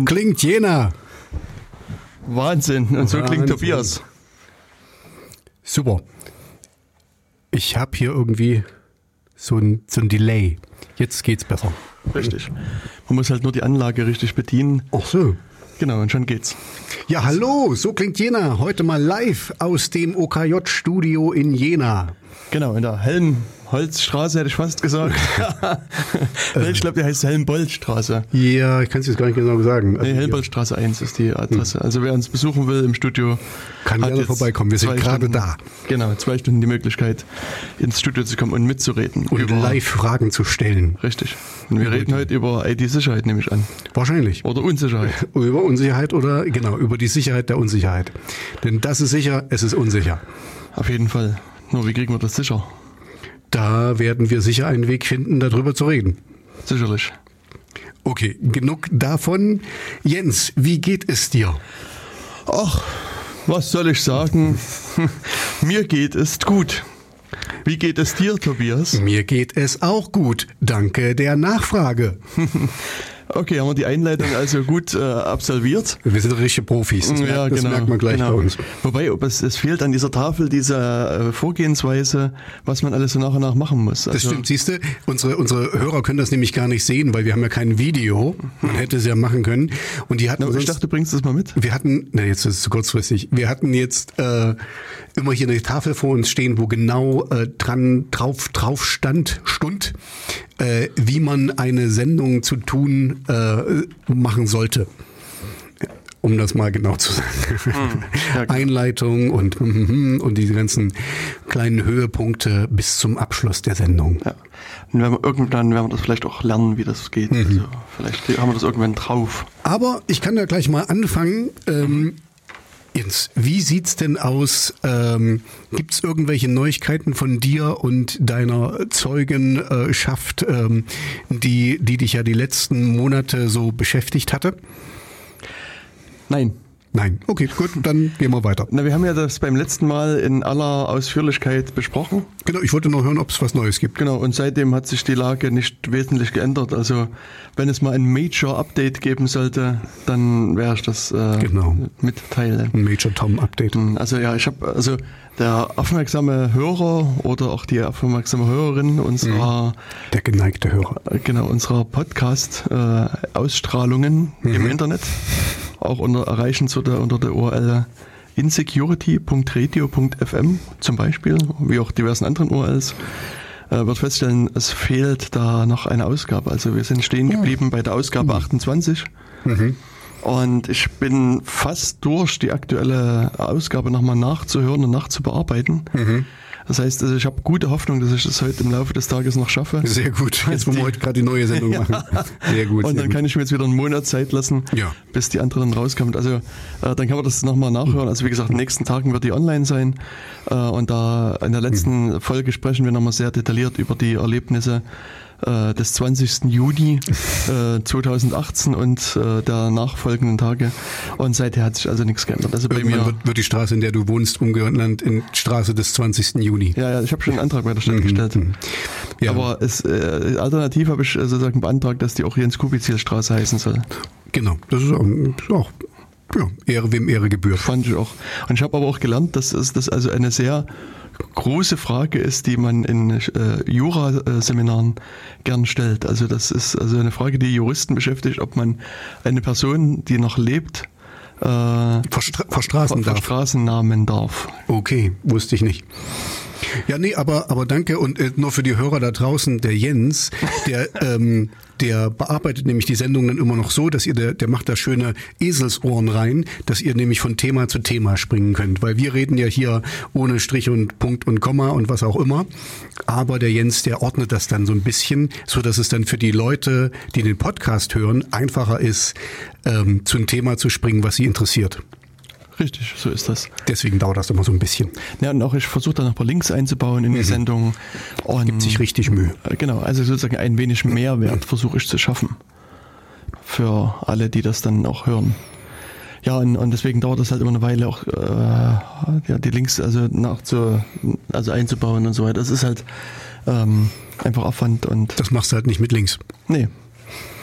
So klingt Jena. Wahnsinn. Und so Wahnsinn. klingt Tobias. Super. Ich habe hier irgendwie so ein, so ein Delay. Jetzt geht's besser. Richtig. Man muss halt nur die Anlage richtig bedienen. Ach so. Genau, und schon geht's. Ja, hallo, so klingt Jena. Heute mal live aus dem OKJ-Studio in Jena. Genau, in der Helmholtzstraße hätte ich fast gesagt. ich glaube, die heißt Helmboldstraße. Ja, ich kann es jetzt gar nicht genau sagen. Also Nee, Helmboldstraße 1 ist die Adresse. Also wer uns besuchen will im Studio, Kann gerne vorbeikommen. Wir sind gerade Stunden- da. Genau, zwei Stunden die Möglichkeit, ins Studio zu kommen und mitzureden. und über, live Fragen zu stellen. Richtig. Und wir reden heute über IT-Sicherheit, nehme ich an. Wahrscheinlich. Oder Unsicherheit. Über Unsicherheit oder genau, über die Sicherheit der Unsicherheit. Denn das ist sicher, es ist unsicher. Auf jeden Fall. Nur wie kriegen wir das sicher? Da werden wir sicher einen Weg finden, darüber zu reden. Sicherlich. Okay, genug davon. Jens, wie geht es dir? Ach, was soll ich sagen? Mir geht es gut. Wie geht es dir, Tobias? Mir geht es auch gut. Danke der Nachfrage. Okay, haben wir die Einleitung also gut äh, absolviert. Wir sind richtige Profis. Das, merkt, das merkt man gleich genau. bei uns. Wobei, ob es, es fehlt an dieser Tafel diese äh, Vorgehensweise, was man alles so nach und nach machen muss. Das Also, stimmt, siehst du, unsere, unsere Hörer können das nämlich gar nicht sehen, weil wir haben ja kein Video. Man hätte es ja machen können. Und die hatten Na, ich dachte, du bringst das mal mit. wir hatten, na jetzt ist es zu kurzfristig, wir hatten jetzt äh, immer hier eine Tafel vor uns stehen, wo genau äh, dran drauf, drauf stand, stund, äh, wie man eine Sendung zu tun äh, machen sollte. Um das mal genau zu sagen. Ja, klar. Einleitung und, und diese ganzen kleinen Höhepunkte bis zum Abschluss der Sendung. Ja. Und wenn wir, irgendwann werden wir das vielleicht auch lernen, wie das geht. Mhm. Also, vielleicht haben wir das irgendwann drauf. Aber ich kann ja gleich mal anfangen. Ähm, Jens, wie sieht's denn aus? Ähm, gibt's irgendwelche Neuigkeiten von dir und deiner Zeugenschaft, ähm, die, die dich ja die letzten Monate so beschäftigt hatte? Nein. Nein. Okay, gut, dann gehen wir weiter. Na, wir haben ja das beim letzten Mal in aller Ausführlichkeit besprochen. Genau, ich wollte noch hören, ob es was Neues gibt. Genau, und seitdem hat sich die Lage nicht wesentlich geändert. Also wenn es mal ein Major-Update geben sollte, dann wäre ich das äh, Genau. mitteilen. Ein Major Tom Update. Also ja, ich habe also der aufmerksame Hörer oder auch die aufmerksame Hörerin unserer Der geneigte Hörer. äh, genau unserer Podcast äh, Ausstrahlungen im Internet auch unter erreichen zu der unter der URL insecurity.radio.fm zum Beispiel, wie auch diversen anderen URLs, äh, wird feststellen, es fehlt da noch eine Ausgabe. Also wir sind stehen geblieben bei der Ausgabe 28. Und ich bin fast durch, die aktuelle Ausgabe nochmal nachzuhören und nachzubearbeiten. Das heißt, also ich habe gute Hoffnung, dass ich das heute im Laufe des Tages noch schaffe. Sehr gut. Jetzt wollen wir heute gerade die neue Sendung machen. Sehr gut. Und sehr dann gut. kann ich mir jetzt wieder einen Monat Zeit lassen, Ja. bis die andere dann rauskommt. Also äh, dann kann man das nochmal nachhören. Also wie gesagt, in den nächsten Tagen wird die online sein. Äh, und da in der letzten Folge sprechen wir nochmal sehr detailliert über die Erlebnisse äh, des 20. Juni äh, 2018 und äh, der nachfolgenden Tage. Und seither hat sich also nichts geändert. Also bei mir. wird, wird die Straße, in der du wohnst, umgenannt in Straße des 20. Juni. Ja, ja, ich habe schon einen Antrag bei der Stadt gestellt. Mhm. Ja. Aber es, äh, alternativ habe ich sozusagen beantragt, dass die auch Jens-Kubizil-Straße heißen soll. Genau, das ist auch, ist auch ja, Ehre, wem Ehre gebührt. Fand ich auch. Und ich habe aber auch gelernt, dass das also eine sehr große Frage ist, die man in äh, Jura-Seminaren gern stellt. Also das ist also eine Frage, die Juristen beschäftigt, ob man eine Person, die noch lebt, äh, Verstra verstraßen ver darf. Straßennamen darf. Okay, wusste ich nicht. Ja, nee, aber, aber danke und äh, nur für die Hörer da draußen, der Jens, der, ähm, der bearbeitet nämlich die Sendung dann immer noch so, dass ihr, der, der macht da schöne Eselsohren rein, dass ihr nämlich von Thema zu Thema springen könnt, weil wir reden ja hier ohne Strich und Punkt und Komma und was auch immer, aber der Jens, der ordnet das dann so ein bisschen, so dass es dann für die Leute, die den Podcast hören, einfacher ist, ähm, zu einem Thema zu springen, was sie interessiert. Richtig, so ist das. Deswegen dauert das immer so ein bisschen. Ja, und auch ich versuche da noch ein paar Links einzubauen in die Sendung. Und, Mhm. Gibt sich richtig Mühe. Äh, Genau, also sozusagen ein wenig Mehrwert versuche ich zu schaffen. Für alle, die das dann auch hören. Ja, und, und deswegen dauert das halt immer eine Weile auch, äh, ja, die Links also nach zu, also einzubauen und so weiter. Das ist halt ähm, einfach Aufwand und Das machst du halt nicht mit links. nee.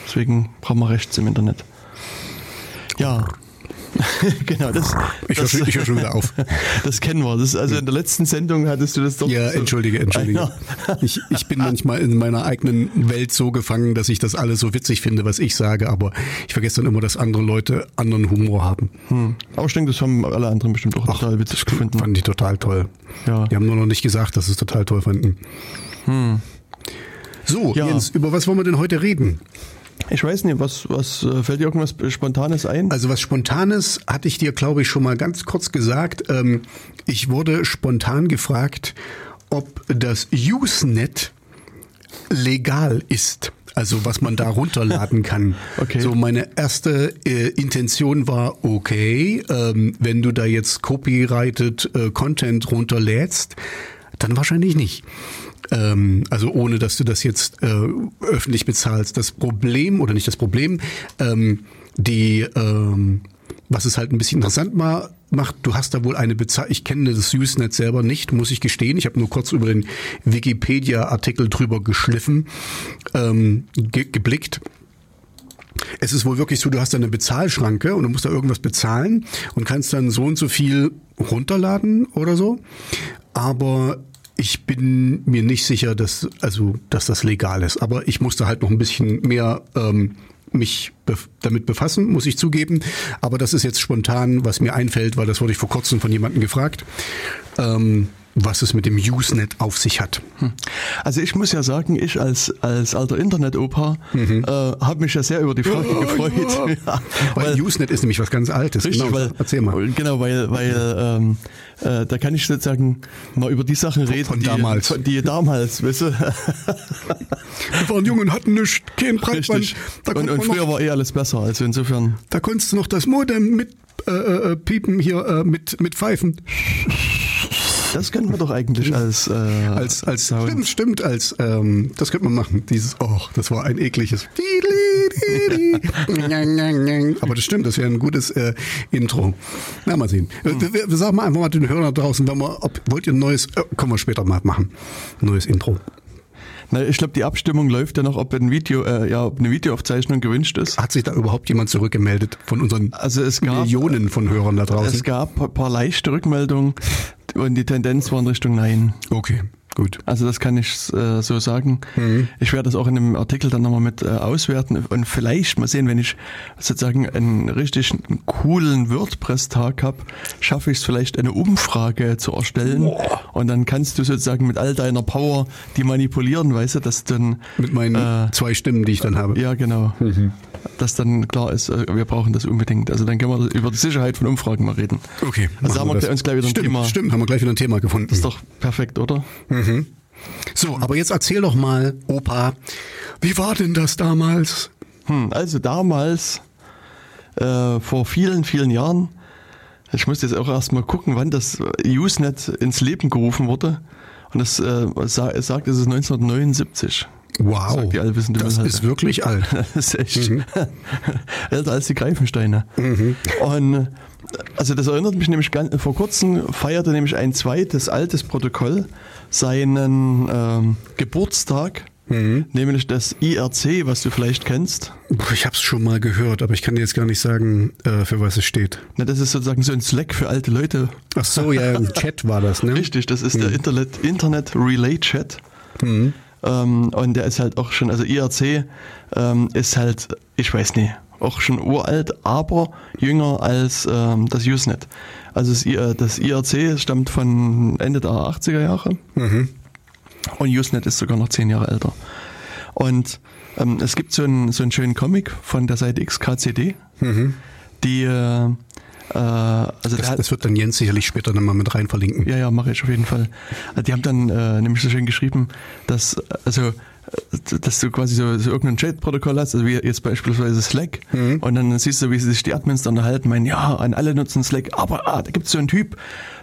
Deswegen brauchen wir rechts im Internet. Ja. genau, das, ich höre schon, hör schon wieder auf. Das kennen wir. Das, also in der letzten Sendung hattest du das doch. Ja, so entschuldige, entschuldige. Ich, ich bin manchmal in meiner eigenen Welt so gefangen, dass ich das alles so witzig finde, was ich sage, aber ich vergesse dann immer, dass andere Leute anderen Humor haben. Hm. Aber ich denke, das haben alle anderen bestimmt auch Ach, total witzig gefunden. Fand ich total toll. Ja. Die haben nur noch nicht gesagt, dass sie es total toll fanden. Hm. So, ja. Jens, über was wollen wir denn heute reden? Ich weiß nicht, was, was äh, fällt dir irgendwas Spontanes ein? Also was Spontanes hatte ich dir, glaube ich, schon mal ganz kurz gesagt. Ähm, ich wurde spontan gefragt, ob das Usenet legal ist. Also was man da runterladen kann. okay. So meine erste äh, Intention war, okay, ähm, wenn du da jetzt copyrighted äh, Content runterlädst, dann wahrscheinlich nicht. Ähm, also ohne, dass du das jetzt äh, öffentlich bezahlst. Das Problem, oder nicht das Problem, ähm, die, ähm, was es halt ein bisschen interessant mal macht, du hast da wohl eine Bezahlung, ich kenne das Usenet selber nicht, muss ich gestehen. Ich habe nur kurz über den Wikipedia-Artikel drüber geschliffen, ähm, ge geblickt. Es ist wohl wirklich so, du hast da eine Bezahlschranke und du musst da irgendwas bezahlen und kannst dann so und so viel runterladen oder so. Aber ich bin mir nicht sicher, dass, also, dass das legal ist. Aber ich musste halt noch ein bisschen mehr ähm, mich bef damit befassen, muss ich zugeben. Aber das ist jetzt spontan, was mir einfällt, weil das wurde ich vor kurzem von jemandem gefragt. Ähm, was es mit dem Usenet auf sich hat. Hm. Also ich muss ja sagen, ich als, als alter Internet-Opa mhm. äh, habe mich ja sehr über die Frage ja, gefreut. Ja. Weil, weil, Usenet ist nämlich was ganz Altes. Richtig, genau, weil, erzähl mal. Genau, weil, weil ähm, äh, da kann ich sozusagen mal über die Sachen reden, von damals. Die, die damals, weißt du. Wir waren jung und hatten nichts, kein Breitband. Und, und früher noch, war eh alles besser, also insofern. Da konntest du noch das Modem mit äh, äh, piepen hier äh, mit, mit Pfeifen. Das könnten wir doch eigentlich als äh, als als Sound. stimmt stimmt als ähm, das könnte man machen. Dieses oh, das war ein ekliges. Aber das stimmt, das wäre ein gutes äh, Intro. Na mal sehen. Hm. Wir, wir, sagen mal einfach mal den Hörern draußen, wenn wir, ob wollt ihr ein neues, äh, können wir später mal machen, neues Intro. Na, ich glaube, die Abstimmung läuft ja noch, ob ein Video, äh, ja, ob eine Videoaufzeichnung gewünscht ist. Hat sich da überhaupt jemand zurückgemeldet von unseren also es gab, Millionen von Hörern da draußen? Es gab ein paar leichte Rückmeldungen und die Tendenz war in Richtung Nein. Okay. Gut. Also das kann ich äh, so sagen. Mhm. Ich werde das auch in dem Artikel dann nochmal mit äh, auswerten und vielleicht mal sehen, wenn ich sozusagen einen richtig coolen WordPress-Tag habe, schaffe ich es vielleicht eine Umfrage zu erstellen Boah. und dann kannst du sozusagen mit all deiner Power die manipulieren, weißt du, dass dann... Mit meinen äh, zwei Stimmen, die ich dann habe. Ja, genau. Mhm. Dass dann klar ist, äh, wir brauchen das unbedingt. Also dann können wir über die Sicherheit von Umfragen mal reden. Okay. Also haben wir das. uns gleich wieder stimmt, ein Thema. Stimmt, haben wir gleich wieder ein Thema gefunden. Das ist doch perfekt, oder? Mhm. Mhm. So, aber jetzt erzähl doch mal, Opa, wie war denn das damals? Hm, also damals, äh, vor vielen, vielen Jahren, ich muss jetzt auch erstmal gucken, wann das Usenet ins Leben gerufen wurde. Und das äh, sagt, es ist 1979. Wow, die allwissende das ist wirklich alt. das ist echt mhm. älter als die Greifensteine. Mhm. Und also das erinnert mich nämlich ganz, vor kurzem feierte nämlich ein zweites altes Protokoll seinen ähm, Geburtstag. Mhm. Nämlich das IRC, was du vielleicht kennst. Ich habe es schon mal gehört, aber ich kann dir jetzt gar nicht sagen, äh, für was es steht. Na, das ist sozusagen so ein Slack für alte Leute. Ach so, ja, im Chat war das, ne? Richtig, das ist mhm. der Internet, Internet Relay Chat. Mhm. Ähm, und der ist halt auch schon, also IRC ähm, ist halt, ich weiß nicht, auch schon uralt, aber jünger als ähm, das Usenet. Also das, äh, das, IRC stammt von Ende der 80er Jahre mhm. und Usenet ist sogar noch zehn Jahre älter. Und ähm, es gibt so einen, so einen schönen Comic von der Seite XKCD, mhm. die äh, äh, also das, hat, das, wird dann Jens sicherlich später nochmal mit rein verlinken. Ja, ja, mache ich auf jeden Fall. Die haben dann äh, nämlich so schön geschrieben, dass also dass du quasi so, so irgendein Chat-Protokoll hast, also wie jetzt beispielsweise Slack, mhm. und dann siehst du, wie sich die Admins dann unterhalten, meinen, ja, an alle nutzen Slack, aber ah, da gibt es so einen Typ,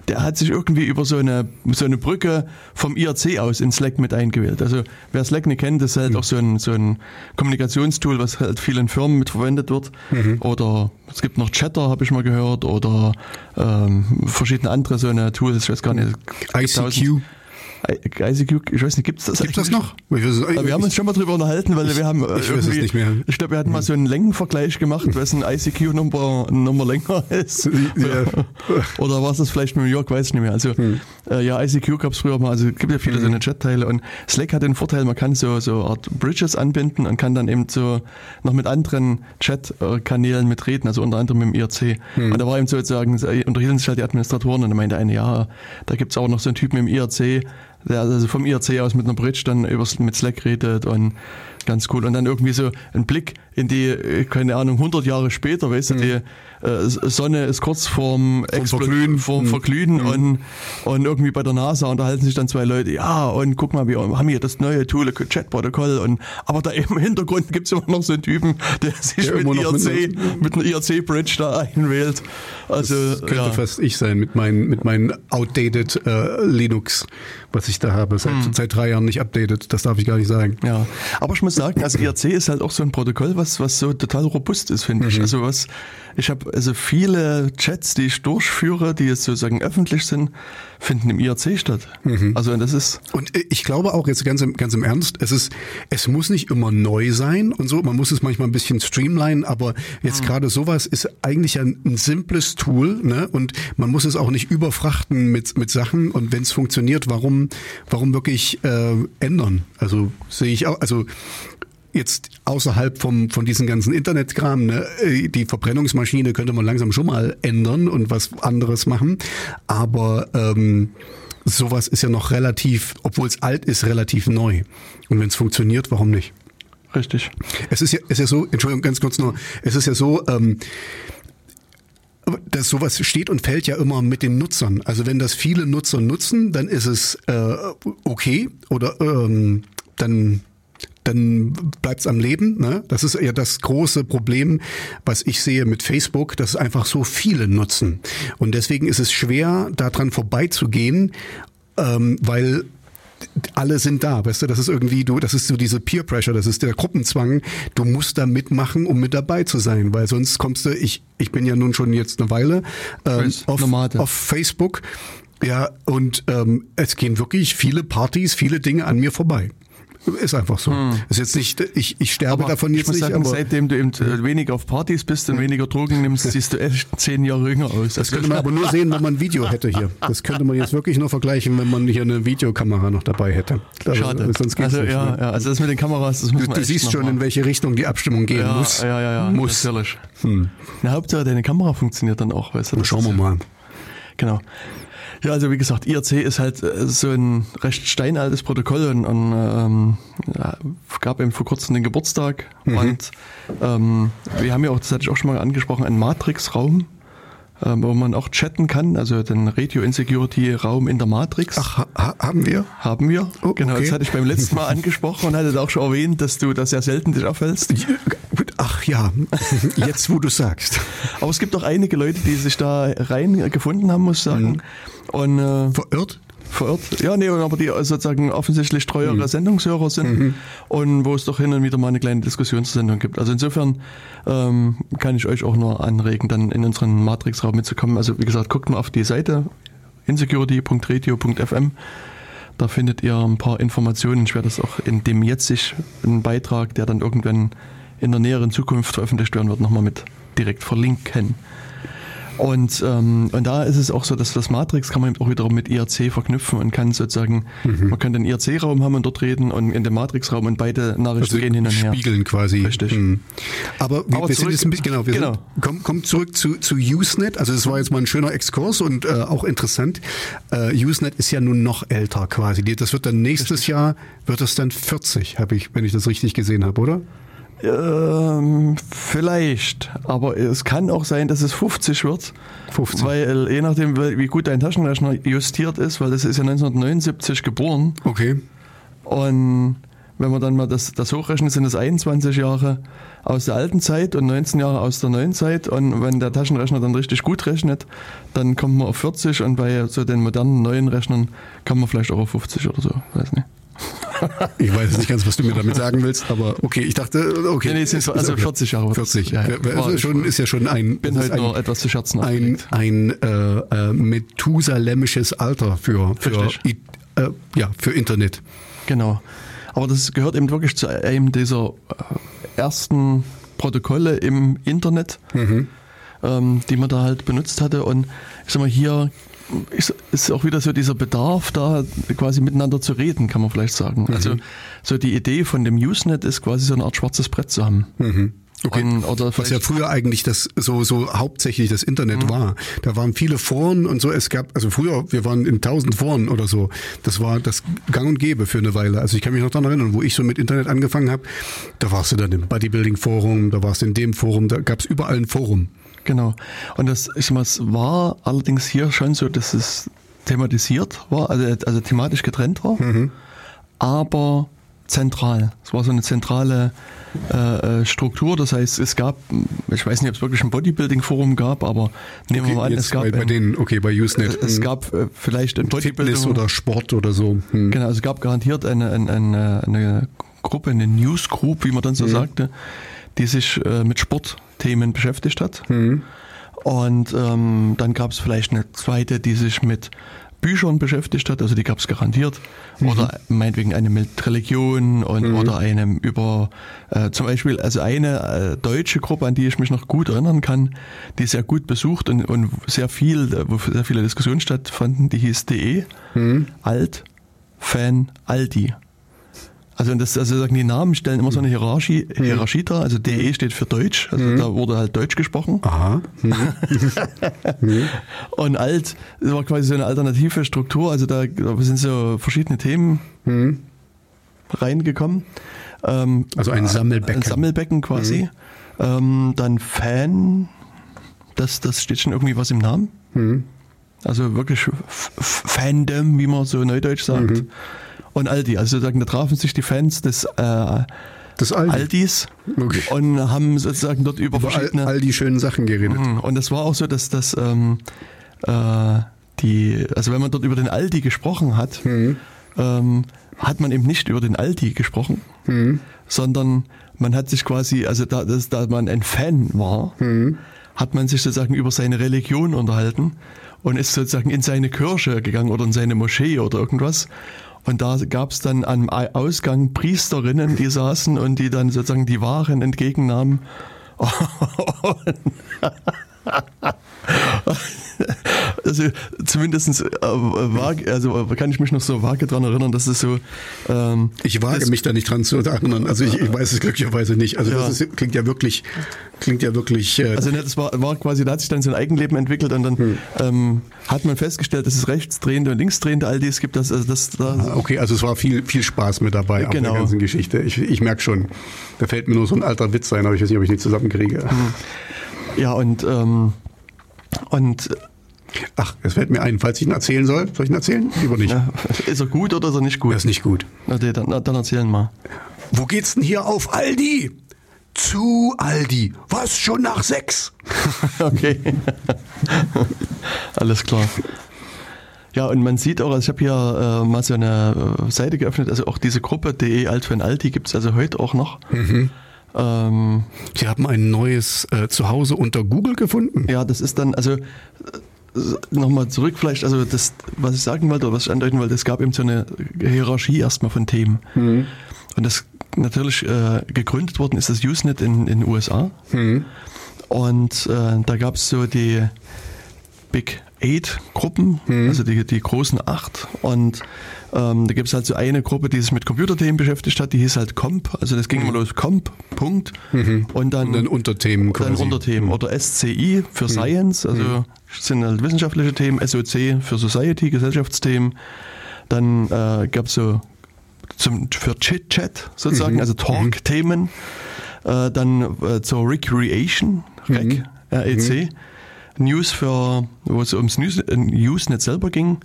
der hat sich irgendwie über so eine, so eine Brücke vom IRC aus in Slack mit eingewählt. Also wer Slack nicht kennt, ist halt mhm. auch so ein, so ein Kommunikationstool, was halt vielen Firmen mit verwendet wird. Mhm. Oder es gibt noch Chatter, habe ich mal gehört, oder ähm, verschiedene andere so eine Tools, ich weiß gar nicht. ICQ. ICQ, ich weiß nicht, gibt es das Gibt das noch? Ich weiß, wir haben uns schon mal drüber unterhalten, weil ich, wir haben ich weiß es nicht mehr. Ich glaube, wir hatten mal so einen Längenvergleich gemacht, wessen ICQ-Nummer Nummer länger ist. Ja. Oder war es das vielleicht New York, weiß ich nicht mehr. Also hm. äh, ja, ICQ gab es früher mal, also es gibt ja viele hm. so eine Chat-Teile und Slack hat den Vorteil, man kann so, so Art Bridges anbinden und kann dann eben so noch mit anderen Chat-Kanälen mitreden, also unter anderem mit dem IRC. Hm. Und da war eben sozusagen, unterhielten sich halt die Administratoren und da meinte eine, ja, da gibt es auch noch so einen Typen im IRC, also vom IRC aus mit einer Bridge dann übers, mit Slack redet und ganz cool. Und dann irgendwie so ein Blick in die, äh, keine Ahnung, 100 Jahre später, weißt mhm. du, die äh, Sonne ist kurz vorm, vorm Verglühen, vorm mhm. Verglühen mhm. und, und irgendwie bei der NASA unterhalten sich dann zwei Leute, ja, und guck mal, wir haben hier das neue Tool, Chat-Protokoll und, aber da im Hintergrund gibt's immer noch so einen Typen, der sich der mit, IRC, mit, einer IRC-Bridge da einwählt. Also, das könnte ja. fast ich sein mit meinen, mit meinen outdated äh, Linux, was ich da habe, seit, hm. seit drei Jahren nicht updated, das darf ich gar nicht sagen. Ja, aber ich muss sagen, also IRC ist halt auch so ein Protokoll, was, was so total robust ist, finde mhm. ich. Also was, ich habe also viele Chats, die ich durchführe, die jetzt sozusagen öffentlich sind, finden im IRC statt. Mhm. Also das ist. Und ich glaube auch jetzt ganz im, ganz im Ernst, es ist, es muss nicht immer neu sein und so. Man muss es manchmal ein bisschen streamlinen, aber jetzt mhm. gerade sowas ist eigentlich ein, ein simples Tool, ne? Und man muss es auch nicht überfrachten mit mit Sachen. Und wenn es funktioniert, warum warum wirklich äh, ändern? Also sehe ich auch. Also jetzt außerhalb vom, von diesen ganzen Internetkram, ne, äh, die Verbrennungsmaschine könnte man langsam schon mal ändern und was anderes machen. Aber ähm, sowas ist ja noch relativ, obwohl es alt ist, relativ neu. Und wenn es funktioniert, warum nicht? Richtig. Es ist ja, es ist ja so, Entschuldigung, ganz kurz nur, es ist ja so, ähm, dass sowas steht und fällt ja immer mit den Nutzern. Also wenn das viele Nutzer nutzen, dann ist es äh, okay oder ähm, dann dann bleibt es am Leben. Ne? Das ist ja das große Problem, was ich sehe mit Facebook, dass einfach so viele nutzen. Und deswegen ist es schwer, daran vorbeizugehen, ähm, weil alle sind da, weißt du, das ist irgendwie du, das ist so diese Peer Pressure, das ist der Gruppenzwang. Du musst da mitmachen, um mit dabei zu sein, weil sonst kommst du, ich, ich bin ja nun schon jetzt eine Weile ähm, auf, auf Facebook, ja, und ähm, es gehen wirklich viele Partys, viele Dinge an mir vorbei. Ist einfach so. Hm. Ist jetzt nicht, ich, ich sterbe aber davon jetzt nicht. Sagen, aber seitdem du eben äh, weniger auf Partys bist und weniger Drogen nimmst, siehst du echt zehn Jahre jünger aus. Das könnte man aber nur sehen, wenn man ein Video hätte hier. Das könnte man jetzt wirklich nur vergleichen, wenn man hier eine Videokamera noch dabei hätte. Also, Schade. Sonst geht's also, nicht, ja, ne? ja, also das mit den Kameras, das muss du, man Du siehst schon, in welche Richtung die Abstimmung gehen ja, muss. Ja, ja, ja. Muss. Natürlich. Hm. Na, Hauptsache deine Kamera funktioniert dann auch, weißt du. Schauen wir mal. Genau. Ja, also wie gesagt, IRC ist halt äh, so ein recht steinaltes Protokoll und, und ähm, ja, gab eben vor kurzem den Geburtstag mhm. und ähm, wir haben ja auch, das hatte ich auch schon mal angesprochen, einen Matrix-Raum ähm, wo man auch chatten kann, also den Radio Insecurity Raum in der Matrix. Ach, ha haben wir? Haben wir. Oh, genau, okay. das hatte ich beim letzten Mal angesprochen und hatte auch schon erwähnt, dass du das sehr selten dich aufhältst. Ach ja, jetzt wo du sagst. Aber es gibt auch einige Leute, die sich da rein gefunden haben, muss ich sagen. Mhm. Und, äh, Verirrt? verirrt. Ja, nee, aber die sozusagen offensichtlich treuere mhm. Sendungshörer sind mhm. und wo es doch hin und wieder mal eine kleine Diskussionssendung gibt. Also insofern ähm, kann ich euch auch nur anregen, dann in unseren Matrix-Raum mitzukommen. Also wie gesagt, guckt mal auf die Seite insecurity.radio.fm. Da findet ihr ein paar Informationen. Ich werde das auch in dem jetzigen Beitrag, der dann irgendwann in der näheren Zukunft veröffentlicht werden wird, nochmal mit direkt verlinken. Und, ähm, und da ist es auch so, dass das Matrix kann man auch wiederum mit IRC verknüpfen und kann sozusagen, mhm. man kann den IRC-Raum haben und dort reden und in dem Matrix-Raum und beide Nachrichten also gehen hin und her. Spiegeln quasi. Richtig. Mhm. Aber wir, Aber wir sind jetzt ein bisschen, genau, wir genau. Sind, komm, komm zurück zu, zu Usenet. Also es war jetzt mal ein schöner Exkurs und äh, auch interessant. Äh, Usenet ist ja nun noch älter quasi. Das wird dann nächstes. Jahr, wird es dann 40, habe ich, wenn ich das richtig gesehen habe, oder? Ähm, vielleicht, aber es kann auch sein, dass es 50 wird. 50. Weil je nachdem, wie gut dein Taschenrechner justiert ist, weil das ist ja 1979 geboren. Okay. Und wenn man dann mal das, das hochrechnet, sind es 21 Jahre aus der alten Zeit und 19 Jahre aus der neuen Zeit. Und wenn der Taschenrechner dann richtig gut rechnet, dann kommt man auf 40 und bei so den modernen neuen Rechnern kann man vielleicht auch auf 50 oder so. Weiß nicht. Ich weiß nicht ganz, was du mir damit sagen willst, aber okay, ich dachte, okay. Nee, nee, sind also 40 Jahre. 40, ja. ja. Also schon, ist ja schon ein. Bin heute nur etwas zu scherzen. Ein, ein äh, äh, methusalemmisches Alter für, für äh, ja, für Internet. Genau. Aber das gehört eben wirklich zu einem dieser äh, ersten Protokolle im Internet, mhm. ähm, die man da halt benutzt hatte. Und ich sag mal, hier ist, ist auch wieder so dieser Bedarf, da quasi miteinander zu reden, kann man vielleicht sagen. Mhm. Also so die Idee von dem Usenet ist quasi so eine Art schwarzes Brett zu haben. Mhm. Okay. Und, Was ja früher eigentlich das so so hauptsächlich das Internet mhm. war. Da waren viele Foren und so. Es gab also früher wir waren in tausend Foren oder so. Das war das Gang und Gäbe für eine Weile. Also ich kann mich noch daran erinnern, wo ich so mit Internet angefangen habe. Da warst du dann im Bodybuilding Forum, da warst du in dem Forum, da gab es überall ein Forum. Genau. Und das ich mal, es war allerdings hier schon so, dass es thematisiert war, also, also thematisch getrennt war, mhm. aber zentral. Es war so eine zentrale äh, äh, Struktur. Das heißt, es gab, ich weiß nicht, ob es wirklich ein Bodybuilding-Forum gab, aber nehmen okay, wir mal an, es gab bei, bei denen, okay, bei Usenet. Es, es gab äh, vielleicht ein Bodybuilding oder Sport oder so. Hm. Genau, es gab garantiert eine, eine, eine, eine Gruppe, eine Newsgroup, wie man dann so hm. sagte, die sich äh, mit Sportthemen beschäftigt hat. Hm. Und ähm, dann gab es vielleicht eine zweite, die sich mit Büchern beschäftigt hat, also die gab es garantiert. Mhm. Oder meinetwegen eine mit Religion und mhm. oder einem über äh, zum Beispiel, also eine äh, deutsche Gruppe, an die ich mich noch gut erinnern kann, die sehr gut besucht und, und sehr viel, wo sehr viele Diskussionen stattfanden, die hieß DE, mhm. Alt, Fan, Aldi. Also, das, also sagen die Namen stellen immer so eine Hierarchie, mhm. Hierarchie dar. Also DE steht für Deutsch, also mhm. da wurde halt Deutsch gesprochen. Aha. Mhm. mhm. Und alt das war quasi so eine alternative Struktur. Also da, da sind so verschiedene Themen mhm. reingekommen. Ähm, also ein Sammelbecken. Ein Sammelbecken quasi. Mhm. Ähm, dann Fan, das, das steht schon irgendwie was im Namen. Also wirklich Fandom, wie man so neudeutsch sagt und Aldi. Also sozusagen, da trafen sich die Fans des äh, des Aldi. Aldis okay. und haben sozusagen dort über, über verschiedene all, die schönen Sachen geredet. Mhm. Und es war auch so, dass das ähm, äh, die, also wenn man dort über den Aldi gesprochen hat, mhm. ähm, hat man eben nicht über den Aldi gesprochen, mhm. sondern man hat sich quasi, also da, dass, da man ein Fan war, mhm. hat man sich sozusagen über seine Religion unterhalten und ist sozusagen in seine Kirche gegangen oder in seine Moschee oder irgendwas und da gab es dann am Ausgang Priesterinnen, die saßen und die dann sozusagen die Waren entgegennahmen. also zumindest äh, vage, also kann ich mich noch so vage dran erinnern, dass es so. Ähm, ich wage mich da nicht dran zu erinnern. Also ich, ich weiß es glücklicherweise nicht. Also ja. das ist, klingt ja wirklich, klingt ja wirklich. Äh also ne, das war, war quasi, da hat sich dann so ein Eigenleben entwickelt und dann hm. ähm, hat man festgestellt, dass es rechtsdrehende und linksdrehende Aldis gibt. Dass, also das, da ah, okay, also es war viel, viel Spaß mit dabei genau. der ganzen Geschichte. Ich, ich merke schon, da fällt mir nur so ein alter Witz ein, aber ich weiß nicht, ob ich nicht zusammenkriege. Hm. Ja, und ähm, und Ach, es fällt mir ein, falls ich ihn erzählen soll. Soll ich ihn erzählen? Lieber nicht. Ja, ist er gut oder ist er nicht gut? Er ist nicht gut. Okay, dann, dann erzählen mal. Wo geht's denn hier auf Aldi? Zu Aldi. Was, schon nach sechs? okay. Alles klar. Ja, und man sieht auch, also ich habe hier äh, mal so eine äh, Seite geöffnet, also auch diese Gruppe DE Alt für Aldi gibt es also heute auch noch. Mhm. Ähm, Sie haben ein neues äh, Zuhause unter Google gefunden? Ja, das ist dann, also äh, nochmal zurück vielleicht, also das, was ich sagen wollte oder was ich andeuten wollte, es gab eben so eine Hierarchie erstmal von Themen. Mhm. Und das natürlich äh, gegründet worden ist das Usenet in den USA. Mhm. Und äh, da gab es so die Big Eight Gruppen, mhm. also die, die großen acht. Und ähm, da gibt es halt so eine Gruppe, die sich mit Computerthemen beschäftigt hat, die hieß halt Comp, also das ging mhm. immer los, Comp, Punkt. Mhm. Und dann, und dann Unterthemen quasi. Dann Unterthemen. Oder SCI für mhm. Science, also mhm. sind halt wissenschaftliche Themen, SOC für Society, Gesellschaftsthemen. Dann äh, gab es so zum, für Chit-Chat sozusagen, mhm. also Talk-Themen. Äh, dann äh, zur Recreation, REC, REC. News für, wo es ums News, äh, Newsnet selber ging.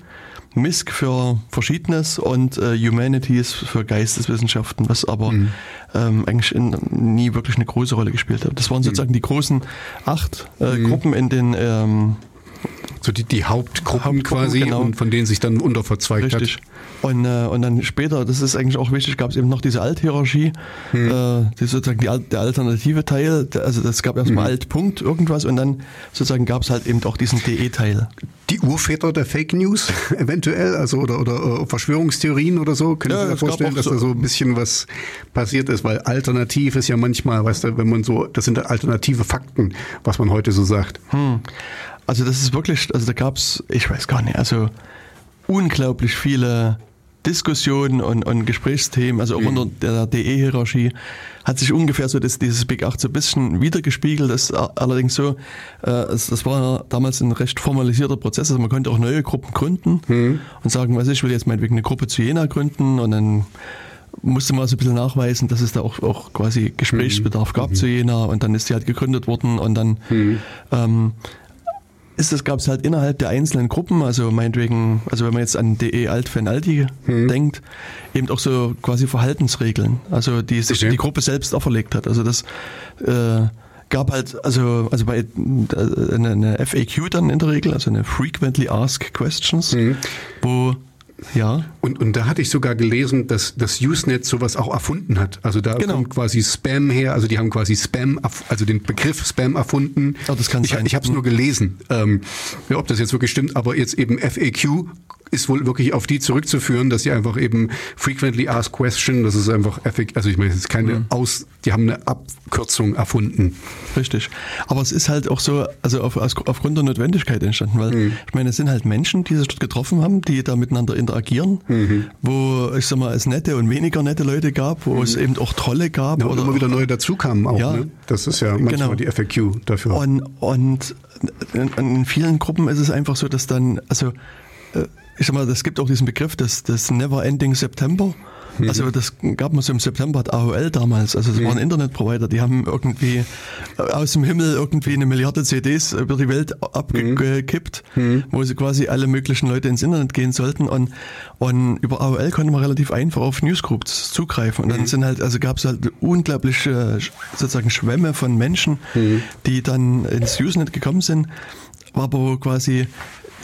MISC für Verschiedenes und äh, Humanities für Geisteswissenschaften, was aber mhm. ähm, eigentlich in, nie wirklich eine große Rolle gespielt hat. Das waren mhm. sozusagen mhm. die großen acht äh, mhm. Gruppen in den ähm, So die, die Hauptgruppen, Hauptgruppen quasi, genau. und von denen sich dann unterverzweigt Richtig. hat. Und, äh, und dann später, das ist eigentlich auch wichtig, gab es eben noch diese Althierarchie, hm. äh, die sozusagen die, der alternative Teil, also das gab erstmal hm. Altpunkt irgendwas und dann sozusagen gab es halt eben auch diesen DE-Teil. Die Urväter der Fake News eventuell, also oder, oder uh, Verschwörungstheorien oder so, können ja, Sie sich vorstellen, dass so da so ein bisschen was passiert ist, weil alternativ ist ja manchmal, weißt du, wenn man so, das sind alternative Fakten, was man heute so sagt. Hm. Also das ist wirklich, also da gab es, ich weiß gar nicht, also unglaublich viele Diskussionen und, und Gesprächsthemen, also auch mhm. unter der DE-Hierarchie, hat sich ungefähr so das, dieses Big 8 so ein bisschen wiedergespiegelt. Das ist allerdings so, äh, es, das war damals ein recht formalisierter Prozess. Also man konnte auch neue Gruppen gründen mhm. und sagen, was ich will jetzt meinetwegen eine Gruppe zu Jena gründen und dann musste man so ein bisschen nachweisen, dass es da auch, auch quasi Gesprächsbedarf mhm. gab mhm. zu Jena und dann ist die halt gegründet worden und dann mhm. ähm, ist das, gab es halt innerhalb der einzelnen Gruppen, also meinetwegen, also wenn man jetzt an DE Alt Fan Alti hm. denkt, eben auch so quasi Verhaltensregeln, also die sich okay. die Gruppe selbst auferlegt hat. Also das äh, gab halt, also, also bei äh, eine, eine FAQ dann in der Regel, also eine Frequently Asked Questions, hm. wo ja. Und, und da hatte ich sogar gelesen, dass das Usenet sowas auch erfunden hat. Also da genau. kommt quasi Spam her, also die haben quasi Spam, also den Begriff Spam erfunden. Oh, das kann ich, sein. Ich habe es nur gelesen, ähm, ja, ob das jetzt wirklich stimmt, aber jetzt eben FAQ ist wohl wirklich auf die zurückzuführen, dass sie einfach eben frequently asked question, das ist einfach, also ich meine, es ist keine mhm. Aus, die haben eine Abkürzung erfunden. Richtig. Aber es ist halt auch so, also auf, aufgrund der Notwendigkeit entstanden, weil mhm. ich meine, es sind halt Menschen, die sich dort getroffen haben, die da miteinander interagieren, mhm. wo ich sag mal, es nette und weniger nette Leute gab, wo mhm. es eben auch Trolle gab. Ja, oder immer wieder neue dazukamen auch. Ja, ne? Das ist ja manchmal genau. die FAQ dafür. Und, und in, in vielen Gruppen ist es einfach so, dass dann, also äh, ich sag mal, es gibt auch diesen Begriff des, des Never Ending September. Mhm. Also das gab es im September hat AOL damals, also das mhm. war ein Internetprovider, die haben irgendwie äh, aus dem Himmel irgendwie eine Milliarde CDs über die Welt abgekippt, mhm. mhm. wo sie quasi alle möglichen Leute ins Internet gehen sollten und, und über AOL konnte man relativ einfach auf Newsgroups zugreifen und dann mhm. sind halt, also gab es halt unglaubliche sozusagen Schwämme von Menschen, die dann ins Usenet gekommen sind, aber quasi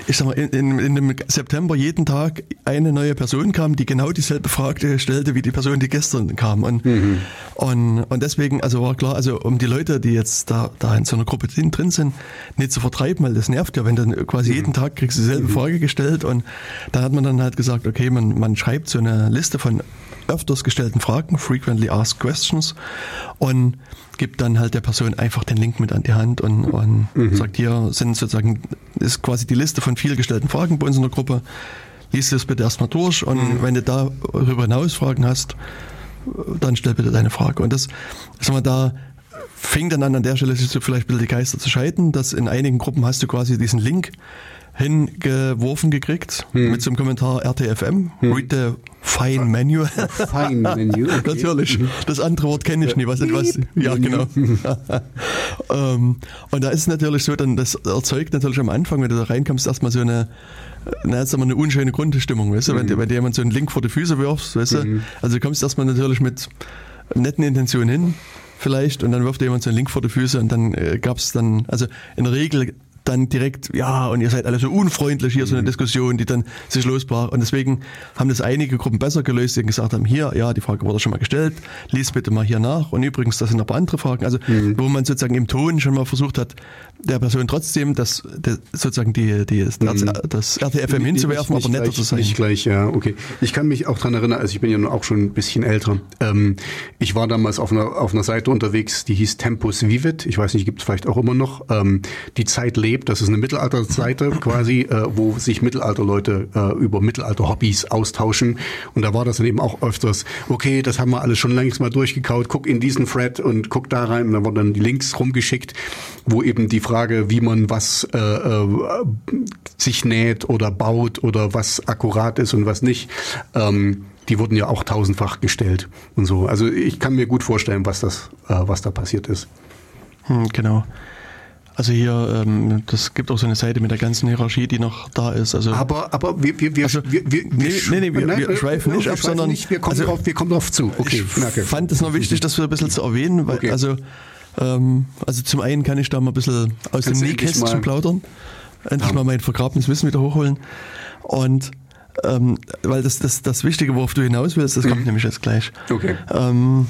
ich sag mal, in, in, in dem September jeden Tag eine neue Person kam, die genau dieselbe Frage stellte wie die Person, die gestern kam. Und, mhm. und, und deswegen, also war klar, also um die Leute, die jetzt da, da in so einer Gruppe drin, drin sind, nicht zu vertreiben, weil das nervt ja, wenn dann quasi mhm. jeden Tag kriegst du dieselbe mhm. Frage gestellt und dann hat man dann halt gesagt, okay, man, man schreibt so eine Liste von öfters gestellten Fragen, frequently asked questions und gibt dann halt der Person einfach den Link mit an die Hand und, und mhm. sagt, hier sind sozusagen, ist quasi die Liste von viel gestellten Fragen bei uns in der Gruppe. Lies das bitte erstmal durch und mhm. wenn du darüber hinaus Fragen hast, dann stell bitte deine Frage. Und das, sag mal, da fing dann an, an der Stelle sich so vielleicht ein bisschen die Geister zu scheiden, dass in einigen Gruppen hast du quasi diesen Link hingeworfen gekriegt hm. mit so einem Kommentar RTFM, hm. read the fine menu. Fine menu. Okay. Natürlich. Mhm. Das andere Wort kenne ich nicht. Was, was, ja, genau. ähm, und da ist es natürlich so, dann das erzeugt natürlich am Anfang, wenn du da reinkommst, erstmal so eine na, jetzt eine unschöne Grundstimmung, weißt du, mhm. wenn, dir, wenn dir jemand so einen Link vor die Füße wirft, weißt du, mhm. also du kommst erstmal natürlich mit netten Intentionen hin, vielleicht, und dann wirft dir jemand so einen Link vor die Füße und dann äh, gab es dann, also in der Regel dann direkt, ja, und ihr seid alle so unfreundlich, hier so eine mhm. Diskussion, die dann sich losbrach. Und deswegen haben das einige Gruppen besser gelöst, die gesagt haben, hier, ja, die Frage wurde schon mal gestellt, lies bitte mal hier nach. Und übrigens, das sind paar andere Fragen. Also, mhm. wo man sozusagen im Ton schon mal versucht hat, der Person trotzdem das, das sozusagen die, die, das, mhm. das RTFM hinzuwerfen, nicht, aber netter zu sein. Nicht gleich, ja, okay. Ich kann mich auch dran erinnern, also ich bin ja nun auch schon ein bisschen älter. Ähm, ich war damals auf einer, auf einer Seite unterwegs, die hieß Tempus Vivid. Ich weiß nicht, gibt es vielleicht auch immer noch. Ähm, die Zeit lebt lebt. Das ist eine Mittelalterseite quasi, äh, wo sich Mittelalterleute äh, über Mittelalter-Hobbys austauschen. Und da war das dann eben auch öfters, okay, das haben wir alles schon längst mal durchgekaut, guck in diesen Thread und guck da rein. Und dann wurden dann die Links rumgeschickt, wo eben die Frage, wie man was äh, äh, sich näht oder baut oder was akkurat ist und was nicht, ähm, die wurden ja auch tausendfach gestellt und so. Also ich kann mir gut vorstellen, was das, äh, was da passiert ist. Hm, genau. Also hier, ähm, das gibt auch so eine Seite mit der ganzen Hierarchie, die noch da ist. Also aber, aber wir, wir, wir, also, wir, wir, nee, nee, nee, wir, wir schweifen nicht ab, sondern nicht, wir, kommen also, drauf, wir kommen drauf zu. Okay, ich merke. fand es noch wichtig, das ein bisschen zu erwähnen, weil okay. also, ähm, also zum einen kann ich da mal ein bisschen aus Kannst dem Nähkästchen plaudern. endlich mal mein vergrabenes Wissen wieder hochholen. Und ähm, weil das, das, das Wichtige, worauf du hinaus willst, das kommt nämlich jetzt gleich. Okay. Ähm,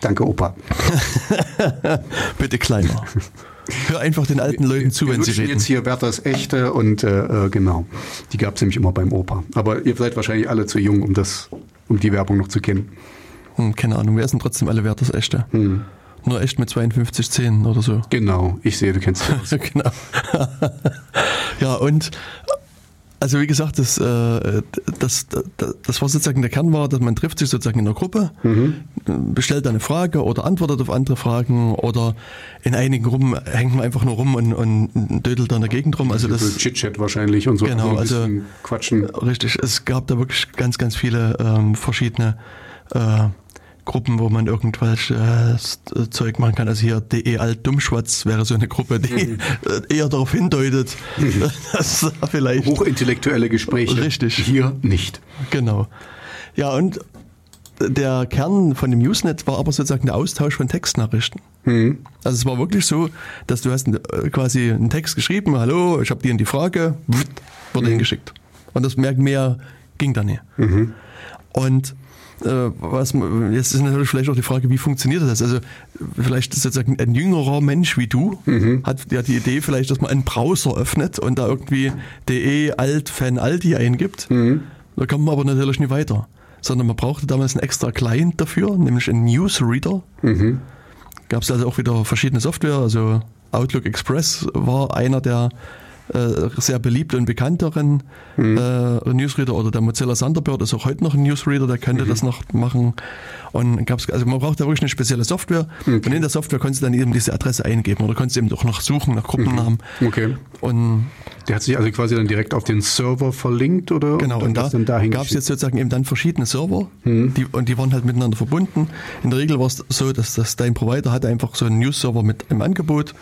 Danke, Opa. bitte kleiner. Hör einfach den alten Leuten zu, Wir wenn sie reden. jetzt hier Werthers Echte und äh, äh, genau. Die gab es nämlich immer beim Opa. Aber ihr seid wahrscheinlich alle zu jung, um das, um die Werbung noch zu kennen. Hm, keine Ahnung, wir essen trotzdem alle Wert das Echte. Nur echt mit 52 Zähnen oder so. Genau, ich sehe, du kennst das. genau. ja, und also wie gesagt, das, äh, das, das, das war sozusagen der Kern war, dass man trifft sich sozusagen in der Gruppe, bestellt eine Frage oder antwortet auf andere Fragen oder in einigen rum hängt man einfach nur rum und, und dödelt da in der Gegend rum. Also so das Chit-Chat wahrscheinlich und so. Genau, ein also- bisschen Quatschen. richtig, es gab da wirklich ganz, ganz viele ähm, verschiedene äh, Gruppen, wo man irgendwelche äh, Zeug machen kann. Also hier DE Alt Dummschwatz wäre so eine Gruppe, die äh, eher darauf hindeutet, dass da vielleicht Hochintellektuelle Gespräche. Richtig. Hier nicht. Genau. Ja, und der Kern von dem Usenet war aber sozusagen der Austausch von Textnachrichten. Also es war wirklich so, dass du hast äh, quasi einen Text geschrieben, hallo, ich habe dir die Frage, wurde hingeschickt. Und das mehr, mehr ging da nicht. Und äh, was man- jetzt ist natürlich vielleicht auch die Frage, wie funktioniert das? Also vielleicht ist sozusagen ein jüngerer Mensch wie du hat ja die Idee vielleicht, dass man einen Browser öffnet und da irgendwie de alt fan alti eingibt. Da kommt man aber natürlich nicht weiter, sondern man brauchte damals einen extra Client dafür, nämlich einen Newsreader. Gab es also auch wieder verschiedene Software, also Outlook Express war einer der äh, sehr beliebt und bekannteren äh, Newsreader oder der Mozilla Thunderbird ist auch heute noch ein Newsreader, der könnte das noch machen. Und gab's, also man braucht da wirklich eine spezielle Software und in der Software konntest du dann eben diese Adresse eingeben oder konntest eben auch noch suchen nach Gruppennamen. Okay. Und Der hat sich also quasi dann direkt auf den Server verlinkt oder Genau, dann und da gab es jetzt sozusagen eben dann verschiedene Server die, und die waren halt miteinander verbunden. In der Regel war es so, dass, dass dein Provider hatte einfach so einen News-Server mit im Angebot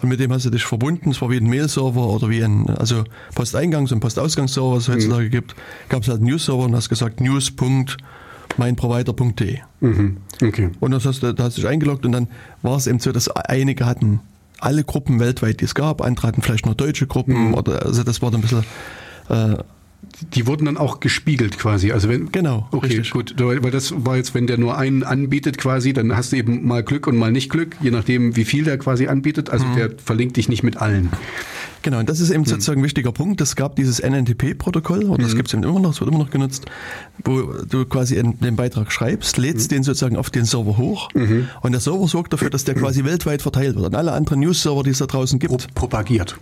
und mit dem hast du dich verbunden. Es war wie ein Mail-Server oder wie ein, also Posteingangs- und Postausgangsserver, was es heutzutage gibt, gab es halt einen News-Server und hast gesagt news.meinprovider.de. Mhm. Okay. Und das hast du, da hast du dich eingeloggt und dann war es eben so, dass einige hatten alle Gruppen weltweit, die es gab, andere hatten vielleicht nur deutsche Gruppen oder also das war dann ein bisschen äh, Die wurden dann auch gespiegelt quasi. Also wenn Genau, okay, richtig. gut, weil weil das war jetzt, wenn der nur einen anbietet quasi, dann hast du eben mal Glück und mal nicht Glück, je nachdem, wie viel der quasi anbietet. Also Mhm. der verlinkt dich nicht mit allen. Genau, und das ist eben sozusagen ein wichtiger Punkt. Es gab dieses NNTP-Protokoll, und das gibt es eben immer noch, es wird immer noch genutzt, wo du quasi den Beitrag schreibst, lädst den sozusagen auf den Server hoch und der Server sorgt dafür, dass der quasi weltweit verteilt wird. Und alle anderen News-Server, die es da draußen Pro gibt. propagiert.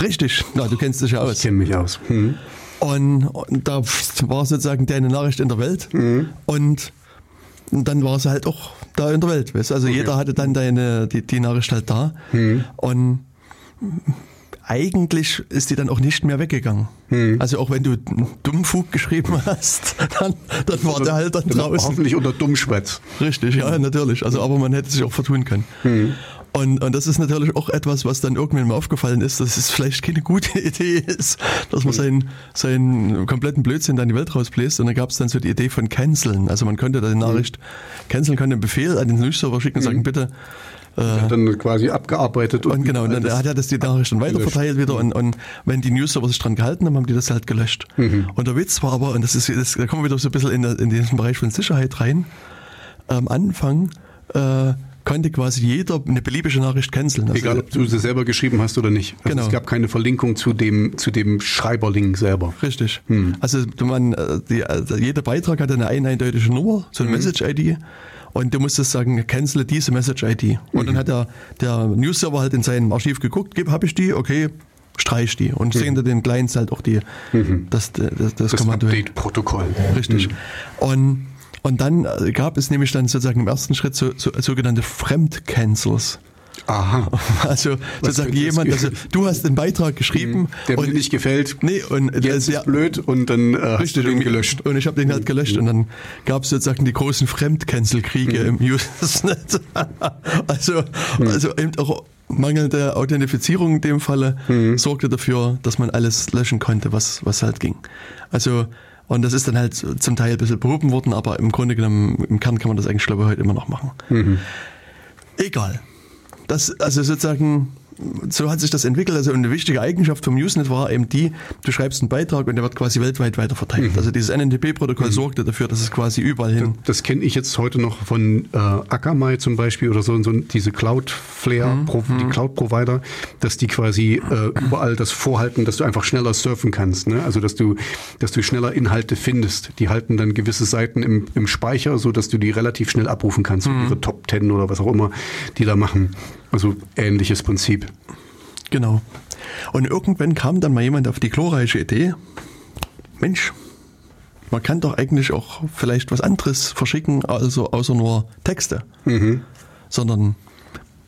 Richtig, na, du kennst dich ja Ich aus. kenne mich aus. Mhm. Und, und da war sozusagen deine Nachricht in der Welt und dann war es halt auch da in der Welt. Weißt? Also jeder hatte dann deine, die, die Nachricht halt da und eigentlich ist die dann auch nicht mehr weggegangen. Also auch wenn du Dummfug geschrieben hast, dann, dann war der halt dann draußen. Hoffentlich unter Dummschwätz. Richtig, ja, natürlich. Also, aber man hätte sich auch vertun können. Und, und das ist natürlich auch etwas, was dann irgendwann mal aufgefallen ist, dass es vielleicht keine gute Idee ist, dass man seinen, seinen kompletten Blödsinn dann in die Welt rausbläst. Und dann gab es dann so die Idee von Canceln. Also man konnte da die Nachricht canceln, konnte einen Befehl an den News-Server schicken und sagen, bitte. Dann quasi abgearbeitet. Und genau, und dann hat er das die Nachricht dann weiter gelöscht. verteilt wieder und, und wenn die News-Server sich dran gehalten haben, haben die das halt gelöscht. Und der Witz war aber, und das ist, das, da kommen wir wieder so ein bisschen in, in diesen Bereich von Sicherheit rein, am Anfang äh, konnte quasi jeder eine beliebige Nachricht canceln. Also, Egal, ob du sie selber geschrieben hast oder nicht. Also Genau. Es gab keine Verlinkung zu dem, zu dem Schreiberling selber. Richtig. Also du man, äh, die, also jeder Beitrag hatte eine ein- eindeutige Nummer, so eine Message-ID. Und du musstest sagen, cancele diese Message-ID. Und dann hat der, der News-Server halt in seinem Archiv geguckt, habe ich die, okay, streich die. Und sehen den Clients halt auch die, das, das, das, Das hin. Update-Protokoll. Richtig. Und, und dann gab es nämlich dann sozusagen im ersten Schritt so, so, sogenannte Fremdcancels. Aha. Also sozusagen könnte das jemand, also du hast den Beitrag geschrieben Der mir und nicht gefällt. Nee, und Jetzt das- ist ja, blöd und dann äh, hast du den gelöscht. Und ich habe den halt gelöscht und dann gab es sozusagen die großen Fremdcancel-Kriege im Usenet. also, also eben auch mangelnde Authentifizierung in dem Falle sorgte dafür, dass man alles löschen konnte, was, was halt ging. Also, und das ist dann halt zum Teil ein bisschen behoben worden, aber im Grunde genommen, im Kern kann man das eigentlich, glaube ich, heute immer noch machen. Egal. Das, also sozusagen, so hat sich das entwickelt. Also eine wichtige Eigenschaft vom Usenet war eben die, du schreibst einen Beitrag und der wird quasi weltweit weiterverteilt. Mhm. Also dieses NNTP-Protokoll mhm. sorgte dafür, dass es quasi überall hin. Das, das kenne ich jetzt heute noch von äh, Akamai zum Beispiel oder so, so diese Cloudflare, mhm. Pro, die mhm. Cloud-Provider, dass die quasi äh, überall das vorhalten, dass du einfach schneller surfen kannst. Ne? Also dass du, dass du schneller Inhalte findest. Die halten dann gewisse Seiten im, im Speicher, so dass du die relativ schnell abrufen kannst, mhm. ihre Top Ten oder was auch immer die da machen. Also ähnliches Prinzip. Genau. Und irgendwann kam dann mal jemand auf die glorreiche Idee, Mensch, man kann doch eigentlich auch vielleicht was anderes verschicken, also außer nur Texte. Mhm. Sondern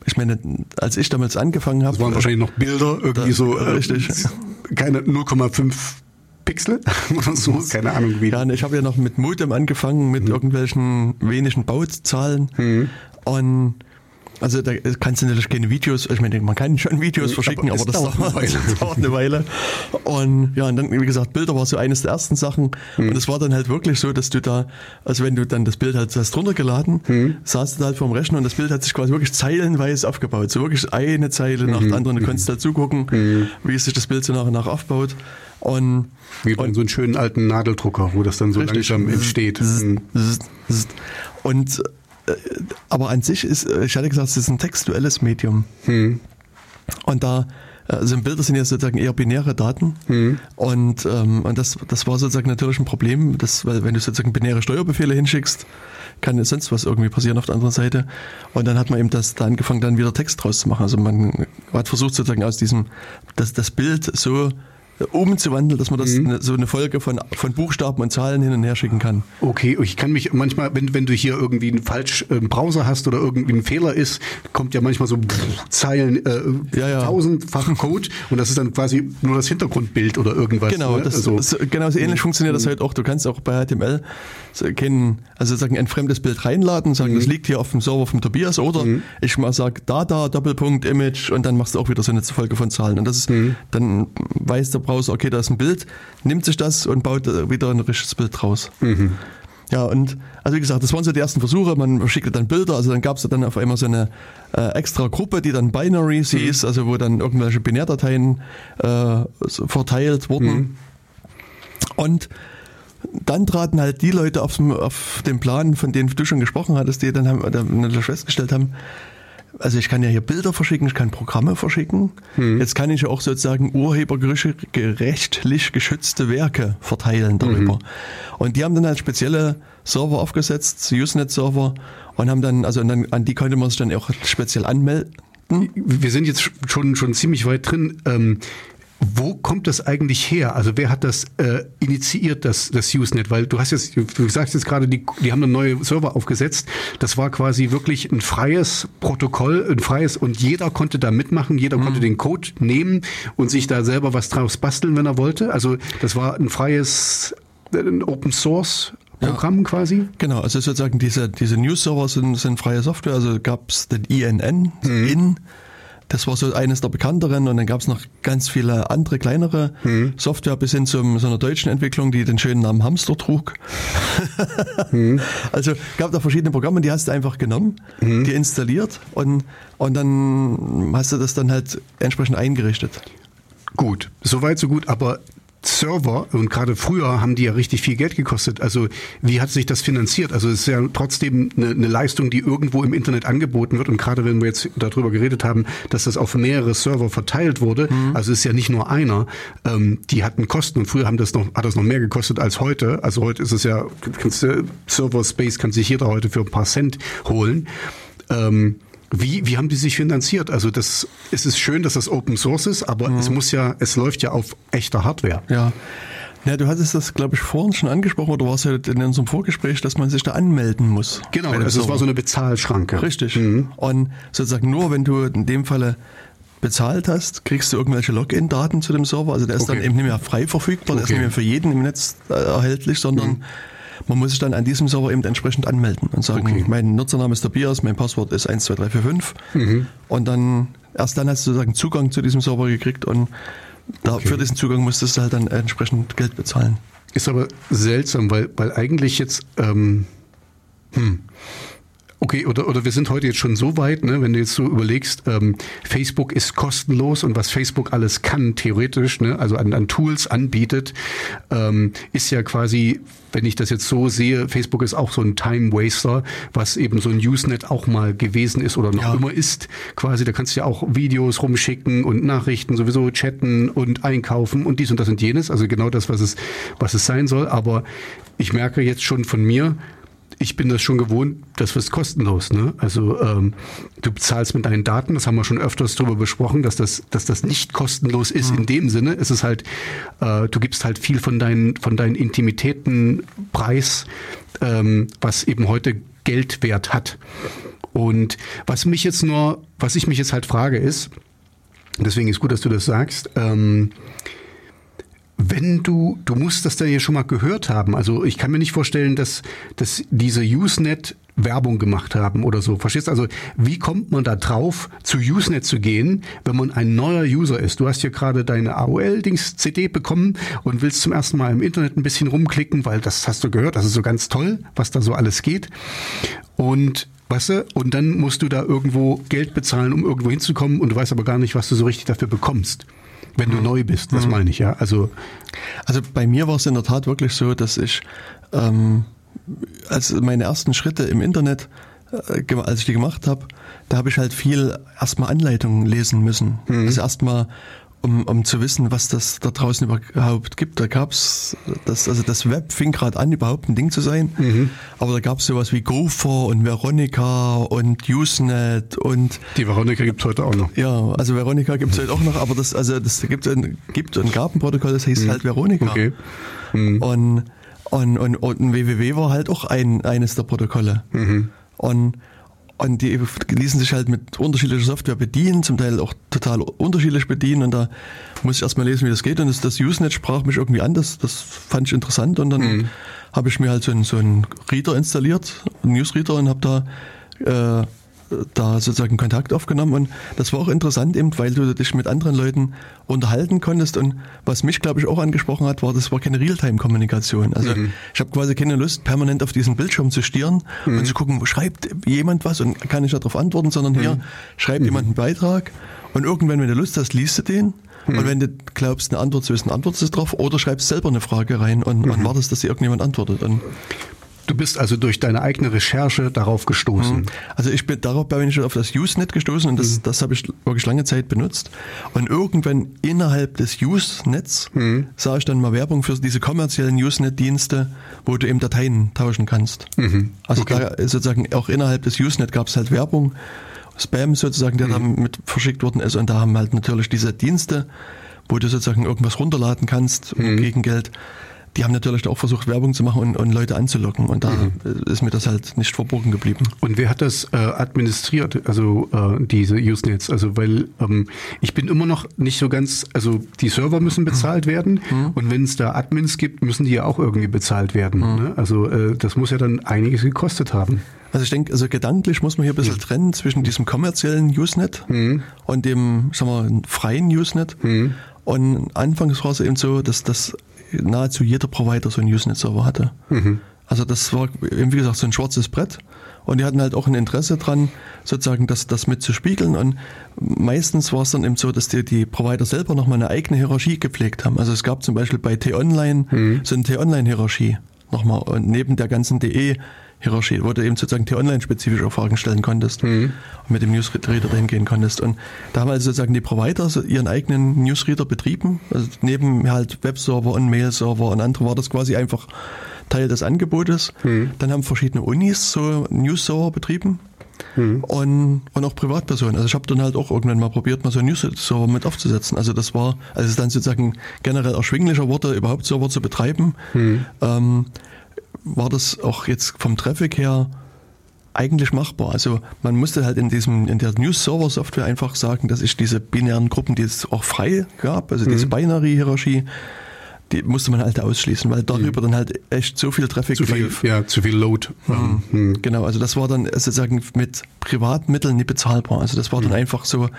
ich meine, als ich damals angefangen habe. Das waren wahrscheinlich noch Bilder, irgendwie da, so. Äh, richtig. Keine 0,5 Pixel oder so, keine Ahnung wie. Ja, ich habe ja noch mit Modem angefangen, mit mhm. irgendwelchen wenigen Bauzahlen. Mhm. Und also da kannst du natürlich keine Videos, ich meine, man kann schon Videos verschicken, aber, aber das, dauert, eine das dauert eine Weile. Und ja, und dann, wie gesagt, Bilder war so eines der ersten Sachen. Mhm. Und es war dann halt wirklich so, dass du da, also wenn du dann das Bild halt hast runtergeladen, mhm. saßt du da halt vorm Rechner und das Bild hat sich quasi wirklich zeilenweise aufgebaut. So wirklich eine Zeile nach der anderen. Du konntest halt zugucken, mhm. wie sich das Bild so nach und nach aufbaut. Und, wie bei so einen schönen alten Nadeldrucker, wo das dann so richtig. langsam entsteht. Mhm. Und aber an sich ist, äh, ich hatte gesagt, es ist ein textuelles Medium. Hm. Und da also Bilder sind ja sozusagen eher binäre Daten. Mhm. Und, ähm, und das, das war sozusagen natürlich ein Problem, dass, weil wenn du sozusagen binäre Steuerbefehle hinschickst, kann ja sonst was irgendwie passieren auf der anderen Seite. Und dann hat man eben das da angefangen, dann wieder Text draus zu machen. Also man hat versucht sozusagen aus diesem, das, das Bild so umzuwandeln, dass man das mhm. so eine Folge von, von Buchstaben und Zahlen hin und her schicken kann. Okay, ich kann mich manchmal, wenn, wenn du hier irgendwie einen falsch äh, Browser hast oder irgendwie ein Fehler ist, kommt ja manchmal so pff, Zeilen, äh, ja, ja. tausendfach Code und das ist dann quasi nur das Hintergrundbild oder irgendwas. Genau, ne? das, also, so, genau so ähnlich mhm. funktioniert das halt auch. Du kannst auch bei HTML so also sagen ein fremdes Bild reinladen, sagen, mhm. das liegt hier auf dem Server von Tobias oder mhm. ich mal sage Data, Doppelpunkt, Image und dann machst du auch wieder so eine Folge von Zahlen. Und das ist, mhm. dann weiß der Browser, okay, da ist ein Bild, nimmt sich das und baut wieder ein richtiges Bild raus. Mhm. Ja, und also wie gesagt, das waren so die ersten Versuche, man schickte dann Bilder, also dann gab es dann auf einmal so eine äh, extra Gruppe, die dann Binaries mhm. hieß, also wo dann irgendwelche Binärdateien äh, verteilt wurden. Mhm. Und dann traten halt die Leute auf, auf den Plan, von denen du schon gesprochen hattest, die dann, haben, dann festgestellt haben, also ich kann ja hier Bilder verschicken, ich kann Programme verschicken. Hm. Jetzt kann ich ja auch sozusagen urheberrechtlich geschützte Werke verteilen darüber. Mhm. Und die haben dann halt spezielle Server aufgesetzt, Usenet-Server, und haben dann, also dann, an die konnte man sich dann auch speziell anmelden. Wir sind jetzt schon, schon ziemlich weit drin. Ähm, wo kommt das eigentlich her? Also wer hat das äh, initiiert, das, das Usenet? Weil du hast jetzt, du sagst jetzt gerade, die, die haben einen neuen Server aufgesetzt. Das war quasi wirklich ein freies Protokoll, ein freies und jeder konnte da mitmachen, jeder mhm. konnte den Code nehmen und sich da selber was draus basteln, wenn er wollte. Also das war ein freies, ein Open Source Programm ja, quasi? Genau, also sozusagen diese, diese News-Server sind, sind freie Software, also gab es den INN, mhm. IN, das war so eines der bekannteren und dann gab es noch ganz viele andere kleinere mhm. Software bis hin zu so einer deutschen Entwicklung, die den schönen Namen Hamster trug. mhm. Also gab da verschiedene Programme, die hast du einfach genommen, mhm. die installiert und, und dann hast du das dann halt entsprechend eingerichtet. Gut, soweit so gut, aber Server und gerade früher haben die ja richtig viel Geld gekostet. Also wie hat sich das finanziert? Also es ist ja trotzdem eine, eine, Leistung, die irgendwo im Internet angeboten wird und gerade wenn wir jetzt darüber geredet haben, dass das auf mehrere Server verteilt wurde, mhm. also es ist ja nicht nur einer, ähm, die hatten Kosten und früher haben das noch, hat das noch mehr gekostet als heute. Also heute ist es ja, kannst Server Space kann sich jeder heute für ein paar Cent holen. Ähm, wie, wie haben die sich finanziert? Also das, es ist schön, dass das Open Source ist, aber mhm. es muss ja, es läuft ja auf echter Hardware. Ja. Ja, du hattest das, glaube ich, vorhin schon angesprochen oder war es ja in unserem Vorgespräch, dass man sich da anmelden muss. Genau, also es war so eine Bezahlschranke. Richtig. Mhm. Und sozusagen nur, wenn du in dem Falle bezahlt hast, kriegst du irgendwelche Login-Daten zu dem Server. Also der ist okay. dann eben nicht mehr frei verfügbar, okay. der ist nicht mehr für jeden im Netz äh, erhältlich, sondern mhm man muss sich dann an diesem Server eben entsprechend anmelden und sagen, okay. mein Nutzername ist Tobias, mein Passwort ist 12345 mhm. und dann erst dann hast du sozusagen Zugang zu diesem Server gekriegt und da, okay. für diesen Zugang musstest du halt dann entsprechend Geld bezahlen. Ist aber seltsam, weil, weil eigentlich jetzt ähm, hm, Okay, oder, oder wir sind heute jetzt schon so weit, ne, wenn du jetzt so überlegst, ähm, Facebook ist kostenlos und was Facebook alles kann, theoretisch, ne, also an, an Tools anbietet, ähm, ist ja quasi, wenn ich das jetzt so sehe, Facebook ist auch so ein Time Waster, was eben so ein Usenet auch mal gewesen ist oder noch ja. immer ist. Quasi, da kannst du ja auch Videos rumschicken und Nachrichten sowieso chatten und einkaufen und dies und das und jenes. Also genau das, was es, was es sein soll. Aber ich merke jetzt schon von mir, ich bin das schon gewohnt, das wird kostenlos. Ne? Also ähm, du bezahlst mit deinen Daten, das haben wir schon öfters darüber besprochen, dass das, dass das nicht kostenlos ist mhm. in dem Sinne. Es ist halt, äh, du gibst halt viel von deinen, von deinen Intimitäten preis, ähm, was eben heute Geldwert hat. Und was mich jetzt nur, was ich mich jetzt halt frage, ist, deswegen ist gut, dass du das sagst, ähm, wenn du, du musst das dann ja schon mal gehört haben. Also ich kann mir nicht vorstellen, dass, dass diese Usenet Werbung gemacht haben oder so. Verstehst du? Also wie kommt man da drauf, zu Usenet zu gehen, wenn man ein neuer User ist? Du hast hier gerade deine AOL-Dings-CD bekommen und willst zum ersten Mal im Internet ein bisschen rumklicken, weil das hast du gehört, das ist so ganz toll, was da so alles geht. Und Weißt du? Und dann musst du da irgendwo Geld bezahlen, um irgendwo hinzukommen und du weißt aber gar nicht, was du so richtig dafür bekommst wenn du mhm. neu bist, das mhm. meine ich, ja. Also, also bei mir war es in der Tat wirklich so, dass ich ähm, als meine ersten Schritte im Internet, äh, als ich die gemacht habe, da habe ich halt viel erstmal Anleitungen lesen müssen. Mhm. Also erstmal um, um zu wissen, was das da draußen überhaupt gibt. Da gab's das, also das Web fing gerade an, überhaupt ein Ding zu sein. Mhm. Aber da gab's sowas wie Gopher und Veronica und Usenet und die Veronica gibt's heute auch noch. Ja, also Veronica gibt's heute auch noch, aber das also das gibt ein, gibt ein Gabenprotokoll, das heißt mhm. halt Veronica. Okay. Mhm. Und, und, und, und ein WWW war halt auch ein eines der Protokolle. Mhm. Und und die ließen sich halt mit unterschiedlicher Software bedienen, zum Teil auch total unterschiedlich bedienen. Und da muss ich erstmal lesen, wie das geht. Und das, das Usenet sprach mich irgendwie an, das, das fand ich interessant. Und dann mhm. habe ich mir halt so einen, so einen Reader installiert, einen Newsreader, und habe da äh, da sozusagen Kontakt aufgenommen und das war auch interessant eben, weil du dich mit anderen Leuten unterhalten konntest und was mich glaube ich auch angesprochen hat, war, das war keine Realtime-Kommunikation. Also mhm. ich habe quasi keine Lust, permanent auf diesen Bildschirm zu stieren mhm. und zu gucken, schreibt jemand was und kann ich darauf antworten, sondern hier mhm. schreibt jemand einen Beitrag und irgendwann, wenn du Lust hast, liest du den und wenn du glaubst, eine Antwort zu wissen, antwortest du drauf oder schreibst selber eine Frage rein und, und wartest, dass dir irgendjemand antwortet. Und Du bist also durch deine eigene Recherche darauf gestoßen. Mhm. Also ich bin darauf bin ich auf das Usenet gestoßen und das, mhm. das habe ich wirklich lange Zeit benutzt. Und irgendwann innerhalb des Usenets mhm. sah ich dann mal Werbung für diese kommerziellen Usenet-Dienste, wo du eben Dateien tauschen kannst. Mhm. Also okay. da sozusagen auch innerhalb des Usenet gab es halt Werbung, Spam sozusagen, der mhm. da mit verschickt worden ist. Und da haben halt natürlich diese Dienste, wo du sozusagen irgendwas runterladen kannst mhm. gegen Geld die haben natürlich auch versucht, Werbung zu machen und, und Leute anzulocken. Und da mhm. ist mir das halt nicht verborgen geblieben. Und wer hat das äh, administriert, also äh, diese Usenets? Also weil ähm, ich bin immer noch nicht so ganz, also die Server müssen bezahlt mhm. werden mhm. und wenn es da Admins gibt, müssen die ja auch irgendwie bezahlt werden. Mhm. Ne? Also äh, das muss ja dann einiges gekostet haben. Also ich denke, also gedanklich muss man hier ein bisschen mhm. trennen zwischen diesem kommerziellen Usenet mhm. und dem, sagen wir, freien Usenet. Und anfangs war es eben so, dass das nahezu jeder Provider so einen Usenet-Server hatte. Mhm. Also das war, wie gesagt, so ein schwarzes Brett. Und die hatten halt auch ein Interesse dran, sozusagen das, das mitzuspiegeln. Und meistens war es dann eben so, dass die, die Provider selber nochmal eine eigene Hierarchie gepflegt haben. Also es gab zum Beispiel bei T-Online mhm. so eine T-Online-Hierarchie nochmal. Und neben der ganzen DE Hierarchie, wo du eben sozusagen T-Online-spezifisch auch Fragen stellen konntest mhm. und mit dem Newsreader dahin gehen konntest. Und da haben also sozusagen die Provider ihren eigenen Newsreader betrieben. Also neben halt Webserver und Mail-Server und andere war das quasi einfach Teil des Angebotes. Mhm. Dann haben verschiedene Unis so News-Server betrieben. Mhm. Und, und auch Privatpersonen. Also ich habe dann halt auch irgendwann mal probiert, mal so einen News-Server mit aufzusetzen. Also das war, als es dann sozusagen generell erschwinglicher wurde, überhaupt Server zu betreiben, mhm. ähm, war das auch jetzt vom Traffic her eigentlich machbar. Also man musste halt in diesem in der News Server Software einfach sagen, dass ich diese binären Gruppen, die es auch frei gab, also mhm. diese Binary Hierarchie, die musste man halt ausschließen, weil darüber mhm. dann halt echt so viel Traffic zu viel, lief. Ja, zu viel Load. Mhm. Mhm. Genau, also das war dann sozusagen mit Privatmitteln nicht bezahlbar. Also das war dann mhm. einfach so,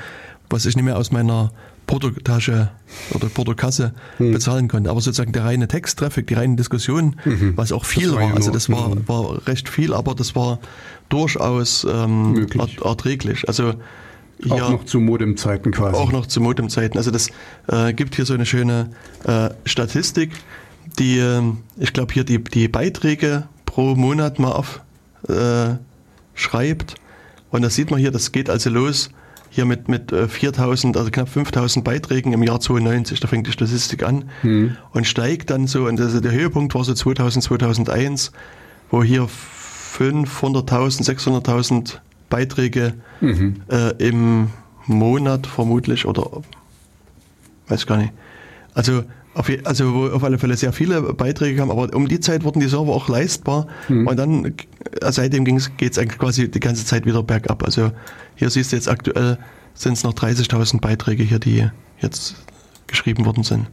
was ich nicht mehr aus meiner Portotasche oder Portokasse Hm. bezahlen konnte. Aber sozusagen der reine Texttraffic, die reinen Diskussionen, was auch viel Mhm. War war, also das war, mhm. war recht viel, aber das war durchaus ähm, erträglich. Also Auch noch zu Modemzeiten quasi. auch noch zu Modemzeiten. Also das äh, gibt hier so eine schöne äh, Statistik, die, ähm, ich glaube hier die, die Beiträge pro Monat mal auf äh, schreibt. Und das sieht man hier, das geht also los hier mit, mit äh, 4000, also knapp 5000 Beiträgen im Jahr 92, da fängt die Statistik an und steigt dann so, und also der Höhepunkt war so 2000, 2001, wo hier 500.000, 600.000 Beiträge äh, im Monat vermutlich oder weiß gar nicht. Also auf, also wo auf alle Fälle sehr viele Beiträge kamen, aber um die Zeit wurden die Server auch leistbar und dann äh, seitdem geht es eigentlich quasi die ganze Zeit wieder bergab. Also hier siehst du jetzt aktuell sind es noch 30.000 Beiträge hier, die jetzt geschrieben worden sind.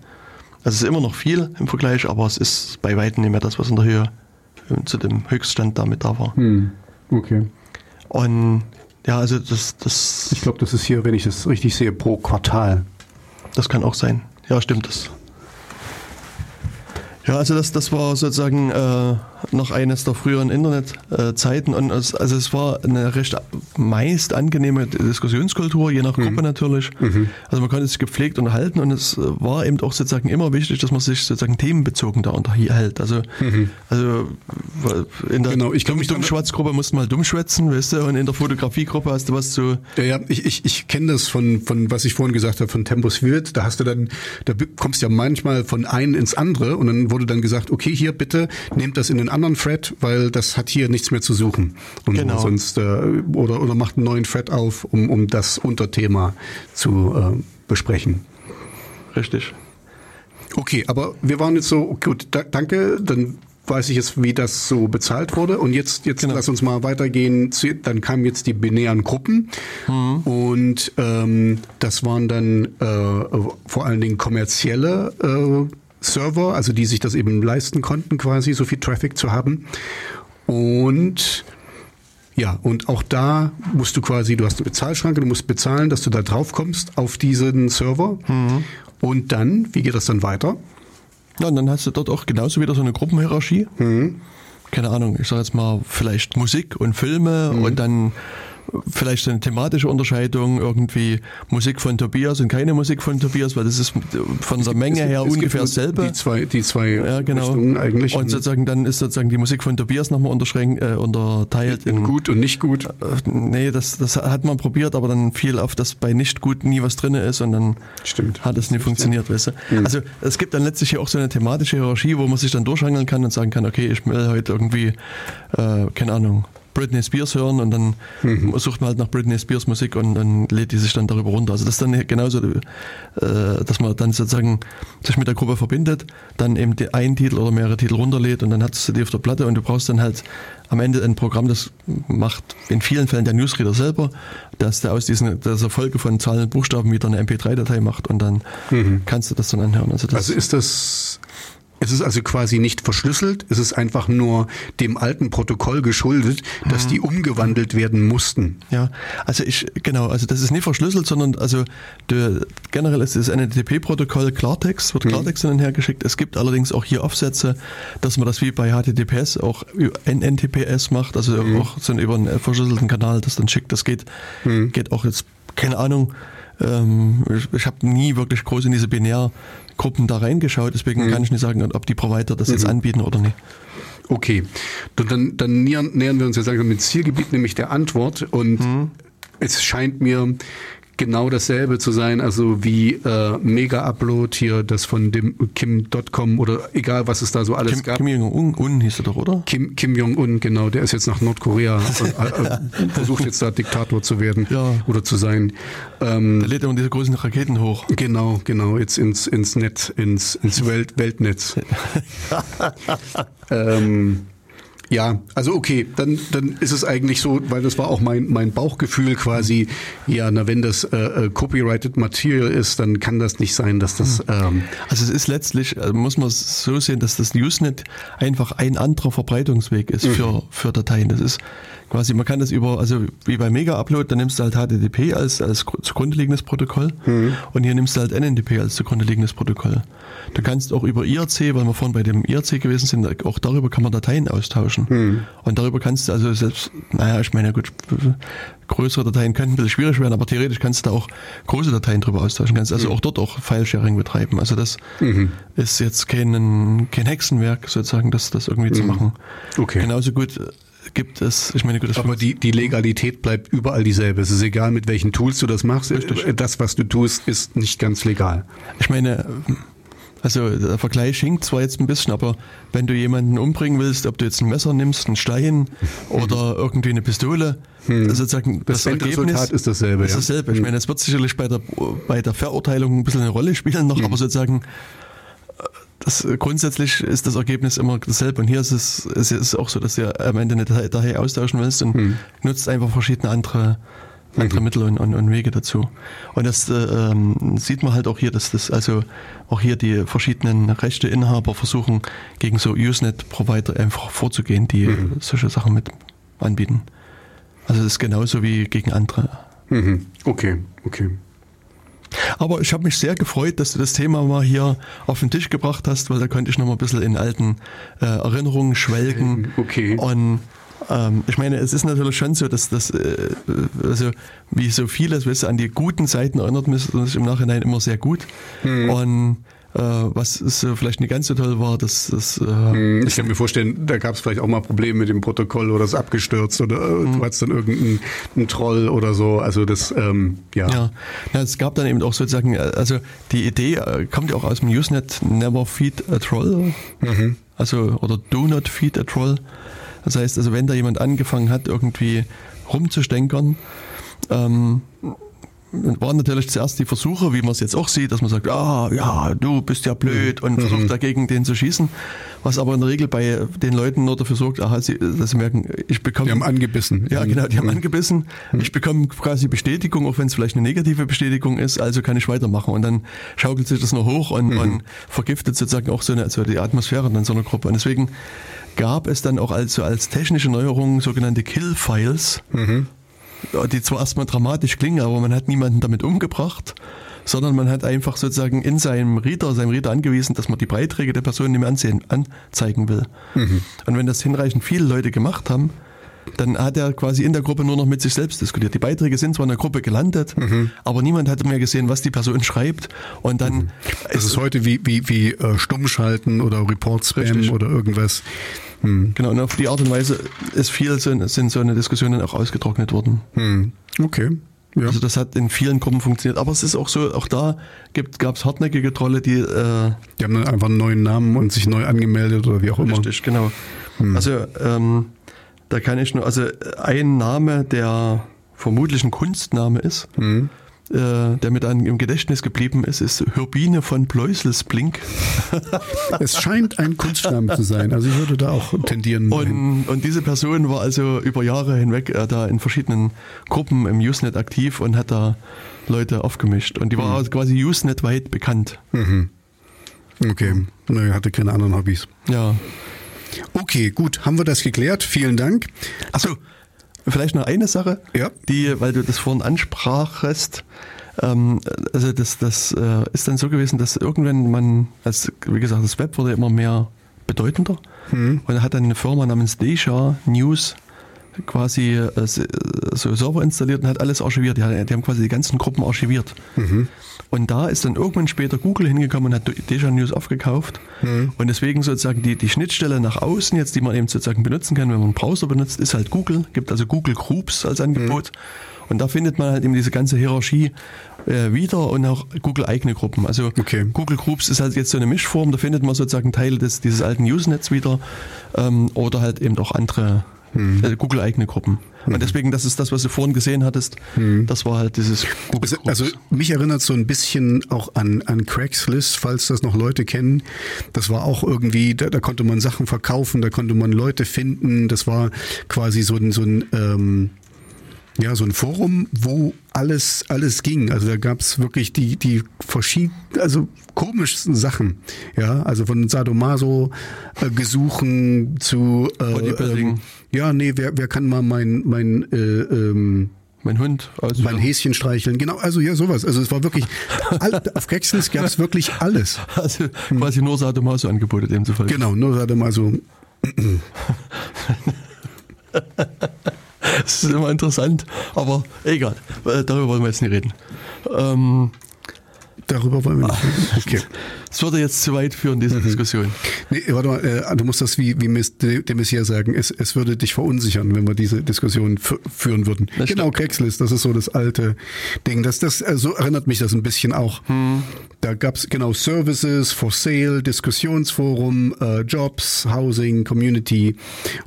Also es ist immer noch viel im Vergleich, aber es ist bei weitem nicht mehr das, was in der Höhe zu dem Höchststand damit da war. Hm. Okay. Und ja, also das, das, Ich glaube, das ist hier, wenn ich das richtig sehe, pro Quartal. das kann auch sein. Ja, stimmt das. Ja, also das, das war sozusagen äh, noch eines der früheren Internetzeiten und es, also es war eine recht meist angenehme Diskussionskultur, je nach Gruppe natürlich. Also man konnte sich gepflegt unterhalten und es war eben auch sozusagen immer wichtig, dass man sich sozusagen themenbezogen da unterhält. Also, also in der Genau, ich kann mich dann- Dummschwatzgruppe musst du mal dummschwätzen, weißt du, und in der Fotografiegruppe hast du was zu Ja, ja, ich, ich, ich kenne das von, von, was ich vorhin gesagt habe, von Tempus Vivid. Da hast du dann, da kommst du ja manchmal von einem ins andere und dann wurde dann gesagt, okay, hier bitte nehmt das in den anderen Thread, weil das hat hier nichts mehr zu suchen. Und Genau. sonst, äh, oder, oder macht einen neuen Thread auf, um, um das Unterthema zu äh, besprechen. richtig. Okay, aber wir waren jetzt so, gut, da, danke, dann weiß ich jetzt, wie das so bezahlt wurde. Und jetzt, jetzt Genau. lass uns mal weitergehen. Dann kamen jetzt die binären Gruppen. Und ähm, das waren dann äh, vor allen Dingen kommerzielle äh, Server, also die sich das eben leisten konnten, quasi so viel Traffic zu haben. Und ja, und auch da musst du quasi, du hast eine Bezahlschranke, du musst bezahlen, dass du da drauf kommst auf diesen Server. Und dann, wie geht das dann weiter? Ja, und dann hast du dort auch genauso wieder so eine Gruppenhierarchie. Keine Ahnung, ich sage jetzt mal vielleicht Musik und Filme und dann vielleicht eine thematische Unterscheidung, irgendwie Musik von Tobias und keine Musik von Tobias, weil das ist von der Menge Es her es gibt ungefähr dasselbe. Die zwei, die zwei ja, genau. Richtungen eigentlich. Und sozusagen dann ist sozusagen die Musik von Tobias nochmal äh, unterteilt in, gut und nicht gut. Äh, Nee, das, das hat man probiert, aber dann fiel auf, dass bei nicht gut nie was drin ist und dann Stimmt. hat es nicht funktioniert, weißt du. Also es gibt dann letztlich hier auch so eine thematische Hierarchie, wo man sich dann durchhangeln kann und sagen kann, okay, ich will heute irgendwie, äh, keine Ahnung, Britney Spears hören und dann sucht man halt nach Britney Spears Musik und dann lädt die sich dann darüber runter. Also das ist dann genauso, äh, dass man dann sozusagen sich mit der Gruppe verbindet, dann eben die- einen Titel oder mehrere Titel runterlädt und dann hast du die auf der Platte und du brauchst dann halt am Ende ein Programm, das macht in vielen Fällen der Newsreader selber, dass der aus diesen, dieser Folge von Zahlen und Buchstaben wieder eine MP3-Datei macht und dann kannst du das dann anhören. Also das Also ist das, es ist also quasi nicht verschlüsselt, es ist einfach nur dem alten Protokoll geschuldet, dass die umgewandelt werden mussten. Ja, also ich, genau, also das ist nicht verschlüsselt, sondern also der, generell ist das NTP-Protokoll Klartext, wird Klartext hin und her geschickt. Es gibt allerdings auch hier Aufsätze, dass man das wie bei HTTPS auch über NNTPS macht, also auch so über einen verschlüsselten Kanal das dann schickt. Das geht, geht auch jetzt, keine Ahnung, ähm, ich, ich habe nie wirklich groß in diese Binärgruppen da reingeschaut, deswegen kann ich nicht sagen, ob die Provider das jetzt anbieten oder nicht. Okay, dann, dann, nähern, nähern wir uns jetzt langsam dem Zielgebiet, nämlich der Antwort. Und es scheint mir genau dasselbe zu sein, also wie äh, Mega-Upload hier, das von dem Kim.com oder egal, was es da so alles Kim, gab. Kim Jong-un Un hieß er doch, oder? Kim, Kim Jong-un, genau, der ist jetzt nach Nordkorea und äh, äh, versucht jetzt da Diktator zu werden Ja. oder zu sein. Ähm, Da lädt er diese großen Raketen hoch. Genau, genau, jetzt ins, ins Netz, ins, ins Welt, Weltnetz. ähm, Ja, also okay, dann, dann ist es eigentlich so, weil das war auch mein, mein Bauchgefühl quasi, ja, na wenn das äh, äh copyrighted Material ist, dann kann das nicht sein, dass das... Hm. Ähm also es ist letztlich, äh, muss man so sehen, dass das Usenet einfach ein anderer Verbreitungsweg ist mhm. für, für Dateien. Das ist quasi, man kann das über, also wie bei Mega Upload, da nimmst du halt HTTP als, als zugrunde liegendes Protokoll mhm. und hier nimmst du halt NNDP als zugrunde liegendes Protokoll. Du kannst auch über IRC, weil wir vorhin bei dem IRC gewesen sind, auch darüber kann man Dateien austauschen. Mhm. Und darüber kannst du also selbst, naja, ich meine, gut, größere Dateien könnten ein bisschen schwierig werden, aber theoretisch kannst du da auch große Dateien drüber austauschen. Kannst also mhm. auch dort auch File-Sharing betreiben. Also das mhm. ist jetzt kein, kein Hexenwerk, sozusagen, das, das irgendwie zu mhm. machen. Okay. Genauso gut gibt es, ich meine, gut, aber die, die Legalität bleibt überall dieselbe. Es ist egal, mit welchen Tools du das machst. Richtig. Das, was du tust, ist nicht ganz legal. Ich meine, also der Vergleich hinkt zwar jetzt ein bisschen, aber wenn du jemanden umbringen willst, ob du jetzt ein Messer nimmst, einen Stein oder irgendwie eine Pistole, hm. sozusagen das, das Ergebnis ist dasselbe. Ist dasselbe. Ja. Ich meine, es wird sicherlich bei der, bei der Verurteilung ein bisschen eine Rolle spielen noch, hm. aber sozusagen das, grundsätzlich ist das Ergebnis immer dasselbe. Und hier ist es, es ist auch so, dass du am Ende eine Datei austauschen willst und hm. nutzt einfach verschiedene andere andere mhm. Mittel und, und, und, Wege dazu. Und das äh, ähm, sieht man halt auch hier, dass das also auch hier die verschiedenen Rechteinhaber versuchen, gegen so Usenet-Provider einfach vorzugehen, die mhm. solche Sachen mit anbieten. Also das ist genauso wie gegen andere. Mhm. Okay, okay. Aber ich habe mich sehr gefreut, dass du das Thema mal hier auf den Tisch gebracht hast, weil da konnte ich noch mal ein bisschen in alten äh, Erinnerungen schwelgen. Okay. Und ähm, ich meine, es ist natürlich schon so, dass das, äh, also wie so vieles, weißt du, an die guten Seiten erinnert man sich im Nachhinein immer sehr gut. Mhm. Und was so vielleicht nicht ganz so toll war, dass das. Äh, hm, ich kann mir vorstellen, da gab es vielleicht auch mal Probleme mit dem Protokoll oder es ist abgestürzt oder äh, mhm. du hattest dann irgendeinen Troll oder so. Also das, ähm, ja. ja. Ja, es gab dann eben auch sozusagen, äh, also die Idee äh, kommt ja auch aus dem Usenet Never Feed a Troll. Mhm. Also, oder Do Not Feed a Troll. Das heißt, also wenn da jemand angefangen hat, irgendwie rumzustänkern, ähm, waren natürlich zuerst die Versuche, wie man es jetzt auch sieht, dass man sagt, ah, ja, du bist ja blöd und mhm. versucht dagegen den zu schießen, was aber in der Regel bei den Leuten nur dafür sorgt, aha, sie, dass sie merken, ich bekomme... Die haben angebissen. Ja, genau, die haben mhm. angebissen. Mhm. Ich bekomme quasi Bestätigung, auch wenn es vielleicht eine negative Bestätigung ist, also kann ich weitermachen. Und dann schaukelt sich das noch hoch und, mhm. und vergiftet sozusagen auch so eine, also die Atmosphäre in so einer Gruppe. Und deswegen gab es dann auch also als technische Neuerung sogenannte Kill-Files, mhm. Die zwar erstmal dramatisch klingen, aber man hat niemanden damit umgebracht, sondern man hat einfach sozusagen in seinem Reader, seinem Reader angewiesen, dass man die Beiträge der Person nicht mehr ansehen, anzeigen will. Mhm. Und wenn das hinreichend viele Leute gemacht haben, dann hat er quasi in der Gruppe nur noch mit sich selbst diskutiert. Die Beiträge sind zwar in der Gruppe gelandet, mhm. aber niemand hat mehr gesehen, was die Person schreibt. Und dann. Mhm. Das ist heute wie, wie, wie äh, Stummschalten oder Report-Spam oder irgendwas. Mhm. Genau, und auf die Art und Weise ist viel, sind so eine Diskussionen auch ausgetrocknet worden. Mhm. Okay. Ja. Also das hat in vielen Gruppen funktioniert. Aber es ist auch so, auch da gab es hartnäckige Trolle, die... Äh, die haben dann einfach einen neuen Namen und sich neu angemeldet oder wie auch immer. Richtig, genau. Hm. Also ähm, da kann ich nur, also ein Name, der vermutlich ein Kunstname ist, mhm. Äh, der mir dann im Gedächtnis geblieben ist, ist Hyrbine von Bleuselsblink. es scheint ein Kunstname zu sein, also ich würde da auch tendieren. Und, und diese Person war also über Jahre hinweg äh, da in verschiedenen Gruppen im Usenet aktiv und hat da Leute aufgemischt. Und die war mhm. quasi Usenet weit bekannt. Mhm. Okay, naja, hatte keine anderen Hobbys. Ja. Okay, gut, haben wir das geklärt. Vielen Dank. Achso, vielleicht noch eine Sache, ja. die, weil du das vorhin ansprachest. Ähm, also das, das äh, ist dann so gewesen, dass irgendwann man, als wie gesagt, das Web wurde immer mehr bedeutender mhm. und hat dann eine Firma namens Deja News quasi äh, so Server installiert und hat alles archiviert. Die, die haben quasi die ganzen Gruppen archiviert. Mhm. Und da ist dann irgendwann später Google hingekommen und hat Deja News aufgekauft. Mhm. Und deswegen sozusagen die, die Schnittstelle nach außen jetzt, die man eben sozusagen benutzen kann, wenn man einen Browser benutzt, ist halt Google. Gibt also Google Groups als Angebot. Mhm. Und da findet man halt eben diese ganze Hierarchie äh, wieder und auch Google eigene Gruppen. Also okay. Google Groups ist halt jetzt so eine Mischform, da findet man sozusagen Teile des, dieses alten Usenets wieder ähm, oder halt eben auch andere äh, Google-eigene Gruppen. Und deswegen, das ist das, was du vorhin gesehen hattest, das war halt dieses Also, also mich erinnert so ein bisschen auch an, an Craigslist, falls das noch Leute kennen. Das war auch irgendwie, da, da konnte man Sachen verkaufen, da konnte man Leute finden. Das war quasi so ein, so ein ähm, ja, so ein Forum, wo alles, alles ging. Also da gab's wirklich die, die verschiedenen, also komischsten Sachen. Ja, also von Sadomaso äh, Gesuchen zu äh, ähm, ja, nee, wer, wer kann mal mein, mein äh, ähm, mein Hund. Also mein Häschen streicheln, genau, also ja, sowas. Also es war wirklich, all, auf Craigslist gab es wirklich alles. Also quasi nur Sadomaso-Angebote demzufolge. Genau, nur hatte mal so, Das ist immer interessant, aber egal, äh, darüber wollen wir jetzt nicht reden. Ähm, darüber wollen wir nicht reden. Okay. Es würde jetzt zu weit führen, diese Diskussion. Nee, warte mal, äh, du musst das wie, wie Miss de, de Messier sagen. Es, es würde dich verunsichern, wenn wir diese Diskussion fü- führen würden. Das genau, stimmt. Craigslist, das ist so das alte Ding. Das, das, äh, so erinnert mich das ein bisschen auch. Da gab's genau Services, for Sale, Diskussionsforum, äh, Jobs, Housing, Community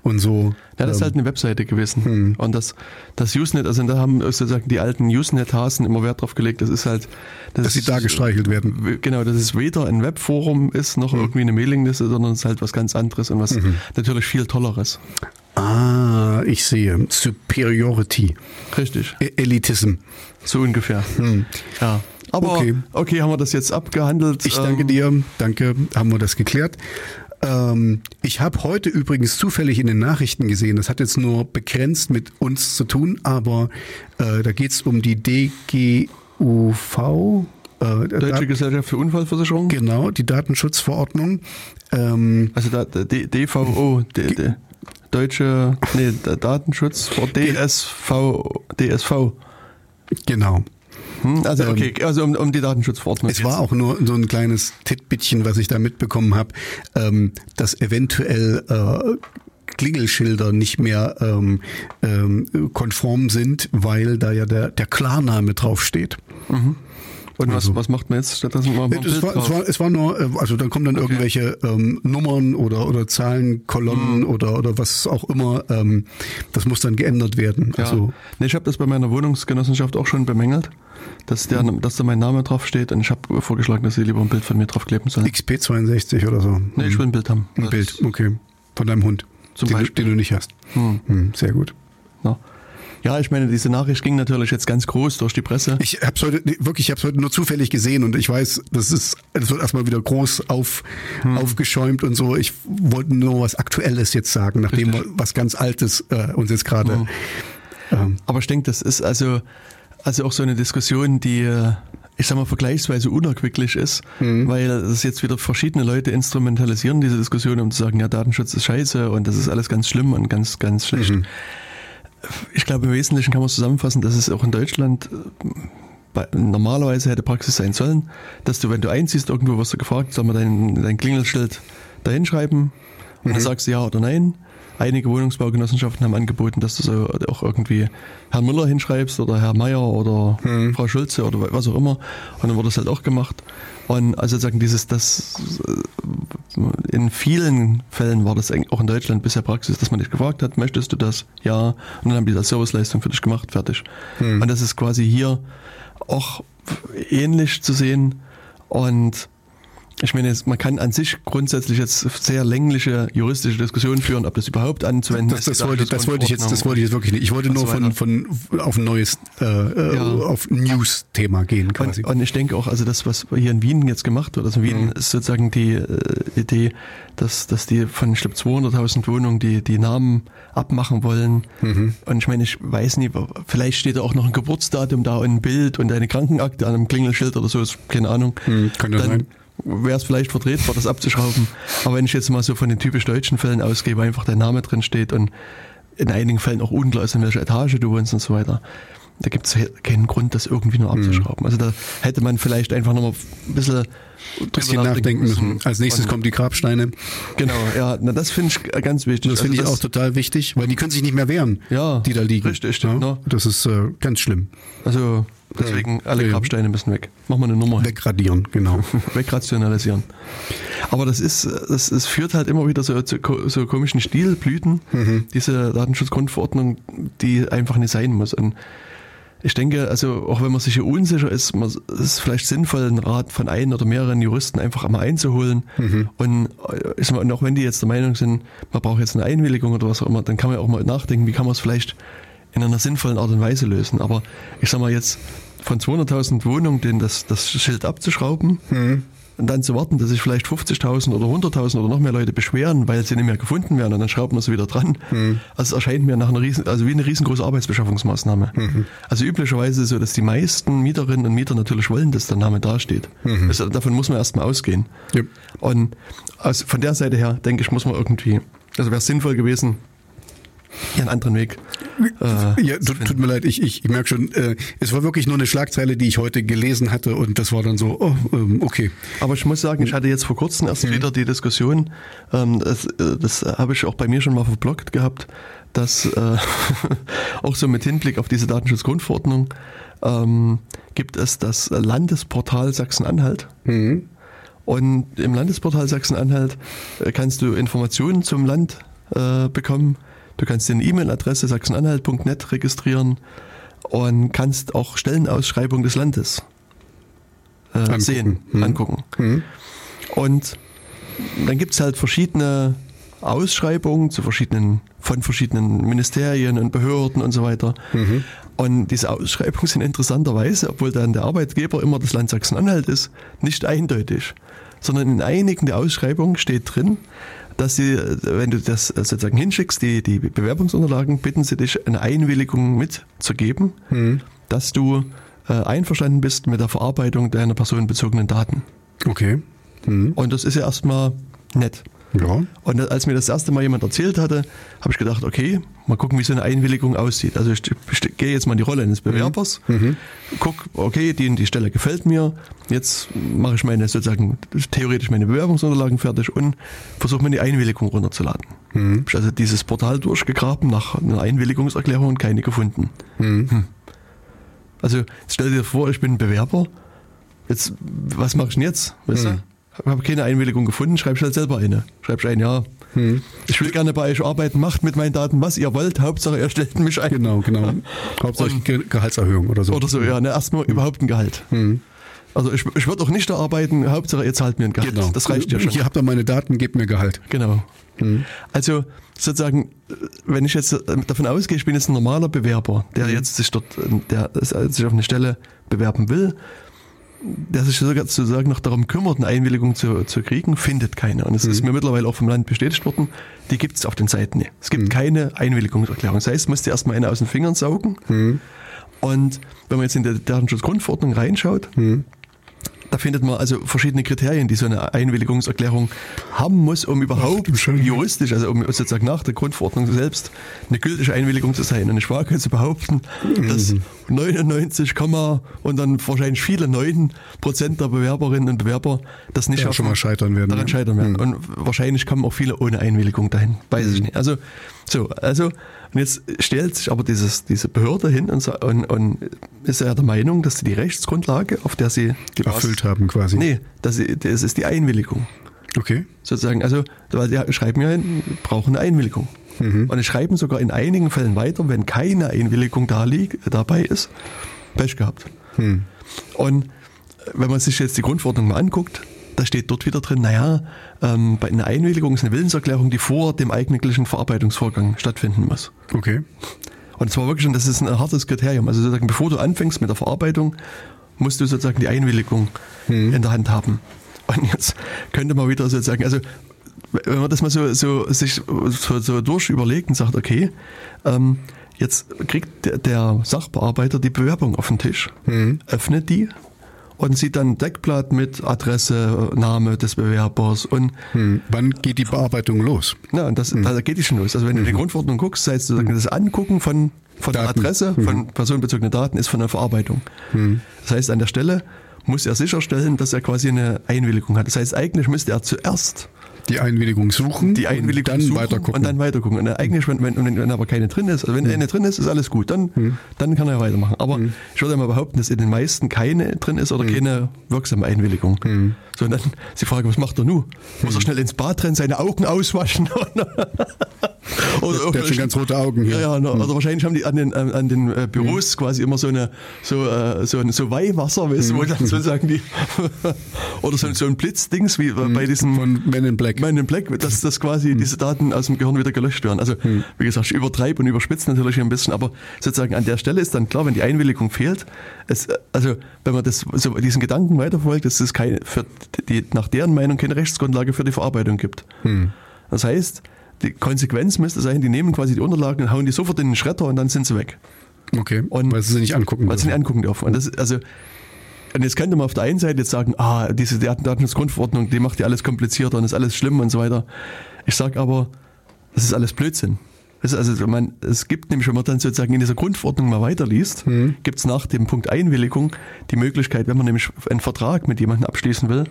und so. Ja, das ist Ähm, halt eine Webseite gewesen. Und das, das Usenet, also da haben sozusagen die alten Usenet-Hasen immer Wert drauf gelegt, das ist halt. Das dass sie ist, da gestreichelt werden. Genau, dass es weder ein Webforum ist, noch irgendwie eine Mailingliste, sondern es ist halt was ganz anderes und was natürlich viel Tolleres. Ah, ich sehe. Superiority. Richtig, E Elitism. so ungefähr. Ja. Aber okay. Okay. haben wir das jetzt abgehandelt. Ich danke Ähm, dir. Danke, haben wir das geklärt. Ähm, ich habe heute übrigens zufällig in den Nachrichten gesehen, das hat jetzt nur begrenzt mit uns zu tun, aber äh, da geht es um die DGUV. Äh, Deutsche Gesellschaft für Unfallversicherung. genau, die Datenschutzverordnung. Ähm, Also da, DVO, D, D, Deutsche nee, der Datenschutz vor DSV, DSV. genau. Hm, Also Ähm, okay, also um, um die Datenschutzverordnung. Es war auch nur so ein kleines Titbitchen, was ich da mitbekommen habe, ähm, dass eventuell äh, Klingelschilder nicht mehr ähm, ähm, konform sind, weil da ja der, der Klarname draufsteht. Und was, was macht man jetzt stattdessen? Ein Es war, es, drauf? war, es war nur, äh, also dann kommen dann irgendwelche ähm, Nummern oder, oder Zahlenkolonnen oder, oder was auch immer. Ähm, das muss dann geändert werden. Ja. Also nee, ich habe das bei meiner Wohnungsgenossenschaft auch schon bemängelt, dass, der, dass da mein Name draufsteht und ich habe vorgeschlagen, dass sie lieber ein Bild von mir draufkleben sollen. XP62 oder so. Nee, ich will ein Bild haben. Ein Das- Bild, okay. Von deinem Hund. Zum den, den du nicht hast. Hm. Hm, sehr gut. Ja. Ja, ich meine, diese Nachricht ging natürlich jetzt ganz groß durch die Presse. Ich habe heute wirklich, ich habe heute nur zufällig gesehen und ich weiß, das ist, es wird erstmal wieder groß auf, Hm. aufgeschäumt und so. Ich wollte nur was Aktuelles jetzt sagen, nachdem wir was ganz Altes äh, uns jetzt gerade. Hm. Ähm, Aber ich denke, das ist also, also auch so eine Diskussion, die, äh, ich sag mal, vergleichsweise unerquicklich ist, weil das jetzt wieder verschiedene Leute instrumentalisieren, diese Diskussion, um zu sagen, ja, Datenschutz ist scheiße und das ist alles ganz schlimm und ganz, ganz schlecht. Ich glaube, im Wesentlichen kann man zusammenfassen, dass es auch in Deutschland äh, normalerweise hätte Praxis sein sollen, dass du, wenn du einziehst, irgendwo wirst du gefragt, soll man dein, dein Klingelschild da hinschreiben und dann sagst du ja oder nein. Einige Wohnungsbaugenossenschaften haben angeboten, dass du so auch irgendwie Herr Müller hinschreibst oder Herr Meier oder Frau Schulze oder was auch immer. Und dann wurde das halt auch gemacht. Und also sozusagen dieses, das äh, in vielen Fällen war das auch in Deutschland bisher Praxis, dass man dich gefragt hat, möchtest du das? Ja. Und dann haben die das Serviceleistung für dich gemacht, fertig. Und das ist quasi hier auch ähnlich zu sehen. Und ich meine, jetzt, man kann an sich grundsätzlich jetzt sehr längliche juristische Diskussionen führen, ob das überhaupt anzuwenden das, das, wollte, das wollte ich jetzt, das wollte ich jetzt wirklich nicht. Ich wollte und nur so von, von auf ein neues, äh, äh, Ja. auf News-Thema gehen quasi. Und, und ich denke auch, also das, was hier in Wien jetzt gemacht wird, also in Wien Mhm. ist sozusagen die äh, Idee, dass, dass die von, ich glaube, 200.000 Wohnungen die, die Namen abmachen wollen. Mhm. Und ich meine, ich weiß nicht, vielleicht steht da auch noch ein Geburtsdatum da und ein Bild und eine Krankenakte an einem Klingelschild oder so, ist keine Ahnung. Hm, kann ja sein. Wäre es vielleicht vertretbar, das abzuschrauben. Aber wenn ich jetzt mal so von den typisch deutschen Fällen ausgehe, wo einfach dein Name drin steht und in einigen Fällen auch unklar ist, in welcher Etage du wohnst und so weiter, da gibt es keinen Grund, das irgendwie nur abzuschrauben. Also da hätte man vielleicht einfach nochmal ein bisschen, drüber bisschen nachdenken müssen. Als nächstes Und- kommen die Grabsteine. Genau, ja, na, das finde ich ganz wichtig. Das finde Also ich auch total wichtig, weil die können sich nicht mehr wehren, Ja, die da liegen. richtig, ja, ne? Das ist äh, ganz schlimm. Also Deswegen alle Grabsteine müssen weg. Machen wir eine Nummer. Wegradieren, genau. Wegrationalisieren. Aber das ist, das, das führt halt immer wieder so zu so komischen Stilblüten, mhm. diese Datenschutzgrundverordnung, die einfach nicht sein muss. Und ich denke, also auch wenn man sich hier unsicher ist, man, es ist vielleicht sinnvoll, einen Rat von einem oder mehreren Juristen einfach einmal einzuholen. Mhm. Und, ist mal, und auch wenn die jetzt der Meinung sind, man braucht jetzt eine Einwilligung oder was auch immer, dann kann man auch mal nachdenken, wie kann man es vielleicht in einer sinnvollen Art und Weise lösen. Aber ich sag mal jetzt von 200.000 Wohnungen den das, das Schild abzuschrauben, mhm und dann zu warten, dass sich vielleicht 50.000 oder 100.000 oder noch mehr Leute beschweren, weil sie nicht mehr gefunden werden und dann schraubt man sie wieder dran. Mhm. Also es erscheint mir nach einer riesen, also wie eine riesengroße Arbeitsbeschaffungsmaßnahme. Mhm. Also üblicherweise so, dass die meisten Mieterinnen und Mieter natürlich wollen, dass der Name dasteht. Mhm. Also davon muss man erstmal ausgehen. Ja. Und aus, von der Seite her, denke ich, muss man irgendwie, also wäre es sinnvoll gewesen, einen anderen Weg. Äh, ja, tut, tut, mir leid, ich, ich, ich merke schon, äh, es war wirklich nur eine Schlagzeile, die ich heute gelesen hatte und das war dann so, oh, ähm, okay. Aber ich muss sagen, ich hatte jetzt vor kurzem erst mhm. wieder die Diskussion, ähm, das, äh, das habe ich auch bei mir schon mal verblockt gehabt, dass äh, auch so mit Hinblick auf diese Datenschutzgrundverordnung ähm, gibt es das Landesportal Sachsen-Anhalt. Mhm. Und im Landesportal Sachsen-Anhalt äh, kannst du Informationen zum Land äh, bekommen Du kannst dir eine E-Mail-Adresse sachsenanhalt.net registrieren und kannst auch Stellenausschreibung des Landes äh, angucken. sehen, mhm. angucken. Mhm. Und dann gibt es halt verschiedene Ausschreibungen zu verschiedenen, von verschiedenen Ministerien und Behörden und so weiter. Mhm. Und diese Ausschreibungen sind interessanterweise, obwohl dann der Arbeitgeber immer das Land Sachsen-Anhalt ist, nicht eindeutig. Sondern in einigen der Ausschreibungen steht drin, dass sie, wenn du das sozusagen hinschickst, die, die Bewerbungsunterlagen, bitten sie dich, eine Einwilligung mitzugeben, mhm. dass du äh, einverstanden bist mit der Verarbeitung deiner personenbezogenen Daten. Okay. Mhm. Und das ist ja erstmal nett. Ja. Und als mir das erste Mal jemand erzählt hatte, habe ich gedacht, okay, mal gucken, wie so eine Einwilligung aussieht. Also ich, ich gehe jetzt mal in die Rolle eines Bewerbers, mhm. mhm. guck, okay, die, die Stelle gefällt mir, jetzt mache ich meine sozusagen theoretisch meine Bewerbungsunterlagen fertig und versuche mir die Einwilligung runterzuladen. Mhm. Ich also dieses Portal durchgegraben nach einer Einwilligungserklärung und keine gefunden. Mhm. Hm. Also stell dir vor, ich bin ein Bewerber. Jetzt, was mache ich denn jetzt? Weißt du? Mhm habe keine Einwilligung gefunden, schreibst halt selber eine. Schreibst ein, ja, hm. ich will gerne bei euch arbeiten, macht mit meinen Daten, was ihr wollt, Hauptsache ihr stellt mich ein. Genau, genau. Hauptsache Und, Gehaltserhöhung oder so. Oder so, ja, ne, erstmal hm. überhaupt ein Gehalt. Hm. Also ich, ich würde auch nicht da arbeiten, Hauptsache ihr zahlt mir ein Gehalt. Genau. Das reicht ja schon. Hier habt ihr meine Daten, gebt mir Gehalt. Genau. Hm. Also sozusagen, wenn ich jetzt davon ausgehe, ich bin jetzt ein normaler Bewerber, der hm. jetzt sich dort, der sich auf eine Stelle bewerben will, der sich sozusagen noch darum kümmert, eine Einwilligung zu, zu kriegen, findet keine. Und es mhm. ist mir mittlerweile auch vom Land bestätigt worden, die gibt es auf den Seiten nicht. Es gibt mhm. keine Einwilligungserklärung. Das heißt, musst du erstmal eine aus den Fingern saugen. Mhm. Und wenn man jetzt in die Datenschutzgrundverordnung reinschaut, mhm da findet man also verschiedene Kriterien, die so eine Einwilligungserklärung haben muss, um überhaupt Ach, juristisch, also um sozusagen nach der Grundverordnung selbst eine gültige Einwilligung zu sein. Und ich wage zu behaupten, mhm. dass 99, und dann wahrscheinlich viele 9 Prozent der Bewerberinnen und Bewerber das nicht ja, schon mal scheitern werden. Daran scheitern werden. Mhm. Und wahrscheinlich kommen auch viele ohne Einwilligung dahin. Weiß mhm. ich nicht. Also, so, also und jetzt stellt sich aber dieses, diese Behörde hin und, und, und ist ja der Meinung, dass sie die Rechtsgrundlage, auf der sie erfüllt haben quasi. Nee, das, das ist die Einwilligung. Okay. Sozusagen, also weil die schreiben ja, brauchen eine Einwilligung. Mhm. Und sie schreiben sogar in einigen Fällen weiter, wenn keine Einwilligung da liegt, dabei ist, Pech gehabt. Mhm. Und wenn man sich jetzt die Grundverordnung mal anguckt, da steht dort wieder drin, naja, ähm, bei einer Einwilligung ist eine Willenserklärung, die vor dem eigentlichen Verarbeitungsvorgang stattfinden muss. Okay. Und zwar wirklich, und das ist ein hartes Kriterium. Also sozusagen, bevor du anfängst mit der Verarbeitung, musst du sozusagen die Einwilligung hm. in der Hand haben. Und jetzt könnte man wieder sozusagen, also wenn man das mal so, so sich so, so durch überlegt und sagt, okay, ähm, jetzt kriegt der, der, Sachbearbeiter die Bewerbung auf den Tisch, mhm. öffnet die, und sieht dann Deckblatt mit Adresse, Name des Bewerbers und hm. wann geht die Bearbeitung los? Ja, und das, hm. da geht die schon los. Also wenn du in die hm. Grundverordnung guckst, heißt sozusagen das Angucken von von Daten. der Adresse, hm. von personenbezogenen Daten ist von der Verarbeitung. Hm. Das heißt, an der Stelle muss er sicherstellen, dass er quasi eine Einwilligung hat. Das heißt, eigentlich müsste er zuerst Die Einwilligung suchen. Die Einwilligung und dann suchen weiter gucken. Und dann weiter gucken. Und eigentlich, wenn, wenn, wenn aber keine drin ist, also wenn eine drin ist, ist alles gut. Dann, dann kann er weitermachen. Aber ich würde mal behaupten, dass in den meisten keine drin ist oder keine wirksame Einwilligung. So, und dann ist die Frage, was macht er nun? Muss er schnell ins Bad rennen, seine Augen auswaschen? oder Der hat schon ganz rote Augen hier. Ja, ja, no, also wahrscheinlich haben die an den, an den äh, Büros quasi immer so eine so, äh, so, ein, so Weihwasser, weißt wo dann sozusagen die oder so, so ein Blitzdings wie bei diesem Von Men in Black. Man in Black, dass, dass quasi diese Daten aus dem Gehirn wieder gelöscht werden. Also, wie gesagt, ich übertreibe und überspitze natürlich ein bisschen, aber sozusagen an der Stelle ist dann klar, wenn die Einwilligung fehlt, es, also, wenn man das, so diesen Gedanken weiterverfolgt, dass es keine, für die, nach deren Meinung keine Rechtsgrundlage für die Verarbeitung gibt. Das heißt, die Konsequenz müsste sein, die nehmen quasi die Unterlagen und hauen die sofort in den Schredder und dann sind sie weg. Okay. Und- weil sie sie nicht angucken. Weil sie nicht dürfen. angucken dürfen. Und das also, und jetzt könnte man auf der einen Seite jetzt sagen, ah, diese Daten- Datenschutzgrundverordnung, die macht ja alles komplizierter und ist alles schlimm und so weiter. Ich sage aber, das ist alles Blödsinn. Das ist also, man, es gibt nämlich, wenn man dann sozusagen in dieser Grundverordnung mal weiterliest, gibt es nach dem Punkt Einwilligung die Möglichkeit, wenn man nämlich einen Vertrag mit jemandem abschließen will,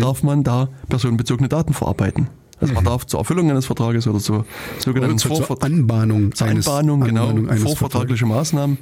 darf man da personenbezogene Daten verarbeiten. Also man darf zur Erfüllung eines Vertrages oder zur sogenannten zur, zur Anbahnung eines, Anbahnung, genau, Anbahnung eines vorvertragliche Maßnahmen,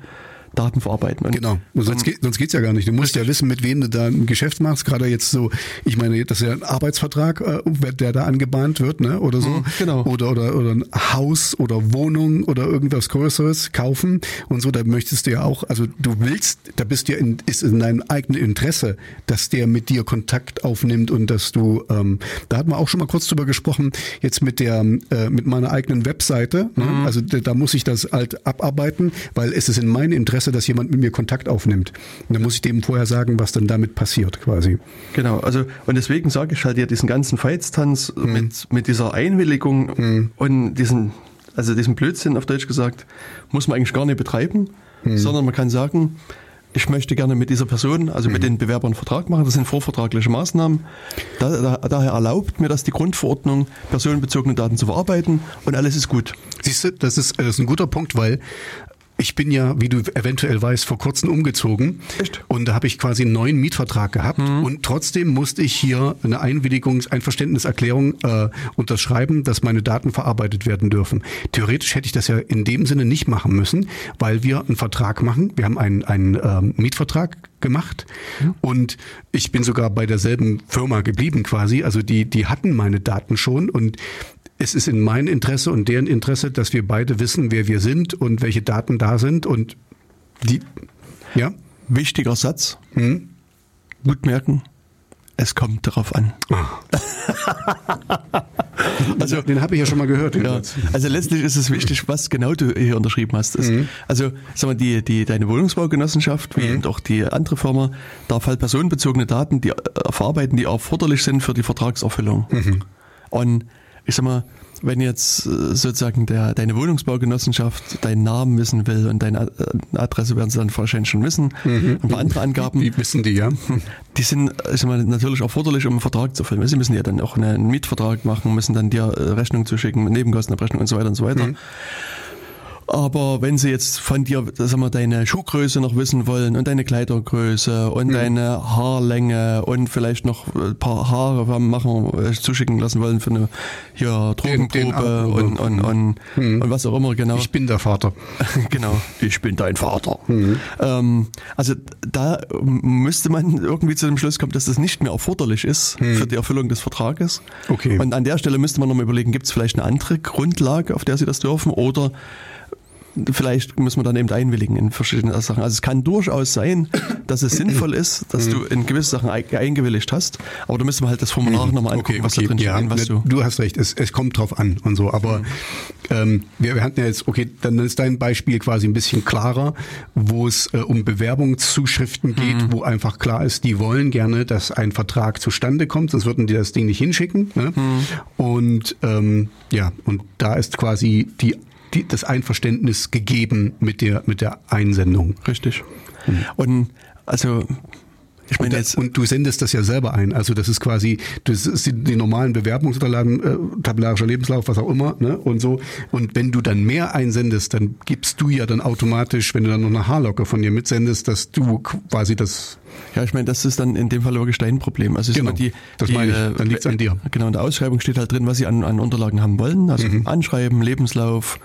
Daten verarbeiten. Und Genau. Sonst, geht, sonst geht's ja gar nicht. Du musst ja wissen, mit wem du da ein Geschäft machst. Gerade jetzt so, ich meine, das ist ja ein Arbeitsvertrag, äh, der da angebahnt wird, ne? Oder so. Mhm, genau. Oder, oder, oder ein Haus oder Wohnung oder irgendwas Größeres kaufen und so. Da möchtest du ja auch, also du willst, da bist dir in, ist in deinem eigenen Interesse, dass der mit dir Kontakt aufnimmt und dass du, ähm, da hatten wir auch schon mal kurz drüber gesprochen, jetzt mit der, äh, mit meiner eigenen Webseite. Ne? Mhm. Also da, da muss ich das halt abarbeiten, weil es ist in meinem Interesse, dass jemand mit mir Kontakt aufnimmt. Und dann muss ich dem vorher sagen, was dann damit passiert, quasi. Genau, also und deswegen sage ich halt ja diesen ganzen Feitstanz mit, mit dieser Einwilligung und diesen, also diesen Blödsinn auf Deutsch gesagt, muss man eigentlich gar nicht betreiben, sondern man kann sagen, ich möchte gerne mit dieser Person, also mit den Bewerbern einen Vertrag machen, das sind vorvertragliche Maßnahmen. Da, da, daher erlaubt mir das die Grundverordnung, personenbezogene Daten zu verarbeiten und alles ist gut. Siehst du, das ist, das ist ein guter Punkt, weil ich bin ja, wie du eventuell weißt, vor kurzem umgezogen. Echt? Und da habe ich quasi einen neuen Mietvertrag gehabt. Und trotzdem musste ich hier eine Einwilligungs-, Einverständniserklärung äh, unterschreiben, dass meine Daten verarbeitet werden dürfen. Theoretisch hätte ich das ja in dem Sinne nicht machen müssen, weil wir einen Vertrag machen. Wir haben einen, einen ähm, Mietvertrag gemacht und ich bin sogar bei derselben Firma geblieben quasi. Also die, die hatten meine Daten schon und es ist in meinem Interesse und deren Interesse, dass wir beide wissen, wer wir sind und welche Daten da sind und die, ja, Wichtiger Satz, gut merken, es kommt darauf an. also den habe ich ja schon mal gehört. Ja, also letztlich ist es wichtig, was genau du hier unterschrieben hast. Es- Also, sag mal, die, die, deine Wohnungsbaugenossenschaft, wie eben auch die andere Firma, darf halt personenbezogene Daten, die äh, verarbeiten, die erforderlich sind für die Vertragserfüllung. Und ich sag mal, wenn jetzt äh, sozusagen der, deine Wohnungsbaugenossenschaft deinen Namen wissen will und deine äh, Adresse werden sie dann wahrscheinlich schon wissen, ein paar andere Angaben, Die wissen die, ja. die sind ich sag mal, natürlich erforderlich, um einen Vertrag zu erfüllen. Sie müssen ja dann auch einen Mietvertrag machen, müssen dann dir äh, Rechnung zuschicken, Nebenkostenabrechnung und so weiter und so weiter. Aber wenn sie jetzt von dir, sag mal, deine Schuhgröße noch wissen wollen und deine Kleidergröße und deine Haarlänge und vielleicht noch ein paar Haare machen, äh, zuschicken lassen wollen für eine den Drogenprobe und, und, und, und was auch immer, genau. Ich bin der Vater. genau, ich bin dein Vater. Ähm, also da müsste man irgendwie zu dem Schluss kommen, dass das nicht mehr erforderlich ist für die Erfüllung des Vertrages. Okay. Und an der Stelle müsste man nochmal überlegen, gibt es vielleicht eine andere Grundlage, auf der sie das dürfen oder vielleicht muss man dann eben einwilligen in verschiedene Sachen. Also es kann durchaus sein, dass es sinnvoll ist, dass du in gewisse Sachen ein- eingewilligt hast, aber da müsste man halt das Formular nochmal angucken, was da drin ja, steht, was ne, du... du hast recht, es, es kommt drauf an und so, aber ähm, wir, wir hatten ja jetzt, okay, dann ist dein Beispiel quasi ein bisschen klarer, wo es äh, um Bewerbungszuschriften geht, wo einfach klar ist, die wollen gerne, dass ein Vertrag zustande kommt, sonst würden die das Ding nicht hinschicken. Ne? Und ähm, ja, und da ist quasi die, die, das Einverständnis gegeben mit der, mit der Einsendung. Richtig. Und also Ich meine und, jetzt, und du sendest das ja selber ein. Also das ist quasi, das ist die, die normalen Bewerbungsunterlagen, äh, tabellarischer Lebenslauf, was auch immer, ne? Und so. Und wenn du dann mehr einsendest, dann gibst du ja dann automatisch, wenn du dann noch eine Haarlocke von dir mitsendest, dass du quasi das ja, ich meine, das ist dann in dem Fall wirklich dein Problem. Also genau, die, das die, meine ich, dann liegt es an dir. Genau, in der Ausschreibung steht halt drin, was sie an, an Unterlagen haben wollen. Also mhm. Anschreiben, Lebenslauf,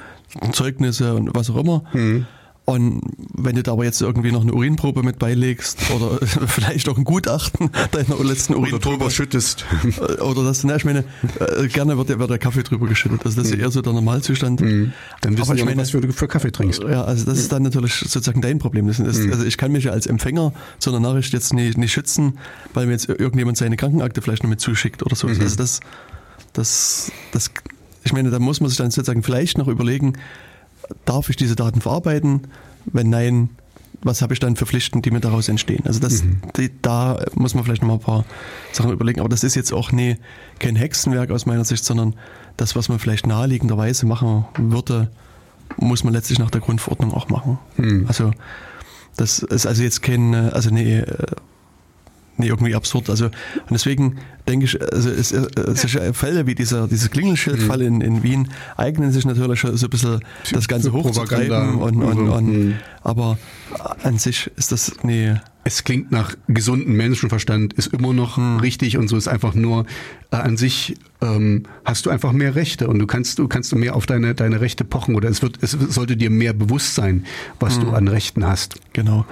Zeugnisse und was auch immer. Mhm. Und wenn du da aber jetzt irgendwie noch eine Urinprobe mit beilegst oder vielleicht auch ein Gutachten deiner letzten Urinprobe. Oder drüber schüttest. Oder das, ne, ich meine, äh, gerne wird, wird der Kaffee drüber geschüttet. Also das ist mhm. eher so der Normalzustand. Mhm. Dann wissen aber ich meine, was du für Kaffee trinkst. Ja, also das ist dann natürlich sozusagen dein Problem. Das ist, mhm. Also ich kann mich ja als Empfänger so einer Nachricht jetzt nicht, nicht schützen, weil mir jetzt irgendjemand seine Krankenakte vielleicht noch mit zuschickt oder so. Mhm. Also das, das, das, ich meine, da muss man sich dann sozusagen vielleicht noch überlegen, darf ich diese Daten verarbeiten? Wenn nein, was habe ich dann für Pflichten, die mir daraus entstehen? Also das, mhm. die, da muss man vielleicht noch mal ein paar Sachen überlegen. Aber das ist jetzt auch nie, kein Hexenwerk aus meiner Sicht, sondern das, was man vielleicht naheliegenderweise machen würde, muss man letztlich nach der Grundverordnung auch machen. Mhm. Also das ist also jetzt kein, also nee, nee, irgendwie absurd. Also und deswegen denke ich, also es, es, Fälle wie dieser dieses Klingelschildfall mhm. in, in Wien eignen sich natürlich schon so ein bisschen das Ganze hochzutreiben und, und, und, mhm. aber an sich ist das nee es klingt nach gesunden Menschenverstand, ist immer noch hm. richtig und so ist einfach nur äh, an sich ähm, hast du einfach mehr Rechte und du kannst du kannst du mehr auf deine deine Rechte pochen oder es wird es sollte dir mehr bewusst sein, was hm. du an Rechten hast. Genau.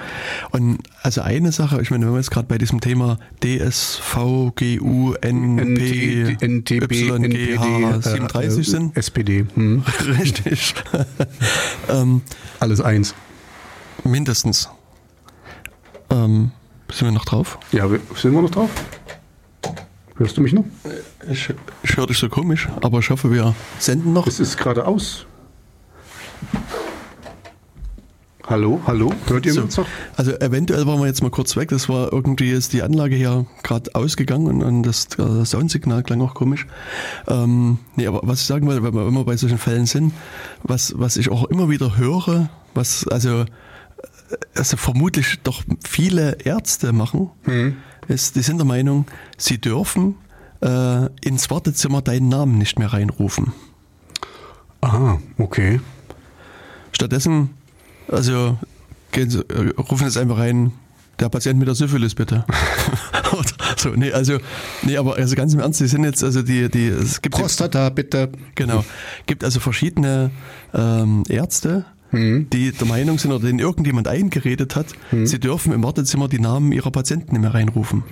Und also eine Sache, ich meine, wenn wir jetzt gerade bei diesem Thema DSVGU NP NTB YGH 37 äh, sind, SPD, hm. richtig. ähm, Alles eins. Mindestens. Ähm, sind wir noch drauf? Ja, sind wir noch drauf? Hörst du mich noch? Ich, ich höre dich so komisch, aber ich hoffe, wir senden noch. Es ist gerade aus. Hallo, hallo, hört ihr so, uns noch? Also eventuell waren wir jetzt mal kurz weg. Das war irgendwie ist die Anlage hier gerade ausgegangen und, und das, das, Soundsignal klang auch komisch. Ähm, nee, aber was ich sagen wollte, wenn wir immer bei solchen Fällen sind, was, was ich auch immer wieder höre, was also also vermutlich doch viele Ärzte machen, mhm. ist, die sind der Meinung, sie dürfen äh, ins Wartezimmer deinen Namen nicht mehr reinrufen. Aha, okay. Stattdessen, also gehen sie, äh, rufen es einfach rein, der Patient mit der Syphilis bitte. so, nee, also, nee, aber also ganz im Ernst, die sind jetzt, also die, die, es gibt. Prostata, bitte. Genau. Gibt also verschiedene ähm, Ärzte, mhm. die der Meinung sind oder denen irgendjemand eingeredet hat, mhm. sie dürfen im Wartezimmer die Namen ihrer Patienten nicht mehr reinrufen.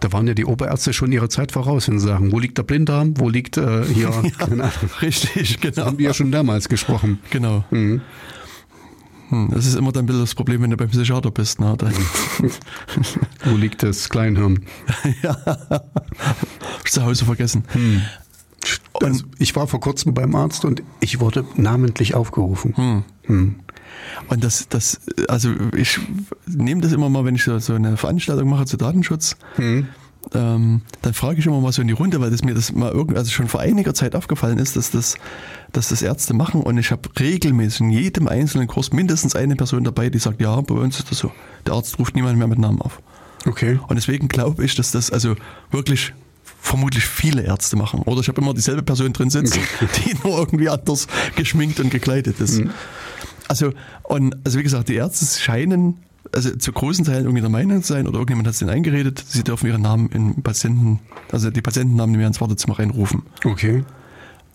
Da waren ja die Oberärzte schon ihrer Zeit voraus, wenn sie sagen, wo liegt der Blinddarm, wo liegt äh, hier... ja, richtig, genau. Das haben wir ja schon damals gesprochen. Genau. Mhm. Hm, das ist immer dann ein bisschen das Problem, wenn du beim Psychiater bist. Ne? Wo liegt das Kleinhirn? ja, zu Hause vergessen. Hm. Also ich war vor kurzem beim Arzt und ich wurde namentlich aufgerufen. Hm. Hm. Und das, das, also ich nehme das immer mal, wenn ich so, so eine Veranstaltung mache zu Datenschutz, hm. Ähm, dann frage ich immer mal so in die Runde, weil das mir das mal irgendwie, also schon vor einiger Zeit aufgefallen ist, dass das, dass das Ärzte machen und ich habe regelmäßig in jedem einzelnen Kurs mindestens eine Person dabei, die sagt, ja, bei uns ist das so. Der Arzt ruft niemand mehr mit Namen auf. Okay. Und deswegen glaube ich, dass das also wirklich vermutlich viele Ärzte machen. Oder ich habe immer dieselbe Person drin sitzen, die nur irgendwie anders geschminkt und gekleidet ist. Mhm. Also, und, also wie gesagt, die Ärzte scheinen also zu großen Teilen irgendwie der Meinung sein oder irgendjemand hat es denen eingeredet, sie dürfen ihren Namen in Patienten, also die Patientennamen nicht mehr ins Wartezimmer reinrufen. Okay.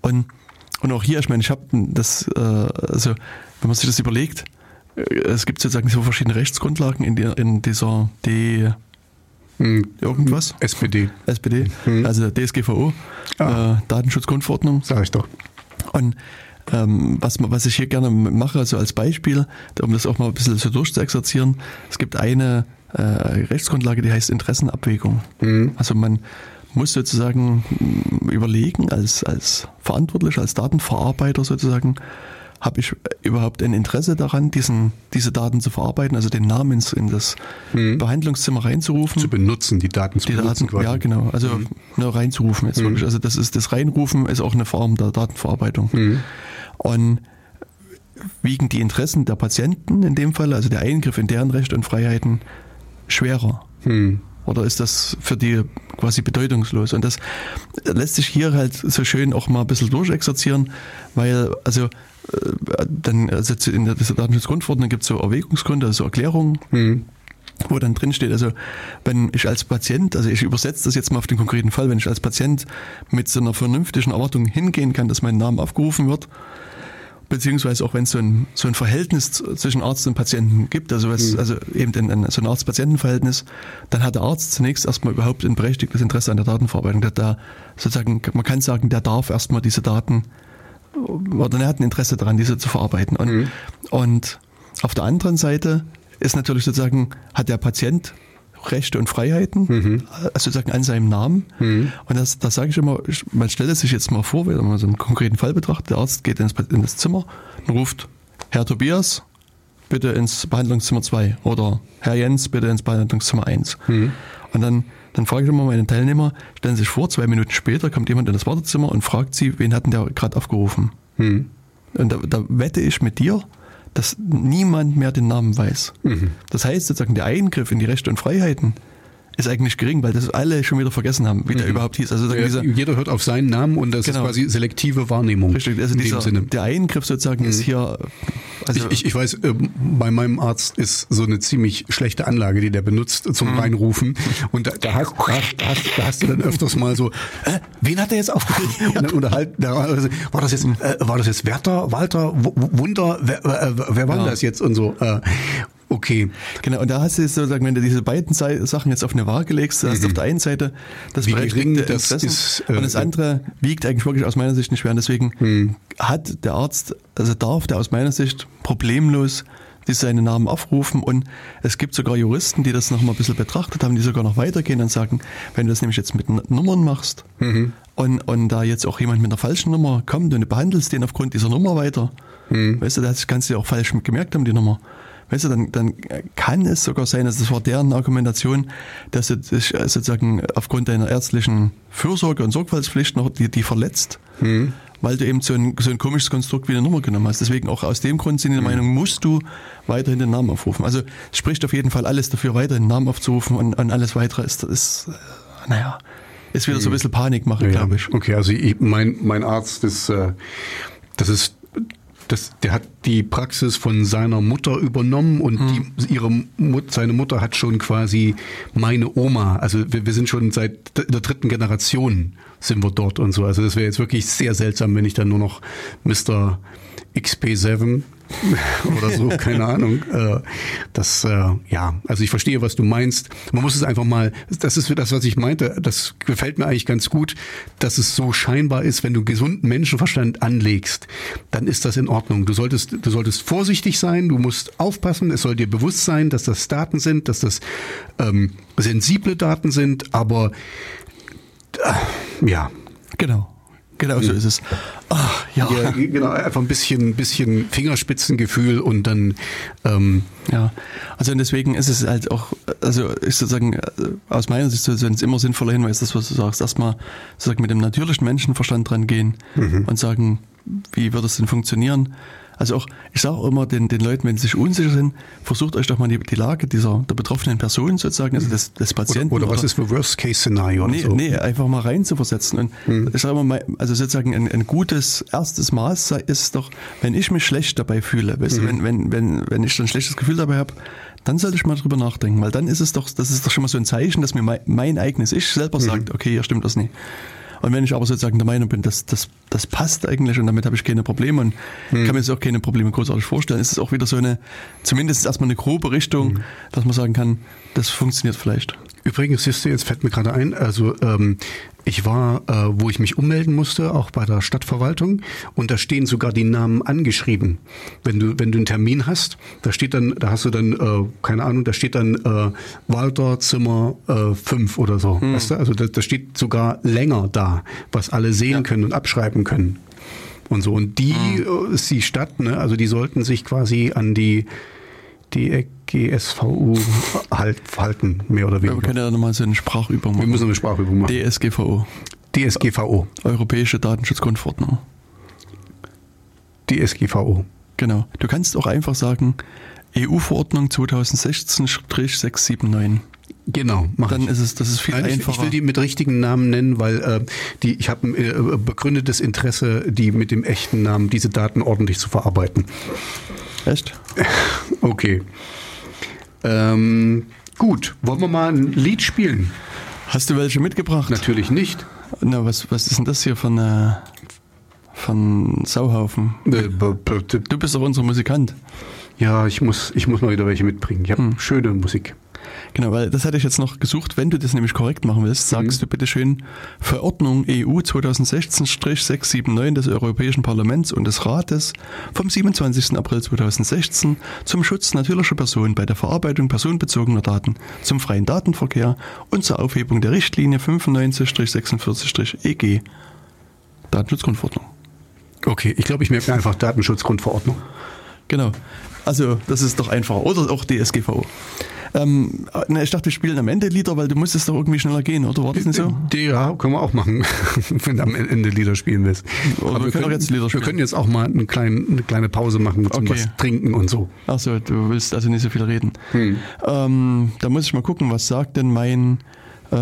Und, und auch hier, ich meine, ich habe das, äh, also wenn man sich das überlegt, äh, es gibt sozusagen so verschiedene Rechtsgrundlagen in, der, in dieser D hm. Irgendwas? SPD. SPD, hm. also DSGVO, ah. äh, Datenschutzgrundverordnung. Sag ich doch. Und ähm, was, was ich hier gerne mache, also als Beispiel, um das auch mal ein bisschen so durchzuexerzieren, es gibt eine äh, Rechtsgrundlage, die heißt Interessenabwägung. Mhm. Also man muss sozusagen überlegen, als, als Verantwortlicher, als Datenverarbeiter sozusagen, habe ich überhaupt ein Interesse daran, diesen, diese Daten zu verarbeiten, also den Namen ins, in das mhm. Behandlungszimmer reinzurufen? Zu benutzen, die Daten zu die benutzen. Daten, ja, genau. Also mhm. ne, reinzurufen ist mhm. wirklich. Also das ist das Reinrufen ist auch eine Form der Datenverarbeitung. Mhm. Und wiegen die Interessen der Patienten in dem Fall, also der Eingriff in deren Rechte und Freiheiten, schwerer. Mhm. Oder ist das für die quasi bedeutungslos? Und das lässt sich hier halt so schön auch mal ein bisschen durchexerzieren, weil, also, äh, dann, also in der Datenschutzgrundverordnung gibt es so Erwägungsgründe, also Erklärungen. Mhm wo dann drin steht, also wenn ich als Patient, also ich übersetze das jetzt mal auf den konkreten Fall, wenn ich als Patient mit so einer vernünftigen Erwartung hingehen kann, dass mein Name aufgerufen wird, beziehungsweise auch wenn es so ein, so ein Verhältnis zwischen Arzt und Patienten gibt, also, was, mhm. also eben ein, ein, so ein Arzt-Patienten-Verhältnis, dann hat der Arzt zunächst erstmal überhaupt ein berechtigtes Interesse an der Datenverarbeitung. Der da sozusagen, man kann sagen, der darf erstmal diese Daten oder er hat ein Interesse daran, diese zu verarbeiten. Und, mhm. und auf der anderen Seite ist natürlich sozusagen, hat der Patient Rechte und Freiheiten, mhm. also sozusagen an seinem Namen. Mhm. Und das, das sage ich immer, man stellt es sich jetzt mal vor, wenn man so einen konkreten Fall betrachtet, der Arzt geht ins, in das Zimmer und ruft, Herr Tobias, bitte ins Behandlungszimmer 2 oder Herr Jens, bitte ins Behandlungszimmer 1. Mhm. Und dann, dann frage ich immer meine Teilnehmer, stellen Sie sich vor, zwei Minuten später kommt jemand in das Wartezimmer und fragt Sie, wen hatten der gerade aufgerufen? Mhm. Und da, da wette ich mit dir, dass niemand mehr den Namen weiß. Mhm. Das heißt sozusagen, der Eingriff in die Rechte und Freiheiten ist eigentlich gering, weil das alle schon wieder vergessen haben, wie der mhm. überhaupt hieß. Also ja, dieser, jeder hört auf seinen Namen und das genau. ist quasi selektive Wahrnehmung. Richtig, also dieser, der Eingriff sozusagen mhm. ist hier. Also ich, ich, ich weiß, äh, bei meinem Arzt ist so eine ziemlich schlechte Anlage, die der benutzt zum mhm. Reinrufen. Und da, da, hast, da, hast, da hast du dann öfters mal so, äh, wen hat er jetzt aufgerufen? Und dann unterhalten, da, also, war das jetzt, äh, war das jetzt Werther, Walter, w Wunder, wer, äh, wer war ja. das jetzt und so. Okay. Genau, und da hast du sozusagen, wenn du diese beiden Sachen jetzt auf eine Waage legst, hast du mhm. auf der einen Seite das Wie gering das ist, äh, und das andere wiegt eigentlich wirklich aus meiner Sicht nicht schwer. Und deswegen mhm. hat der Arzt, also darf der aus meiner Sicht problemlos die seine Namen aufrufen und es gibt sogar Juristen, die das noch mal ein bisschen betrachtet haben, die sogar noch weitergehen und sagen, wenn du das nämlich jetzt mit Nummern machst mhm. und, und da jetzt auch jemand mit einer falschen Nummer kommt und du behandelst den aufgrund dieser Nummer weiter, mhm. weißt du, das kannst du ja auch falsch gemerkt haben, die Nummer weißt du, dann, dann kann es sogar sein, dass das war deren Argumentation, dass du dich äh, sozusagen aufgrund deiner ärztlichen Fürsorge und Sorgfaltspflicht noch die, die verletzt. Mhm. Weil du eben so ein, so ein komisches Konstrukt wie eine Nummer genommen hast. Deswegen auch aus dem Grund sind die der mhm. Meinung, musst du weiterhin den Namen aufrufen. Also es spricht auf jeden Fall alles dafür, weiterhin den Namen aufzurufen und, und alles weitere ist, ist äh, naja, ist wieder so ein mhm. bisschen Panikmache, ja, glaube ich. Okay, also ich, mein, mein Arzt ist, äh, das ist das, der hat die Praxis von seiner Mutter übernommen und mhm. die, ihre Mut, seine Mutter hat schon quasi meine Oma. Also wir, wir sind schon seit der dritten Generation sind wir dort und so. Also das wäre jetzt wirklich sehr seltsam, wenn ich dann nur noch Mr. XP7 oder so, keine Ahnung. Äh, das, äh, ja, also ich verstehe, was du meinst. Man muss es einfach mal, das ist das, was ich meinte, das gefällt mir eigentlich ganz gut, dass es so scheinbar ist, wenn du gesunden Menschenverstand anlegst, dann ist das in Ordnung. Du solltest, du solltest vorsichtig sein, du musst aufpassen, es soll dir bewusst sein, dass das Daten sind, dass das ähm, sensible Daten sind, aber äh, ja. Genau. Genau so ist es. Ach, ja. ja. Genau, einfach ein bisschen, bisschen Fingerspitzengefühl und dann. Ähm, ja, also deswegen ist es halt auch, also ist sozusagen äh, aus meiner Sicht so ein immer sinnvoller Hinweis, das, was du sagst, erstmal sozusagen mit dem natürlichen Menschenverstand dran gehen mhm. und sagen, wie wird es denn funktionieren? Also auch, ich sage auch immer den, den Leuten, wenn sie sich unsicher sind, versucht euch doch mal die, die Lage dieser der betroffenen Person sozusagen, also des, des Patienten. Oder, oder was ist für Worst-Case-Szenario? Nee, so. nee, einfach mal rein zu versetzen. Und hm. ich sage immer, also sozusagen ein, ein gutes erstes Maß ist doch, wenn ich mich schlecht dabei fühle, weißt mhm. wenn, wenn, wenn, wenn ich ein schlechtes Gefühl dabei habe, dann sollte ich mal drüber nachdenken, weil dann ist es doch, das ist doch schon mal so ein Zeichen, dass mir mein, mein eigenes Ich selber mhm. sagt, okay, hier stimmt das nicht. Und wenn ich aber sozusagen der Meinung bin, dass das, das passt eigentlich und damit habe ich keine Probleme und hm. kann mir jetzt auch keine Probleme großartig vorstellen, ist es auch wieder so eine, zumindest erstmal eine grobe Richtung, hm. dass man sagen kann, das funktioniert vielleicht. Übrigens, siehst du, jetzt fällt mir gerade ein, also ähm, ich war, äh, wo ich mich ummelden musste, auch bei der Stadtverwaltung, und da stehen sogar die Namen angeschrieben. Wenn du, wenn du einen Termin hast, da steht dann, da hast du dann, äh, keine Ahnung, da steht dann äh, Walter Zimmer äh, 5 oder so. Hm. Weißt du? Also da, da steht sogar länger da, was alle sehen ja. können und abschreiben können. Und so. Und die hm. ist die Stadt, ne? Also die sollten sich quasi an die DGSVU halt, halten, mehr oder weniger. Wir können ja nochmal so eine Sprachübung machen. Wir müssen eine Sprachübung machen. DSGVO. DSGVO. Europäische Datenschutzgrundverordnung. DSGVO. Genau. Du kannst auch einfach sagen, EU-Verordnung 2016-679. Genau, mach Dann ich. ist es, das ist viel Nein, einfacher. ich will die mit richtigen Namen nennen, weil äh, die, ich habe ein äh, begründetes Interesse, die mit dem echten Namen diese Daten ordentlich zu verarbeiten. Echt? Okay. Ähm, gut, wollen wir mal ein Lied spielen? Hast du welche mitgebracht? Natürlich nicht. Na, was, was ist denn das hier von, äh, von Sauhaufen? Äh, Du bist doch unser Musikant. Ja, ich muss, ich muss mal wieder welche mitbringen. Ich habe Hm. schöne Musik. Genau, weil das hatte ich jetzt noch gesucht. Wenn du das nämlich korrekt machen willst, sagst du bitte schön Verordnung E EU 2016-679 des Europäischen Parlaments und des Rates vom 27. April 2016 zum Schutz natürlicher Personen bei der Verarbeitung personenbezogener Daten, zum freien Datenverkehr und zur Aufhebung der Richtlinie 95-46-EG. Datenschutzgrundverordnung. Okay, ich glaube, ich merke einfach Datenschutzgrundverordnung. Genau. Also, das ist doch einfacher. Oder auch DSGVO. Ähm, na, ich dachte, wir spielen am Ende Lieder, weil du musstest doch irgendwie schneller gehen, oder? War das nicht so? Ja, können wir auch machen, wenn du am Ende Lieder spielen willst. Oder wir können auch jetzt Lieder Wir spielen. können jetzt auch mal eine kleine, eine kleine Pause machen zum Okay. was trinken und so. Achso, du willst also nicht so viel reden. Ähm, da muss ich mal gucken, was sagt denn mein, äh,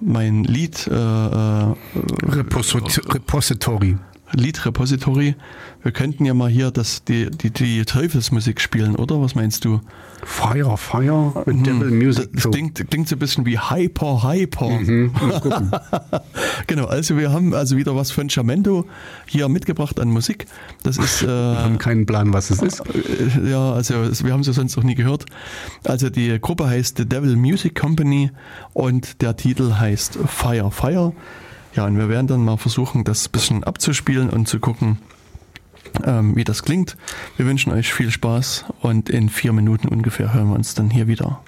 mein Lied, äh, äh, Reposit Repository. Lied-Repository. Wir könnten ja mal hier das, die, die, die Teufelsmusik spielen, oder? Was meinst du? Fire, Fire, Devil Music. Das So. klingt, klingt so ein bisschen wie Hyper, Hyper. Mhm, genau, also wir haben also wieder was von Jamendo hier mitgebracht an Musik. Das ist, Wir äh, haben keinen Plan, was es ist. Äh, Ja, also es- wir haben sie sonst noch nie gehört. Also die Gruppe heißt The Devil Music Company und der Titel heißt Fire Fire. Ja, und wir werden dann mal versuchen, das ein bisschen abzuspielen und zu gucken, ähm, wie das klingt. Wir wünschen euch viel Spaß und in vier Minuten ungefähr hören wir uns dann hier wieder.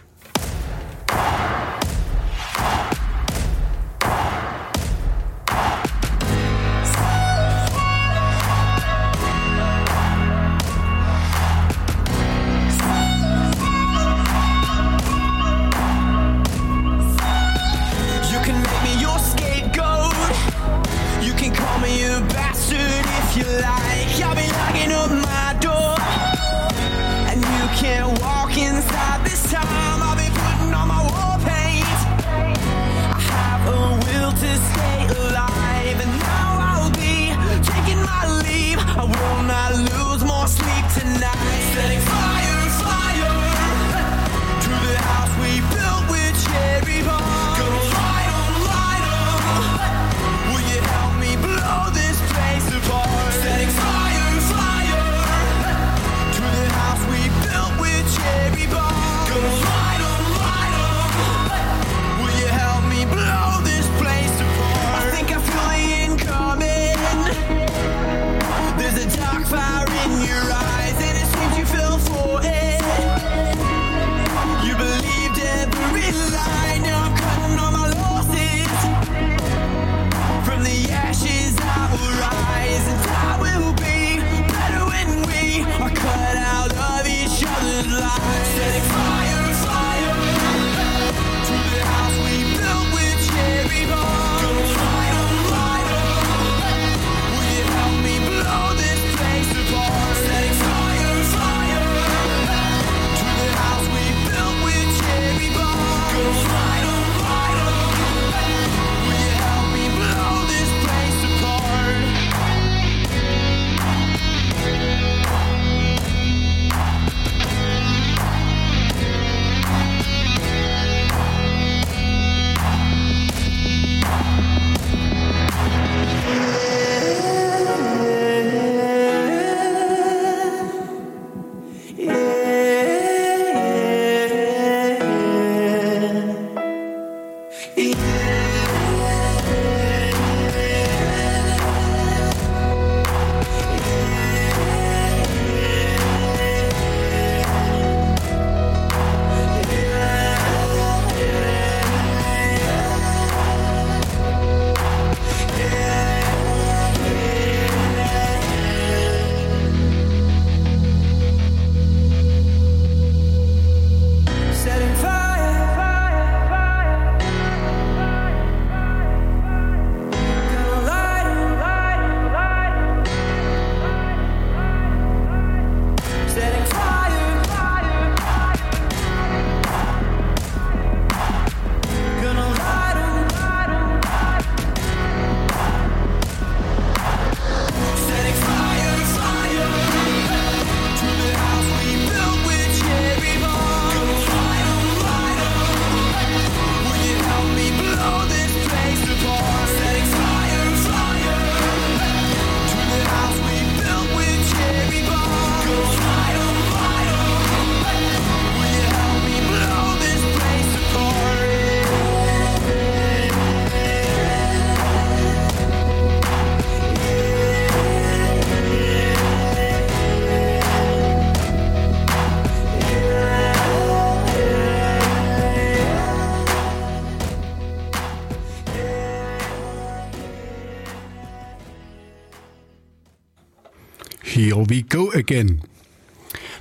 Again.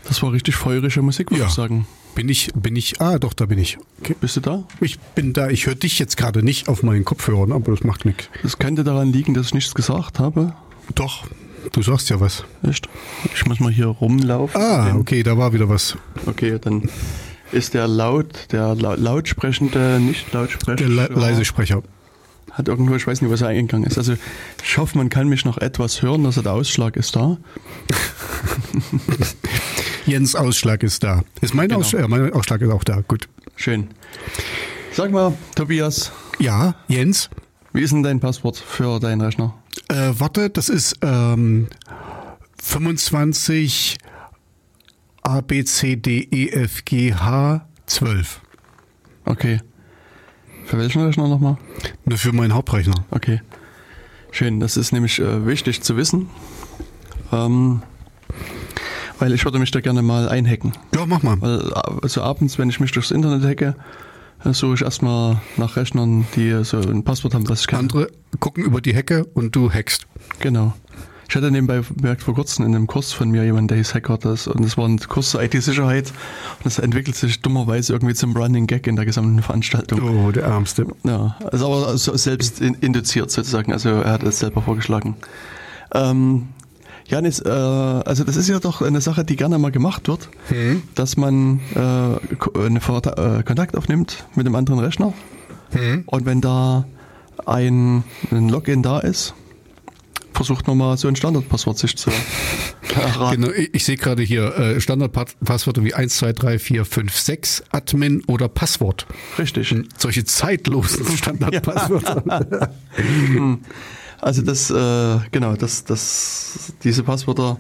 Das war richtig feurische Musik, würde Ja. ich sagen. Bin ich, bin ich, ah, doch, da bin ich. Okay. Bist du da? Ich bin da, ich höre dich jetzt gerade nicht auf meinen Kopfhörern, aber das macht nichts. Das könnte daran liegen, dass ich nichts gesagt habe. Doch, du sagst ja was. Echt? Ich muss mal hier rumlaufen. Ah, okay, da war wieder was. Okay, dann ist der laut, der lau- lautsprechende, nicht lautsprechende. Der le leise Sprecher. Hat irgendwo, ich weiß nicht, was er eingegangen ist. Also ich hoffe, man kann mich noch etwas hören, also der Ausschlag ist da. Jens Ausschlag ist da. Ist mein, Genau. Ausschlag, ja, mein Ausschlag ist auch da. Gut. Schön. Sag mal, Tobias, Ja, Jens. wie ist denn dein Passwort für deinen Rechner? Äh, warte, das ist ähm, 25 A, B, C, D, E, F, G, H, 12. Okay. Für welchen Rechner nochmal? Nur für meinen Hauptrechner. Okay. Schön, das ist nämlich äh, wichtig zu wissen. Ähm, weil ich würde mich da gerne mal einhacken. Ja, mach mal. Weil äh, also abends, wenn ich mich durchs Internet hacke, äh, suche ich erstmal nach Rechnern, die so ein Passwort haben, was ich kenne. Andere gucken über die Hecke und du hackst. Genau. Ich hatte nebenbei bemerkt vor kurzem in einem Kurs von mir jemand, der hieß Hacker, das, und das war ein Kurs zur IT-Sicherheit und das entwickelt sich dummerweise irgendwie zum Running Gag in der gesamten Veranstaltung. Oh, der Ärmste. Ja, also aber selbst in, induziert sozusagen, also er hat es selber vorgeschlagen. Ähm, Janis, äh, also das ist ja doch eine Sache, die gerne mal gemacht wird, dass man äh, ko- eine Verta- äh, Kontakt aufnimmt mit einem anderen Rechner und wenn da ein, ein Login da ist, versucht man mal so ein Standardpasswort sich zu erraten. Genau, ich, ich sehe gerade hier äh, Standardpasswörter wie 1, 2, 3, 4, 5, 6, Admin oder Passwort. Richtig. Solche zeitlosen Standardpasswörter. Also das, äh, genau, das, das, diese Passwörter,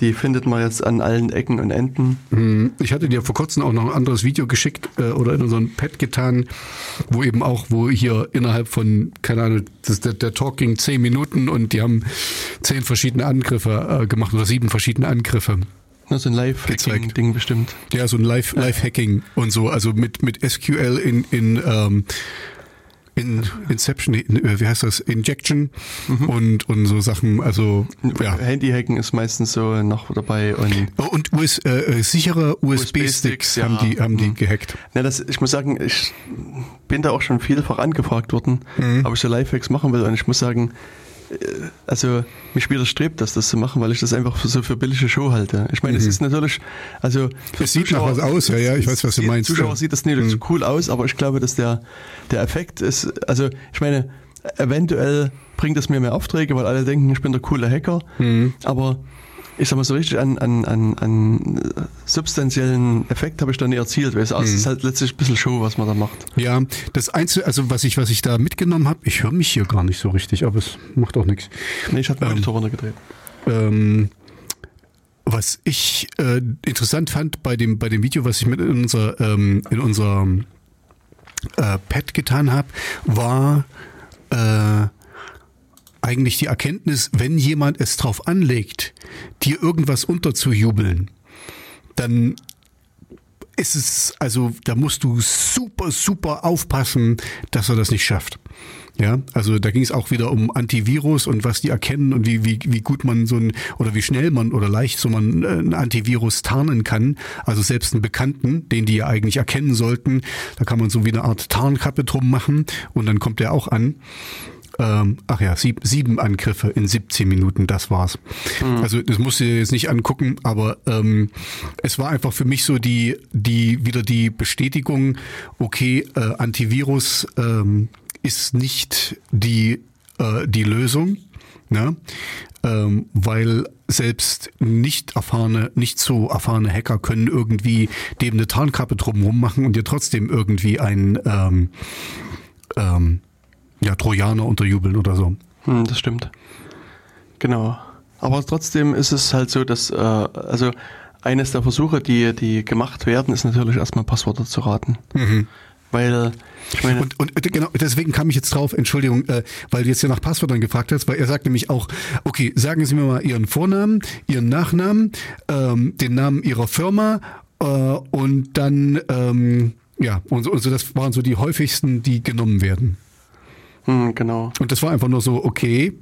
die findet man jetzt an allen Ecken und Enden. Hm, Ich hatte dir vor kurzem auch noch ein anderes Video geschickt äh, oder in unseren Pad getan, wo eben auch, wo hier innerhalb von, keine Ahnung, das, der, der Talk ging zehn Minuten und die haben zehn verschiedene Angriffe äh, gemacht oder sieben verschiedene Angriffe. Ist ein. Live-Hacking-Ding bestimmt. Ja, so ein Live, Live-Hacking und so, also mit, mit SQL in, in, ähm, in Inception, in, äh, wie heißt das, Injection und, und so Sachen, also, ja. Handy-Hacken ist meistens so noch dabei und Oh, Und US, äh, äh, sichere USB-Sticks USB-Sticks, haben ja. die, haben die Mhm. gehackt. Na, das, ich muss sagen, ich bin da auch schon vielfach angefragt worden, Mhm. ob ich so Lifehacks machen will. Und ich muss sagen, also mich widerstrebt das, das zu machen, weil ich das einfach für, so für billige Show halte. Ich meine, es ist natürlich, also Mhm. Es sieht nach was aus, ja, ja, ich weiß, was du meinst, Zuschauer sieht das nicht so cool aus, aber ich glaube, dass der, der Effekt ist, also ich meine, eventuell bringt es mir mehr Aufträge, weil alle denken, ich bin der coole Hacker, Mhm. aber ich sag mal so richtig an, an, an, an substanziellen Effekt habe ich da nie erzielt, weil es Mhm. ist halt letztlich ein bisschen Show, was man da macht. Ja, das Einzige, also was ich, was ich da mitgenommen habe, ich höre mich hier gar nicht so richtig, aber es macht auch nichts. Nee, ich hatte meinen Monitor runtergedreht. Ähm, was ich äh, interessant fand bei dem, bei dem Video, was ich mit in unser, ähm, in unser äh, Pad getan habe, war äh, eigentlich die Erkenntnis, wenn jemand es drauf anlegt, dir irgendwas unterzujubeln, dann ist es, also da musst du super, super aufpassen, dass er das nicht schafft. Ja, also da ging es auch wieder um Antivirus und was die erkennen und wie, wie, wie gut man so ein oder wie schnell man oder leicht so man äh, ein Antivirus tarnen kann. Also selbst einen Bekannten, den die ja eigentlich erkennen sollten, da kann man so wie eine Art Tarnkappe drum machen und dann kommt der auch an. Ähm, ach ja, sieb, sieben Angriffe in 17 Minuten, das war's. Also das musst du dir jetzt nicht angucken, aber ähm, es war einfach für mich so die, die wieder die Bestätigung, okay, äh, Antivirus ähm, ist nicht die, äh, die Lösung, ne? ähm, weil selbst nicht erfahrene, nicht so erfahrene Hacker können irgendwie dem eine Tarnkappe drumherum machen und dir trotzdem irgendwie ein ähm, ähm, ja, Trojaner unterjubeln oder so. Hm, das stimmt. Genau. Aber trotzdem ist es halt so, dass, äh, also eines der Versuche, die, die gemacht werden, ist natürlich erstmal Passwörter zu raten. Weil, ich meine, Und, und genau, deswegen kam ich jetzt drauf, Entschuldigung, äh, weil du jetzt ja nach Passwörtern gefragt hast, weil er sagt nämlich auch, okay, sagen Sie mir mal Ihren Vornamen, Ihren Nachnamen, ähm, den Namen Ihrer Firma äh, und dann, ähm, ja, und so, und so, das waren so die häufigsten, die genommen werden. Hm, genau. Und das war einfach nur so, okay,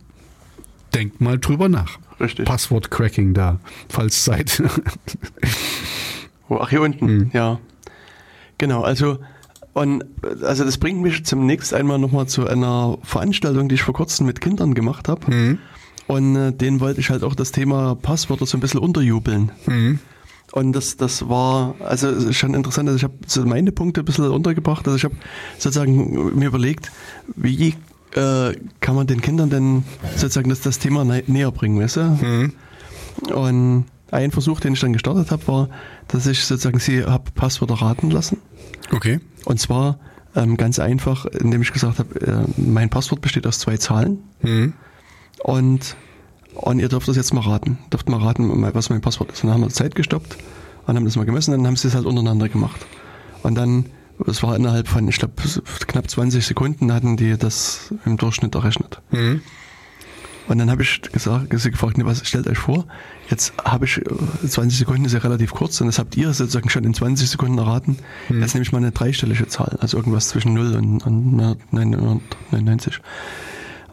denkt mal drüber nach. Richtig. Passwort-Cracking da, falls Zeit. Oh, ach, hier unten, Mhm. ja. Genau, also, und, also das bringt mich zunächst einmal nochmal zu einer Veranstaltung, die ich vor kurzem mit Kindern gemacht habe. Mhm. Und äh, denen wollte ich halt auch das Thema Passwörter so ein bisschen unterjubeln. Mhm. Und das, das war, also schon interessant, also ich habe so meine Punkte ein bisschen untergebracht. Also ich habe sozusagen mir überlegt, wie äh, kann man den Kindern denn sozusagen das, das Thema nä- näher bringen, weißt du? Und ein Versuch, den ich dann gestartet habe, war, dass ich sozusagen sie habe Passwörter raten lassen. Okay. Und zwar ähm, ganz einfach, indem ich gesagt habe, äh, mein Passwort besteht aus zwei Zahlen Mhm. und, und ihr dürft das jetzt mal raten. Dürft mal raten, was mein Passwort ist. Und dann haben wir Zeit gestoppt und haben das mal gemessen, dann haben sie es halt untereinander gemacht. Und dann, das war innerhalb von, ich glaube, knapp 20 Sekunden hatten die das im Durchschnitt errechnet. Mhm. Und dann habe ich gesagt, sie gefragt, ne, was stellt euch vor? Jetzt habe ich, äh, 20 Sekunden ist ja relativ kurz und das habt ihr sozusagen schon in 20 Sekunden erraten. Jetzt nehme ich mal eine dreistellige Zahl, also irgendwas zwischen 0 und, und 999.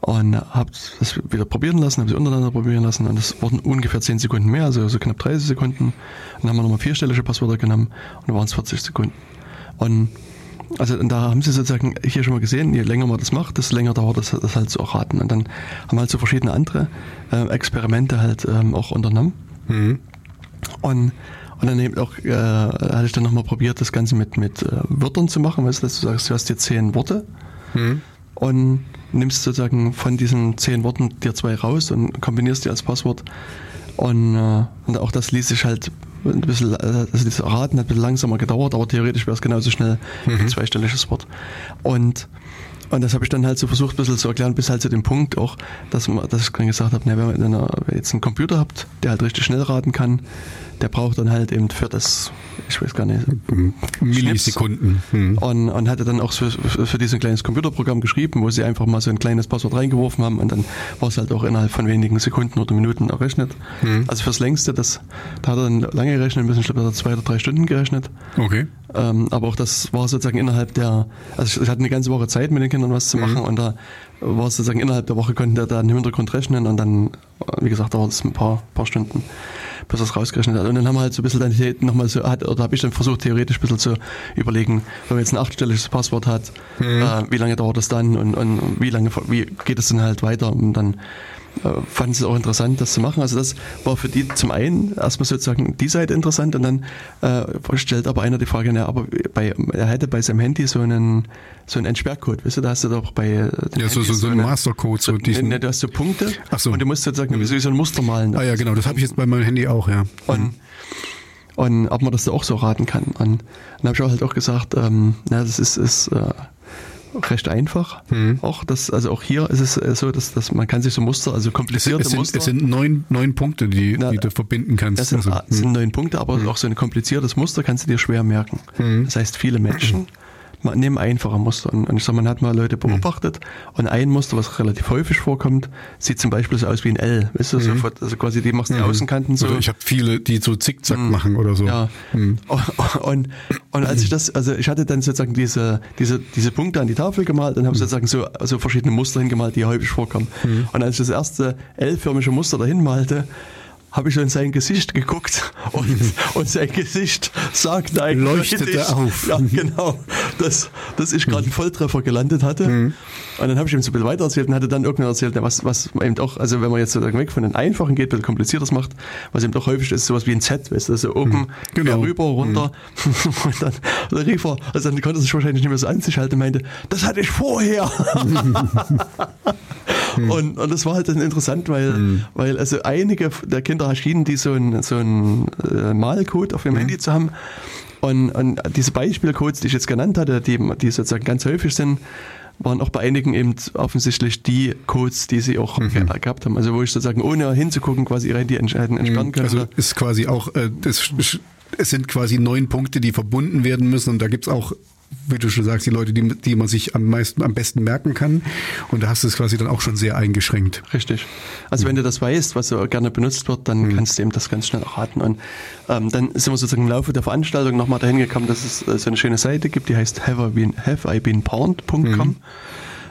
Und habe das wieder probieren lassen, habe sie untereinander probieren lassen und das wurden ungefähr 10 Sekunden mehr, also so knapp 30 Sekunden. Und dann haben wir nochmal vierstellige Passwörter genommen und dann waren es 40 Sekunden. Und also und da haben sie sozusagen hier schon mal gesehen, je länger man das macht, desto länger dauert das, das halt zu erraten. Und dann haben wir halt so verschiedene andere äh, Experimente halt ähm, auch unternommen. Mhm. Und, und dann eben auch, äh, hatte ich dann nochmal probiert, das Ganze mit, mit äh, Wörtern zu machen. Weißt du, dass du sagst, du hast dir zehn Worte Mhm. und nimmst sozusagen von diesen zehn Worten dir zwei raus und kombinierst die als Passwort. Und, äh, und auch das ließ sich halt ein bisschen, äh, also dieses Erraten hat ein bisschen langsamer gedauert, aber theoretisch wäre es genauso schnell wie ein zweistelliges Wort. Und und das habe ich dann halt so versucht, ein bisschen zu erklären, bis halt zu dem Punkt auch, dass, man, dass ich dann gesagt habe, ne, wenn ihr jetzt einen Computer habt, der halt richtig schnell raten kann, der braucht dann halt eben für das, ich weiß gar nicht, Millisekunden. Mhm. und, und hatte dann auch für, für, dieses kleines Computerprogramm geschrieben, wo sie einfach mal so ein kleines Passwort reingeworfen haben und dann war es halt auch innerhalb von wenigen Sekunden oder Minuten errechnet. Also fürs längste, das, da hat er dann lange gerechnet müssen, ich glaube, da hat er zwei oder drei Stunden gerechnet. Okay. Ähm, aber auch das war sozusagen innerhalb der, also ich hatte eine ganze Woche Zeit mit den Kindern was zu machen und da war es sozusagen innerhalb der Woche konnten der da im Hintergrund rechnen und dann, wie gesagt, dauert es ein paar, paar Stunden, bis er es rausgerechnet hat. Und dann haben wir halt so ein bisschen dann nochmal so, hat, oder habe ich dann versucht, theoretisch ein bisschen zu überlegen, wenn man jetzt ein achtstelliges Passwort hat, äh, wie lange dauert das dann und, und wie lange, wie geht es dann halt weiter und dann fanden sie es auch interessant, das zu machen. Also das war für die zum einen erstmal sozusagen die Seite interessant und dann äh, stellt aber einer die Frage, na, aber bei, er hätte bei seinem Handy so einen so einen Entsperrcode, weißt du, da hast du doch bei äh, Ja, so, so, so ein eine- Mastercode, so so, diesen. ne, du hast so Punkte Ach so. und du musst sozusagen wie so ein Muster malen. Ah ja, genau, das habe ich jetzt bei meinem Handy auch, ja. Und, und ob man das da auch so raten kann. Und dann habe ich auch halt auch gesagt, ähm, na, das ist, ist äh, recht einfach. Mhm. Auch das, also auch hier ist es äh, so, dass, dass man kann sich so Muster, also Es, komplizierte es, sind, Muster. es sind neun, neun Punkte, die, Na, die du verbinden kannst. Das sind, Also, ah, sind neun Punkte, aber auch so ein kompliziertes Muster kannst du dir schwer merken. Das heißt, viele Menschen man, nehmen einfache Muster. Und, und ich sag, man hat mal Leute beobachtet und ein Muster, was relativ häufig vorkommt, sieht zum Beispiel so aus wie ein L. Weißt du, so, also quasi die machst du die Außenkanten so. Oder ich habe viele, die so zickzack machen oder so. Ja. Mhm. Und, und als ich das, also ich hatte dann sozusagen diese, diese, diese Punkte an die Tafel gemalt und habe sozusagen so, so verschiedene Muster hingemalt, die häufig vorkommen. Und als ich das erste L-förmige Muster dahin malte, habe ich in sein Gesicht geguckt und, und sein Gesicht sagte eigentlich, Leuchtete auf. Ja, genau, dass, dass ich gerade einen Volltreffer gelandet hatte. Und dann habe ich ihm so ein bisschen weiter erzählt und hatte dann irgendwann erzählt, was, was eben auch, also wenn man jetzt sozusagen weg von den einfachen geht, ein bisschen kompliziertes macht, was eben doch häufig ist, sowas wie ein Z, weißt du, also oben, Genau. quer rüber, runter. Und dann, dann rief er, also dann konnte er sich wahrscheinlich nicht mehr so an sich halten meinte, das hatte ich vorher. Und, und das war halt dann interessant, weil, weil also einige der Kinder schienen die so einen so äh, Malcode auf ihrem Handy zu haben. Und, und diese Beispielcodes, die ich jetzt genannt hatte, die, die sozusagen ganz häufig sind, waren auch bei einigen eben offensichtlich die Codes, die sie auch ge gehabt haben. Also wo ich sozusagen ohne hinzugucken quasi ihre Handy entscheiden entsperren könnte. Also ist quasi auch, äh, das, es sind quasi neun Punkte, die verbunden werden müssen und da gibt's auch, wie du schon sagst, die Leute, die, die man sich am meisten, am besten merken kann. Und da hast du es quasi dann auch schon sehr eingeschränkt. Richtig. Also wenn du das weißt, was so gerne benutzt wird, dann kannst du eben das ganz schnell erraten. Und ähm, dann sind wir sozusagen im Laufe der Veranstaltung nochmal dahin gekommen, dass es äh, so eine schöne Seite gibt, die heißt have I been, have I been pawned.com.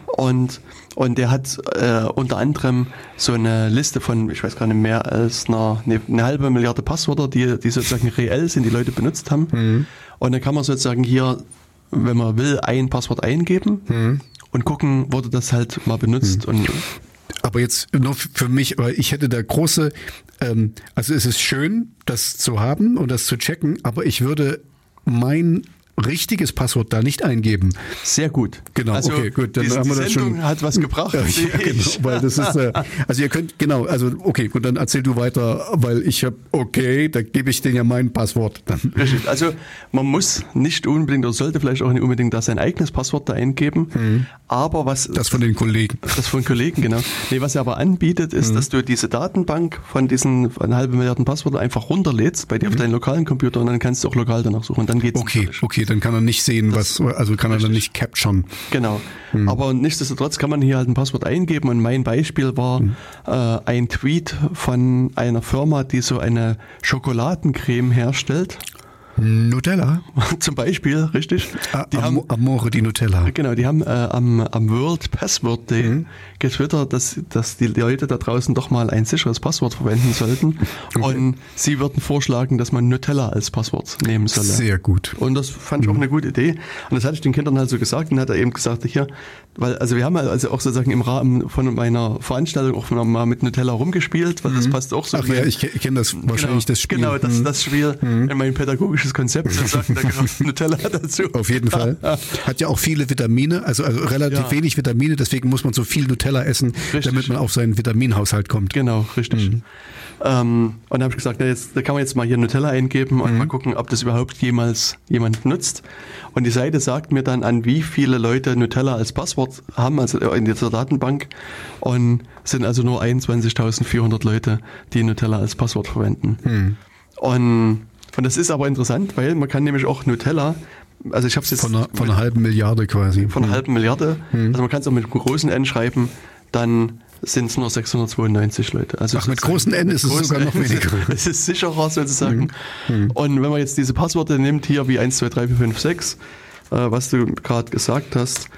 Und, und der hat äh, unter anderem so eine Liste von, ich weiß gar nicht mehr als eine, eine halbe Milliarde Passwörter, die, die sozusagen reell sind, die Leute benutzt haben. Mhm. Und dann kann man sozusagen hier, wenn man will, ein Passwort eingeben Mhm. und gucken, wurde das halt mal benutzt. Und Aber jetzt nur für mich, weil ich hätte da große, ähm, also es ist schön, das zu haben und das zu checken, aber ich würde mein richtiges Passwort da nicht eingeben. sehr gut. Genau, also okay, gut, dann die, haben wir das Sendung schon. hat was gebracht. Ja, ja, genau, weil das ist, äh, also ihr könnt, genau, also okay, gut, dann erzähl du weiter, weil ich habe, okay, da gebe ich denen ja mein Passwort dann. Richtig. Also man muss nicht unbedingt oder sollte vielleicht auch nicht unbedingt da sein eigenes Passwort da eingeben. Aber was Mhm. Das von den Kollegen. das von Kollegen, genau. Nee, was er aber anbietet, ist, Mhm. dass du diese Datenbank von diesen eine halbe Milliarden Passwörter einfach runterlädst bei dir auf deinen lokalen Computer und dann kannst du auch lokal danach suchen und dann geht's Mhm. Okay, natürlich. okay, dann kann er nicht sehen, was, also kann er dann nicht capturen. Genau. Mhm. Aber nichtsdestotrotz kann man hier halt ein Passwort eingeben und mein Beispiel war Mhm. äh, ein Tweet von einer Firma, die so eine Schokoladencreme herstellt. Nutella? Zum Beispiel, richtig. Ah, Die haben, Am Amore di Nutella. Genau, die haben äh, am, am World Password Day Mhm. Getwittert, dass, dass die Leute da draußen doch mal ein sicheres Passwort verwenden sollten. Und sie würden vorschlagen, dass man Nutella als Passwort nehmen solle. Sehr gut. Und das fand ich auch eine gute Idee. Und das hatte ich den Kindern halt so gesagt und hat er eben gesagt, hier, weil, also wir haben also auch sozusagen im Rahmen von meiner Veranstaltung auch mal mit Nutella rumgespielt, weil das passt auch so. Ach ja, ich, ke- ich kenne das wahrscheinlich, das Spiel. Genau, das, Mhm. das Spiel in mein pädagogisches Konzept sozusagen, da gehört Nutella dazu. Auf jeden Fall. Hat ja auch viele Vitamine, also, also relativ Ja. wenig Vitamine, deswegen muss man so viel Nutella essen, Richtig. damit man auf seinen Vitaminhaushalt kommt. Genau, richtig. Mhm. Ähm, und da habe ich gesagt, na jetzt, da kann man jetzt mal hier Nutella eingeben Mhm. und mal gucken, ob das überhaupt jemals jemand nutzt. Und die Seite sagt mir dann, an wie viele Leute Nutella als Passwort haben, also in dieser Datenbank. Und es sind also nur 21.400 Leute, die Nutella als Passwort verwenden. Mhm. Und, und das ist aber interessant, weil man kann nämlich auch Nutella, also ich habe es jetzt Von einer, von einer halben Milliarde quasi. von einer halben Milliarde. Also man kann es auch mit einem großen N schreiben, dann sind es nur 692 Leute. Also Ach, mit großen N ist es sogar noch weniger. Es ist sicherer sozusagen. Und wenn man jetzt diese Passworte nimmt, hier wie 1, 2, 3, 4, 5, 6, äh, was du gerade gesagt hast,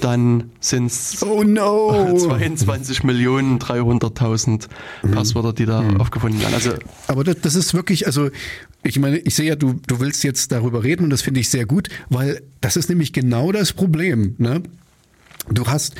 dann sind es Oh no! 22 Millionen 300.000 Passwörter, die da aufgefunden werden. Also Aber das, das ist wirklich, also ich meine, ich sehe ja, du, du willst jetzt darüber reden und das finde ich sehr gut, weil das ist nämlich genau das Problem. Ne? Du hast,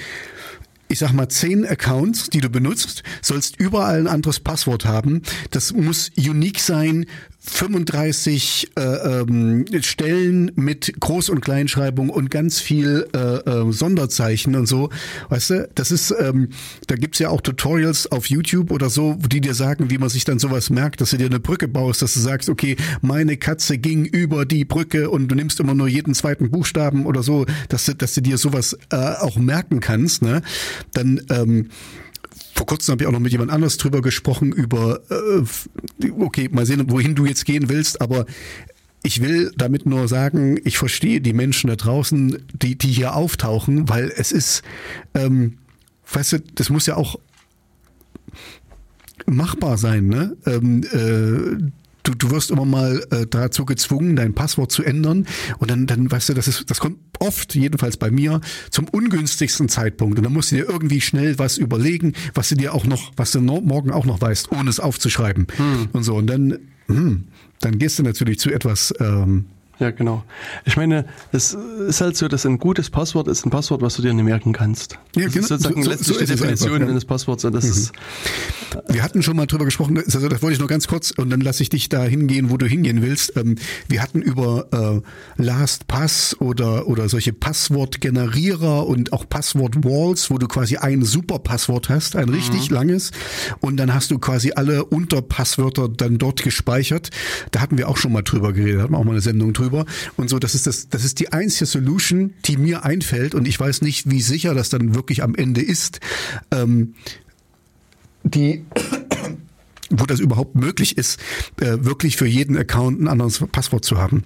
ich sag mal, zehn Accounts, die du benutzt, sollst überall ein anderes Passwort haben. Das muss unique sein. 35 äh, ähm, Stellen mit Groß- und Kleinschreibung und ganz viel äh, äh, Sonderzeichen und so. Weißt du, das ist, ähm, da gibt's ja auch Tutorials auf YouTube oder so, die dir sagen, wie man sich dann sowas merkt, dass du dir eine Brücke baust, dass du sagst, okay, meine Katze ging über die Brücke und du nimmst immer nur jeden zweiten Buchstaben oder so, dass du, dass du dir sowas äh, auch merken kannst, ne? Dann ähm, vor kurzem habe ich auch noch mit jemand anders drüber gesprochen, über, äh, okay, mal sehen, wohin du jetzt gehen willst, aber ich will damit nur sagen, ich verstehe die Menschen da draußen, die, die hier auftauchen, weil es ist, ähm, weißt du, das muss ja auch machbar sein, ne? Ähm, äh, du, du wirst immer mal äh, dazu gezwungen, dein Passwort zu ändern. Und dann, dann weißt du, das ist, das kommt oft, jedenfalls bei mir, zum ungünstigsten Zeitpunkt. Und dann musst du dir irgendwie schnell was überlegen, was du dir auch noch, was du no, morgen auch noch weißt, ohne es aufzuschreiben. Und so. Und dann, hm, dann gehst du natürlich zu etwas, ähm, Ja, genau. Ich meine, es ist halt so, dass ein gutes Passwort ist ein Passwort, was du dir nicht merken kannst. Ja, das genau. ist sozusagen So- letztlich so die Definition einfach, ja. eines Passworts. Und das ist, Wir hatten schon mal drüber gesprochen, also das wollte ich nur ganz kurz und dann lasse ich dich da hingehen, wo du hingehen willst. Ähm, wir hatten über äh, LastPass oder, oder solche Passwortgenerierer und auch Passwort-Walls, wo du quasi ein super Passwort hast, ein richtig langes und dann hast du quasi alle Unterpasswörter dann dort gespeichert. Da hatten wir auch schon mal drüber geredet, hatten wir auch mal eine Sendung drüber und so, das ist das, das ist die einzige Solution, die mir einfällt und ich weiß nicht, wie sicher das dann wirklich am Ende ist. Ähm, die wo das überhaupt möglich ist, äh, wirklich für jeden Account ein anderes Passwort zu haben.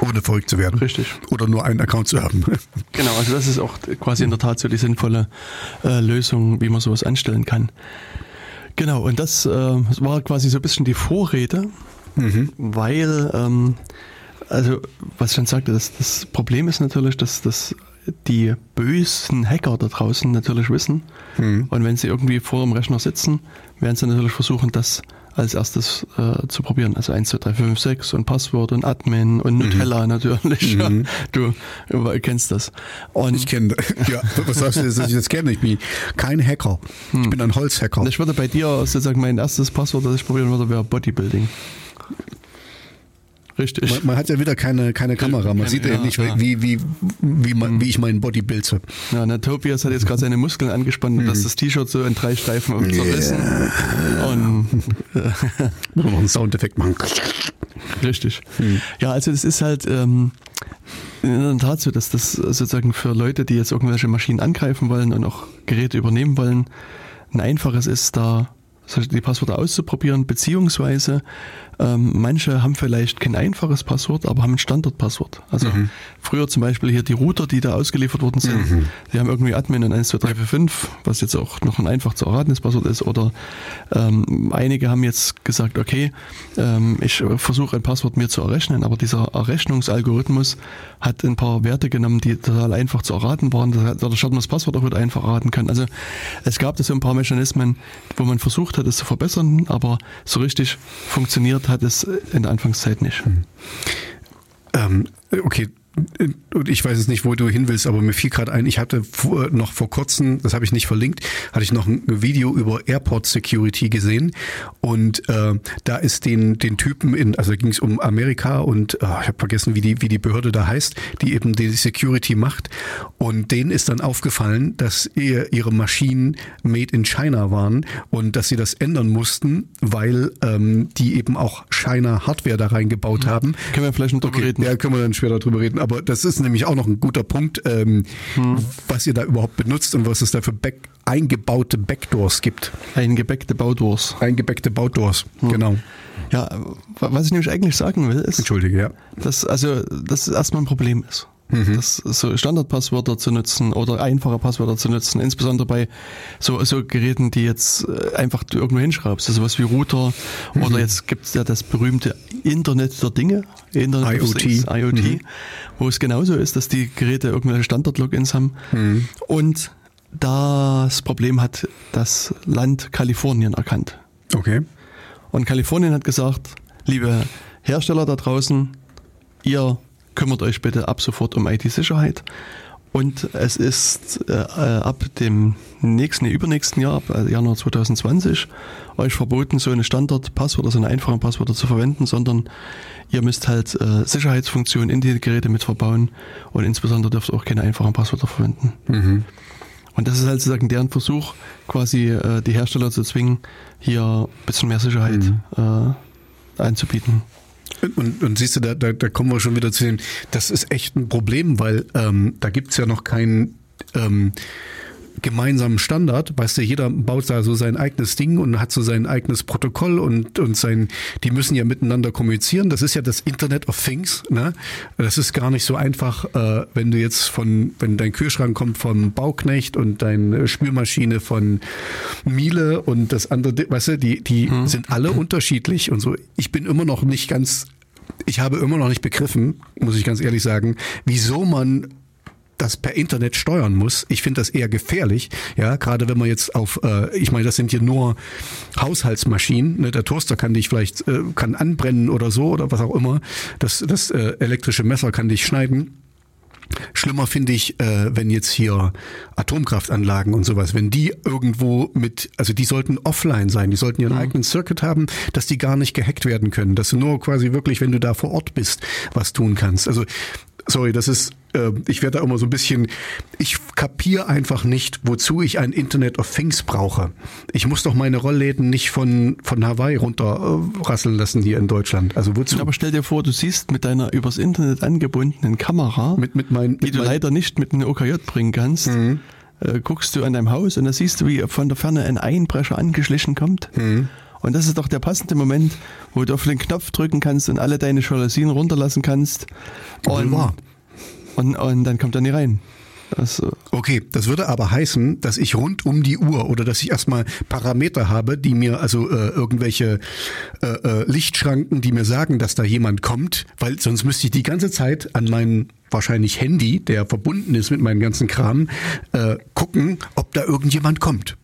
Ohne verrückt zu werden. Richtig. Oder nur einen Account zu haben. genau, also das ist auch quasi in der Tat so die sinnvolle äh, Lösung, wie man sowas anstellen kann. Genau, und das äh, war quasi so ein bisschen die Vorrede, weil, ähm, also was ich schon sagte, das, das Problem ist natürlich, dass das die bösen Hacker da draußen natürlich wissen. Und wenn sie irgendwie vor dem Rechner sitzen, werden sie natürlich versuchen, das als erstes äh, zu probieren. Also 1, 2, 3, 5, 6 und Passwort und Admin und Nutella natürlich. Ja, du, du kennst das. Und Ich kenne, ja, was sagst du, jetzt, dass ich das kenne? Ich bin kein Hacker. Ich bin ein Holzhacker. ich würde bei dir sozusagen mein erstes Passwort, das ich probieren würde, wäre Bodybuilding. Richtig. Man, man hat ja wieder keine, keine Kamera. Man Keine- sieht ja, ja, nicht, ja. wie, wie, wie, man, wie ich meinen Body bilze. Ja, na, Tobias hat jetzt gerade seine Muskeln angespannt und das, das T-Shirt so in drei Streifen zerrissen. Und Muss man noch einen Soundeffekt machen. Richtig. Ja, also das ist halt ähm, in der Tat so, dass das sozusagen für Leute, die jetzt irgendwelche Maschinen angreifen wollen und auch Geräte übernehmen wollen, ein einfaches ist, da solche- die Passwörter auszuprobieren, beziehungsweise ähm, manche haben vielleicht kein einfaches Passwort, aber haben ein Standardpasswort. Also früher zum Beispiel hier die Router, die da ausgeliefert worden sind, die haben irgendwie Admin und 1, 2, 3, 4, 5, was jetzt auch noch ein einfach zu erratenes Passwort ist. Oder ähm, einige haben jetzt gesagt, okay, ähm, ich versuche ein Passwort mir zu errechnen, aber dieser Errechnungsalgorithmus hat ein paar Werte genommen, die total einfach zu erraten waren, dadurch hat man das Passwort auch wieder einfach erraten können. Also es gab da so ein paar Mechanismen, wo man versucht hat, es zu verbessern, aber so richtig funktioniert hat es in der Anfangszeit nicht. Ähm, okay. Und ich weiß jetzt nicht, wo du hin willst, aber mir fiel gerade ein, ich hatte vor, noch vor kurzem, das habe ich nicht verlinkt, hatte ich noch ein Video über Airport Security gesehen und äh, da ist den den Typen in, also ging es um Amerika und äh, ich habe vergessen, wie die wie die Behörde da heißt, die eben die Security macht und denen ist dann aufgefallen, dass ihr, ihre Maschinen made in China waren und dass sie das ändern mussten, weil ähm, die eben auch China Hardware da reingebaut haben. Können wir vielleicht noch drüber reden? Ja, können wir dann später drüber reden. Aber das ist nämlich auch noch ein guter Punkt, ähm, was ihr da überhaupt benutzt und was es da für Back eingebaute Backdoors gibt. Eingebeckte Baudurs. Eingebackte Backdoors, genau. Ja, was ich nämlich eigentlich sagen will, ist, Entschuldige, ja. dass also das erstmal ein Problem ist. Das so Standardpasswörter zu nutzen oder einfache Passwörter zu nutzen, insbesondere bei so, so Geräten, die jetzt äh, einfach du irgendwo hinschraubst, also was wie Router oder jetzt gibt es ja das berühmte Internet der Dinge, Internet IoT. Things, IoT, wo es genauso ist, dass die Geräte irgendwelche Standard-Logins haben und das Problem hat das Land Kalifornien erkannt. Okay. Und Kalifornien hat gesagt, liebe Hersteller da draußen, ihr kümmert euch bitte ab sofort um IT-Sicherheit. Und es ist äh, äh, ab dem nächsten, nee, übernächsten Jahr, ab äh, Januar 2020, euch verboten, so eine Standard-Passwörter, so eine einfache Passwörter zu verwenden, sondern ihr müsst halt äh, Sicherheitsfunktionen in die Geräte mit verbauen und insbesondere dürft ihr auch keine einfachen Passwörter verwenden. Und das ist halt sozusagen deren Versuch, quasi äh, die Hersteller zu zwingen, hier ein bisschen mehr Sicherheit äh, anzubieten. Und, und siehst du, da, da, da kommen wir schon wieder zu dem, das ist echt ein Problem, weil ähm, da gibt's ja noch keinen ähm, gemeinsamen Standard. Weißt du, jeder baut da so sein eigenes Ding und hat so sein eigenes Protokoll und, und sein, die müssen ja miteinander kommunizieren. Das ist ja das Internet of Things. Ne? Das ist gar nicht so einfach, äh, wenn du jetzt von, wenn dein Kühlschrank kommt vom Bauknecht und deine Spülmaschine von Miele und das andere, weißt du, die, die sind alle unterschiedlich und so. Ich bin immer noch nicht ganz ich habe immer noch nicht begriffen, muss ich ganz ehrlich sagen, wieso man das per Internet steuern muss. Ich finde das eher gefährlich, ja, gerade wenn man jetzt auf, äh, ich meine, das sind hier nur Haushaltsmaschinen, ne? der Toaster kann dich vielleicht, äh, kann anbrennen oder so oder was auch immer, das, das äh, elektrische Messer kann dich schneiden. Schlimmer finde ich, äh, wenn jetzt hier Atomkraftanlagen und sowas, wenn die irgendwo mit, also die sollten offline sein, die sollten ihren eigenen Circuit haben, dass die gar nicht gehackt werden können, dass du nur quasi wirklich, wenn du da vor Ort bist, was tun kannst. Also sorry, das ist, äh, ich werde da immer so ein bisschen, ich kapiere einfach nicht, wozu ich ein Internet of Things brauche. Ich muss doch meine Rollläden nicht von, von Hawaii runterrasseln lassen hier in Deutschland. Also wozu? Aber stell dir vor, du siehst mit deiner übers Internet angebundenen Kamera, Mit- mit mein- die mit du mein- Mhm. leider nicht mit einem OKJ bringen kannst, äh, guckst du an deinem Haus und da siehst du, wie von der Ferne ein Einbrecher angeschlichen kommt. Mhm. Und das ist doch der passende Moment, wo du auf den Knopf drücken kannst und alle deine Jalousien runterlassen kannst. Und. Und, und dann kommt er nie rein. Also, Okay, das würde aber heißen, dass ich rund um die Uhr oder dass ich erstmal Parameter habe, die mir also äh, irgendwelche äh, äh, Lichtschranken, die mir sagen, dass da jemand kommt, weil sonst müsste ich die ganze Zeit an meinem wahrscheinlich Handy, der verbunden ist mit meinem ganzen Kram, äh, gucken, ob da irgendjemand kommt.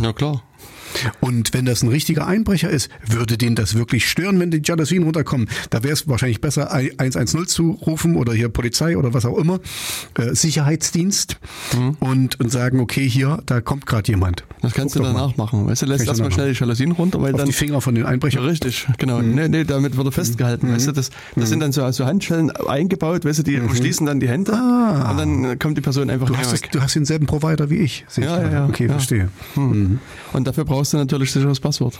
ja klar. Und wenn das ein richtiger Einbrecher ist, würde den das wirklich stören, wenn die Jalousien runterkommen. Da wäre es wahrscheinlich besser, 110 zu rufen oder hier Polizei oder was auch immer, äh, Sicherheitsdienst und, und sagen, okay, hier, da kommt gerade jemand. Das kannst Guck du doch mal. danach machen. Weißt du, lässt erstmal danach schnell die Jalousien runter, weil Auf dann. die Finger von den Einbrechern. Richtig, genau. Nee, nee, damit wird er festgehalten. Weißt du, das, das sind dann so, so Handschellen eingebaut, weißt du, die umschließen dann die Hände Ah. und dann kommt die Person einfach Du hast, das, du hast denselben Provider wie ich. sehe ich Ja, ja, ja, Okay, ja. verstehe. Mhm. Und dafür brauchst du natürlich sicheres Passwort.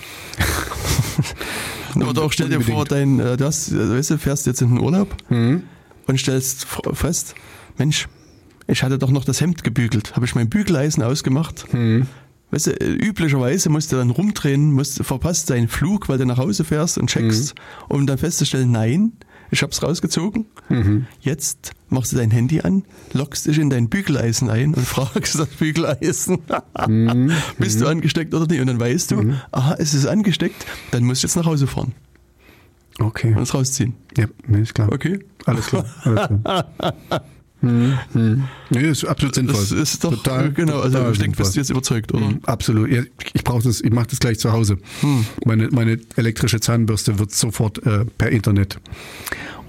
Oder auch stell dir vor, dein, äh, du hast, äh, weißt du, fährst jetzt in den Urlaub Mhm. und stellst fest, Mensch, ich hatte doch noch das Hemd gebügelt. Habe ich mein Bügeleisen ausgemacht? Mhm. Weißt du, äh, üblicherweise musst du dann rumdrehen, musst, verpasst deinen Flug, weil du nach Hause fährst und checkst, Mhm. um dann festzustellen, nein, ich hab's rausgezogen. Mhm. Jetzt machst du dein Handy an, loggst dich in dein Bügeleisen ein und fragst das Bügeleisen, Mhm. bist du angesteckt oder nicht? Und dann weißt du, aha, es ist angesteckt, dann musst du jetzt nach Hause fahren Okay. und es rausziehen. Ja, nee, ist klar. Okay? Alles klar. Alles klar. Hm, hm. Nee, ist absolut sinnvoll. Das ist doch, total, genau, also total ich denke, bist du jetzt überzeugt, oder? Mhm, Absolut. Ja, ich brauche das, ich mache das gleich zu Hause. Hm. Meine, meine elektrische Zahnbürste wird sofort äh, per Internet.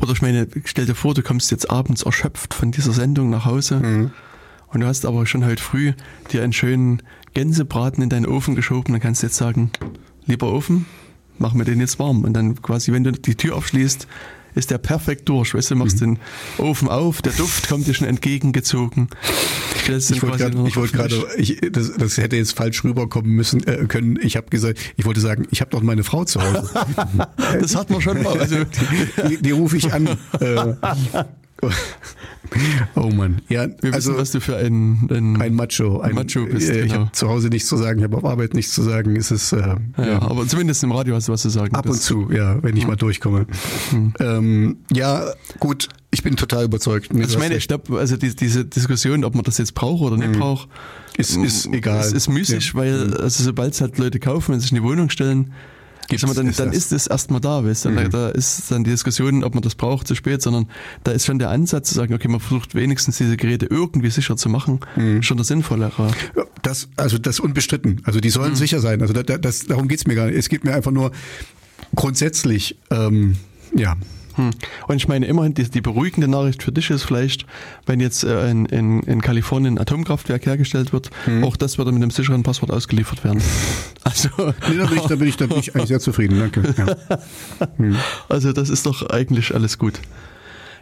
Oder ich meine, stell dir vor, du kommst jetzt abends erschöpft von dieser Sendung nach Hause Mhm. und du hast aber schon heute früh dir einen schönen Gänsebraten in deinen Ofen geschoben, dann kannst du jetzt sagen, lieber Ofen, mach mir den jetzt warm. Und dann quasi, wenn du die Tür aufschließt, ist der perfekt durch. Weißt du, du Mhm. machst den Ofen auf, der Duft kommt dir schon entgegengezogen. Ich wollte gerade, das, das hätte jetzt falsch rüberkommen müssen äh, können. Ich habe gesagt, ich wollte sagen, ich habe doch meine Frau zu Hause. Das hat man schon mal. Also, die, die rufe ich an. Äh, oh Mann, ja, wir also wissen, was du für ein, ein, ein Macho, ein Macho bist, Äh, ich genau. habe zu Hause nichts zu sagen, ich habe auf Arbeit nichts zu sagen. Es ist äh, ja, aber zumindest im Radio hast du was zu sagen. Ab und zu, ja, wenn ich mal durchkomme. Ähm, ja, gut, ich bin total überzeugt. Nee, Also ich meine, ich glaube, also die, diese Diskussion, ob man das jetzt braucht oder nicht braucht, Ist- ist m- egal. Es ist müßig, weil also sobald es halt Leute kaufen und sich in die Wohnung stellen, Gibt's- mal, dann, ist dann das. ist es erstmal da, weißt du? Da, da ist dann die Diskussion, ob man das braucht, zu spät, sondern da ist schon der Ansatz zu sagen, okay, man versucht wenigstens diese Geräte irgendwie sicher zu machen, schon der sinnvollere. Ja, Das, also das unbestritten. Also die Mhm. sollen sicher sein. Also da, da, das, darum geht's mir gar nicht. Es geht mir einfach nur grundsätzlich, ähm, ja. Hm. Und ich meine, immerhin, die, die beruhigende Nachricht für dich ist vielleicht, wenn jetzt äh, in, in, in Kalifornien ein Atomkraftwerk hergestellt wird, auch das würde mit einem sicheren Passwort ausgeliefert werden. Also, Nee, da bin ich, da bin ich, da bin ich eigentlich sehr zufrieden. Danke. Ja. also das ist doch eigentlich alles gut.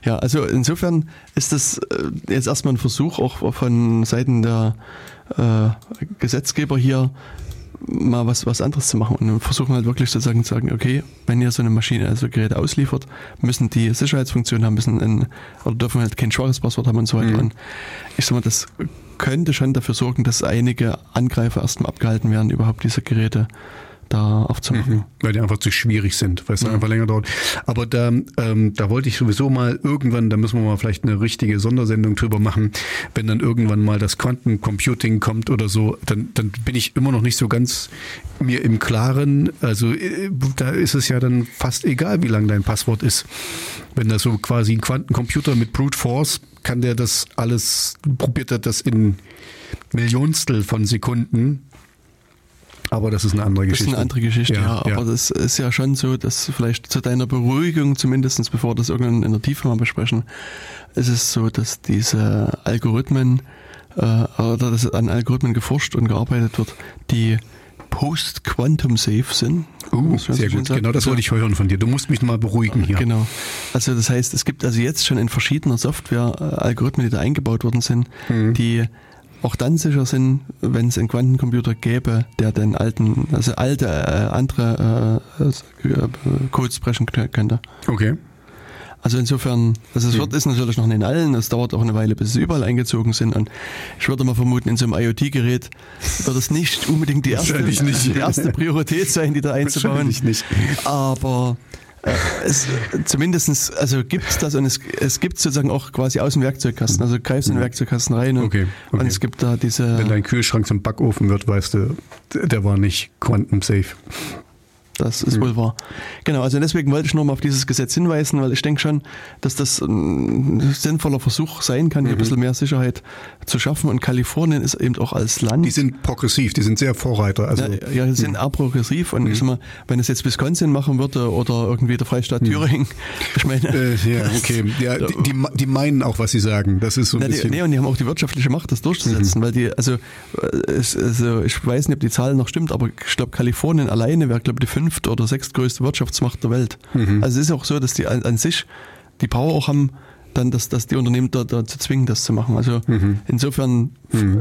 Ja, also insofern ist das äh, jetzt erstmal ein Versuch auch von Seiten der äh, Gesetzgeber hier mal was, was anderes zu machen und wir versuchen halt wirklich sozusagen zu sagen, okay, wenn ihr so eine Maschine, also Geräte ausliefert, müssen die Sicherheitsfunktionen haben, müssen ein, oder dürfen halt kein schwaches Passwort haben und so weiter. Und ich sag mal, das könnte schon dafür sorgen, dass einige Angreifer erstmal abgehalten werden, überhaupt diese Geräte da aufzumachen. Weil die einfach zu schwierig sind, weil es dann einfach länger dauert. Aber da, ähm, da wollte ich sowieso mal irgendwann, da müssen wir mal vielleicht eine richtige Sondersendung drüber machen, wenn dann irgendwann mal das Quantencomputing kommt oder so, dann, dann bin ich immer noch nicht so ganz mir im Klaren. Also äh, da ist es ja dann fast egal, wie lang dein Passwort ist. Wenn das so quasi ein Quantencomputer mit Brute Force, kann der das alles, probiert er das in Millionstel von Sekunden. Aber das ist eine andere Das Geschichte. ist eine andere Geschichte, ja, aber das ist ja schon so, dass vielleicht zu deiner Beruhigung, zumindestens bevor wir das irgendwann in der Tiefe mal besprechen, ist es so, dass diese Algorithmen äh, oder dass an Algorithmen geforscht und gearbeitet wird, die post-quantum-safe sind. Uh, sehr gut. Genau das wollte ich hören von dir. Du musst mich mal beruhigen hier. Genau. Also das heißt, es gibt also jetzt schon in verschiedener Software äh, Algorithmen, die da eingebaut worden sind, Mhm. die auch dann sicher sind, wenn es einen Quantencomputer gäbe, der den alten, also alte, äh, andere äh, äh, Codes brechen kö- könnte. Okay. Also insofern, also es wird ist natürlich noch nicht in allen, es dauert auch eine Weile, bis sie überall eingezogen sind und ich würde mal vermuten, in so einem IoT-Gerät wird es nicht unbedingt die erste, die erste Priorität sein, die da einzubauen. Wahrscheinlich nicht. Aber es, zumindestens, also gibt es das und es, es gibt sozusagen auch quasi aus dem Werkzeugkasten. Also greifst in den Werkzeugkasten rein und, Okay, okay. und es gibt da diese. Wenn dein Kühlschrank zum Backofen wird, weißt du, der war nicht quantum safe. Das ist wohl wahr. Genau, also deswegen wollte ich nochmal auf dieses Gesetz hinweisen, weil ich denke schon, dass das ein sinnvoller Versuch sein kann, hier ein bisschen mehr Sicherheit zu schaffen. Und Kalifornien ist eben auch als Land. Die sind progressiv, die sind sehr Vorreiter. Also, ja, ja, die sind auch progressiv und ich sag mal, wenn es jetzt Wisconsin machen würde oder irgendwie der Freistaat Thüringen, ich meine. äh, ja, okay. Ja, die, die, die meinen auch, was sie sagen. Das ist so ein Na, die, bisschen. nee, und die haben auch die wirtschaftliche Macht, das durchzusetzen, weil die, also, äh, es, also ich weiß nicht, ob die Zahl noch stimmt, aber ich glaube, Kalifornien alleine wäre, glaube ich, die fünfte oder sechstgrößte Wirtschaftsmacht der Welt. Also es ist auch so, dass die an, an sich die Power auch haben, dann dass, dass die Unternehmen da, da zu zwingen, das zu machen. Also insofern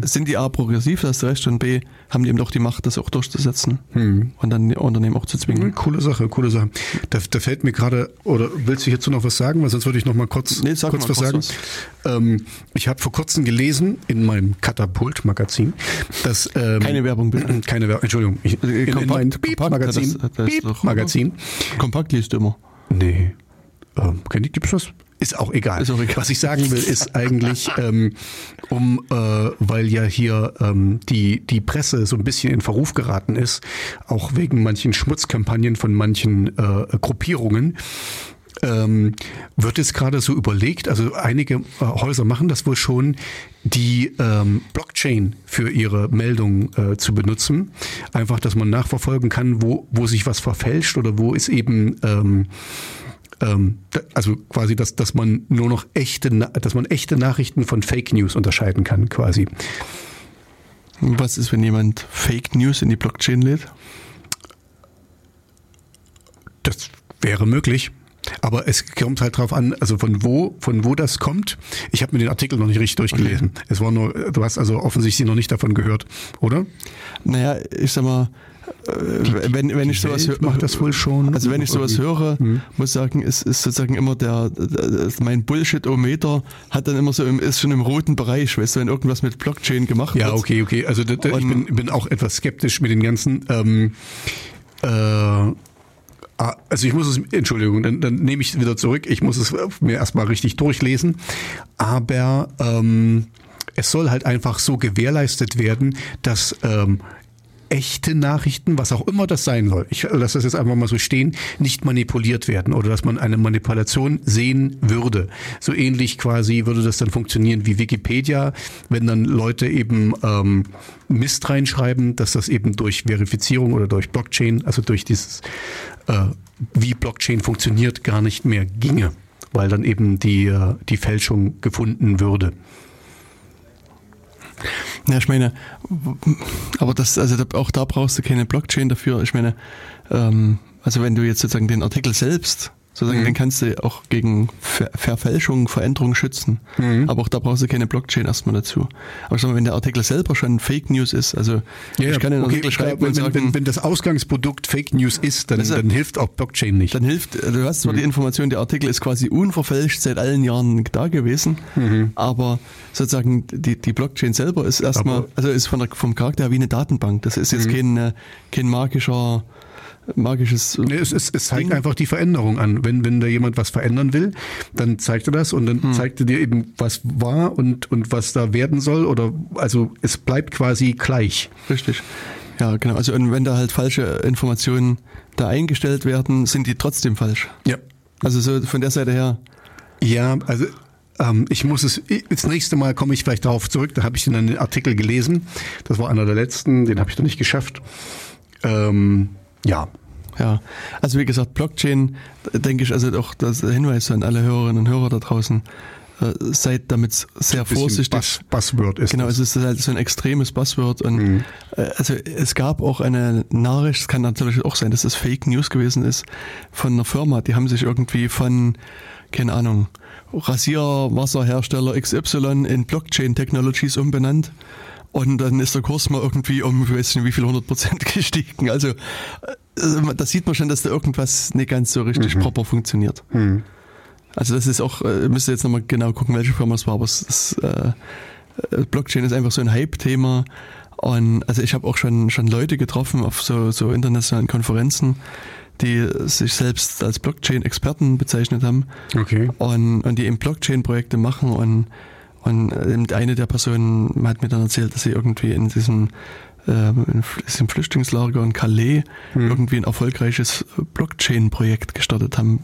sind die A progressiv, das recht, und B haben die eben doch die Macht, das auch durchzusetzen und dann die Unternehmen auch zu zwingen. Coole Sache, coole Sache. Da, da fällt mir gerade, oder willst du hierzu noch was sagen? Weil sonst würde ich noch mal kurz, Nee, sag kurz mal was kurz sagen. Ähm, ich habe vor kurzem gelesen in meinem Katapult-Magazin, dass ähm, Keine Werbung, bitte. keine Werbung, Entschuldigung, ich, in, in Kompakt- Beep-Magazin, das- das ist doch- Beep-Magazin, Kompakt liest du immer. Nee. Ähm, ihr, gibt's das? Ist auch egal. Ist auch egal. Was ich sagen will, ist eigentlich, ähm, um, äh, weil ja hier ähm, die, die Presse so ein bisschen in Verruf geraten ist, auch wegen manchen Schmutzkampagnen von manchen äh, Gruppierungen, ähm, wird es gerade so überlegt, also einige äh, Häuser machen das wohl schon, die ähm, Blockchain für ihre Meldungen äh, zu benutzen. Einfach, dass man nachverfolgen kann, wo, wo sich was verfälscht oder wo es eben ähm, ähm, also quasi, dass, dass man nur noch echte, dass man echte Nachrichten von Fake News unterscheiden kann, quasi. Was ist, wenn jemand Fake News in die Blockchain lädt? Das wäre möglich. Aber es kommt halt drauf an, also von wo, von wo das kommt. Ich habe mir den Artikel noch nicht richtig durchgelesen. Es war nur, du hast also offensichtlich noch nicht davon gehört, oder? Naja, ich sag mal, wenn, wenn ich sowas Welt hö- macht das wohl schon. Also wenn ich sowas höre, muss sagen, ist, ist sozusagen immer der, mein Bullshit-O-Meter hat dann immer so im, ist schon im roten Bereich, weißt du, wenn irgendwas mit Blockchain gemacht Ja, wird. okay, okay. Also da, da, ich bin, bin auch etwas skeptisch mit den ganzen. Ähm, äh, ah, also ich muss es, Entschuldigung, dann, dann nehme ich es wieder zurück. Ich muss es mir erstmal richtig durchlesen. Aber ähm, es soll halt einfach so gewährleistet werden, dass ähm, echte Nachrichten, was auch immer das sein soll, ich lasse das jetzt einfach mal so stehen, nicht manipuliert werden oder dass man eine Manipulation sehen würde. So ähnlich quasi würde das dann funktionieren wie Wikipedia, wenn dann Leute eben ähm, Mist reinschreiben, dass das eben durch Verifizierung oder durch Blockchain, also durch dieses, äh, wie Blockchain funktioniert, gar nicht mehr ginge, weil dann eben die, äh, die Fälschung gefunden würde. Ja, ich meine, aber das, also auch da brauchst du keine Blockchain dafür. Ich meine, ähm, also wenn du jetzt sozusagen den Artikel selbst, sozusagen, den kannst du auch gegen Ver Verfälschung, Veränderung schützen. Aber auch da brauchst du keine Blockchain erstmal dazu. Aber ich sag mal, wenn der Artikel selber schon Fake News ist, also ich kann den okay, Artikel schreiben wenn, und sagen, wenn, wenn das Ausgangsprodukt Fake News ist, dann, ist- dann hilft auch Blockchain nicht. dann hilft, du hast zwar die Information, der Artikel ist quasi unverfälscht seit allen Jahren da gewesen, aber sozusagen die, die Blockchain selber ist erstmal, also ist von der, vom Charakter her wie eine Datenbank. Das ist jetzt kein, äh, kein magischer, magisches. Nee, es, es, es zeigt Ding. einfach die Veränderung an. Wenn, wenn da jemand was verändern will, dann zeigt er das und Hm. dann zeigt er dir eben, was war und, und was da werden soll. Oder also es bleibt quasi gleich. Richtig. Ja, genau. Also und wenn da halt falsche Informationen da eingestellt werden, sind die trotzdem falsch. Ja. Also so von der Seite her. Ja, also ähm, ich muss es, das nächste Mal komme ich vielleicht darauf zurück, da habe ich dann einen Artikel gelesen, das war einer der letzten, den habe ich dann nicht geschafft. Ähm, ja, Ja, also wie gesagt, Blockchain, denke ich, also auch das Hinweis an alle Hörerinnen und Hörer da draußen, äh, seid damit sehr vorsichtig. Buzz, Buzzword ist Genau, es ist halt so ein extremes Buzzword und äh, also es gab auch eine Nachricht, es kann natürlich auch sein, dass es Fake News gewesen ist, von einer Firma, die haben sich irgendwie von, keine Ahnung, Rasierwasserhersteller XY in Blockchain Technologies umbenannt. Und dann ist der Kurs mal irgendwie um, ich weiß nicht wie viel, 100 Prozent gestiegen. Also, äh, da sieht man schon, dass da irgendwas nicht ganz so richtig proper funktioniert. Also das ist auch, äh, müsst ihr jetzt nochmal genau gucken, welche Firma es war, aber es ist, äh, äh, Blockchain ist einfach so ein Hype-Thema. Und also ich habe auch schon, schon Leute getroffen auf so, so internationalen Konferenzen, die sich selbst als Blockchain-Experten bezeichnet haben Okay. und, und die eben Blockchain-Projekte machen und, und eben eine der Personen hat mir dann erzählt, dass sie irgendwie in diesem, ähm, in diesem Flüchtlingslager in Calais irgendwie ein erfolgreiches Blockchain-Projekt gestartet haben,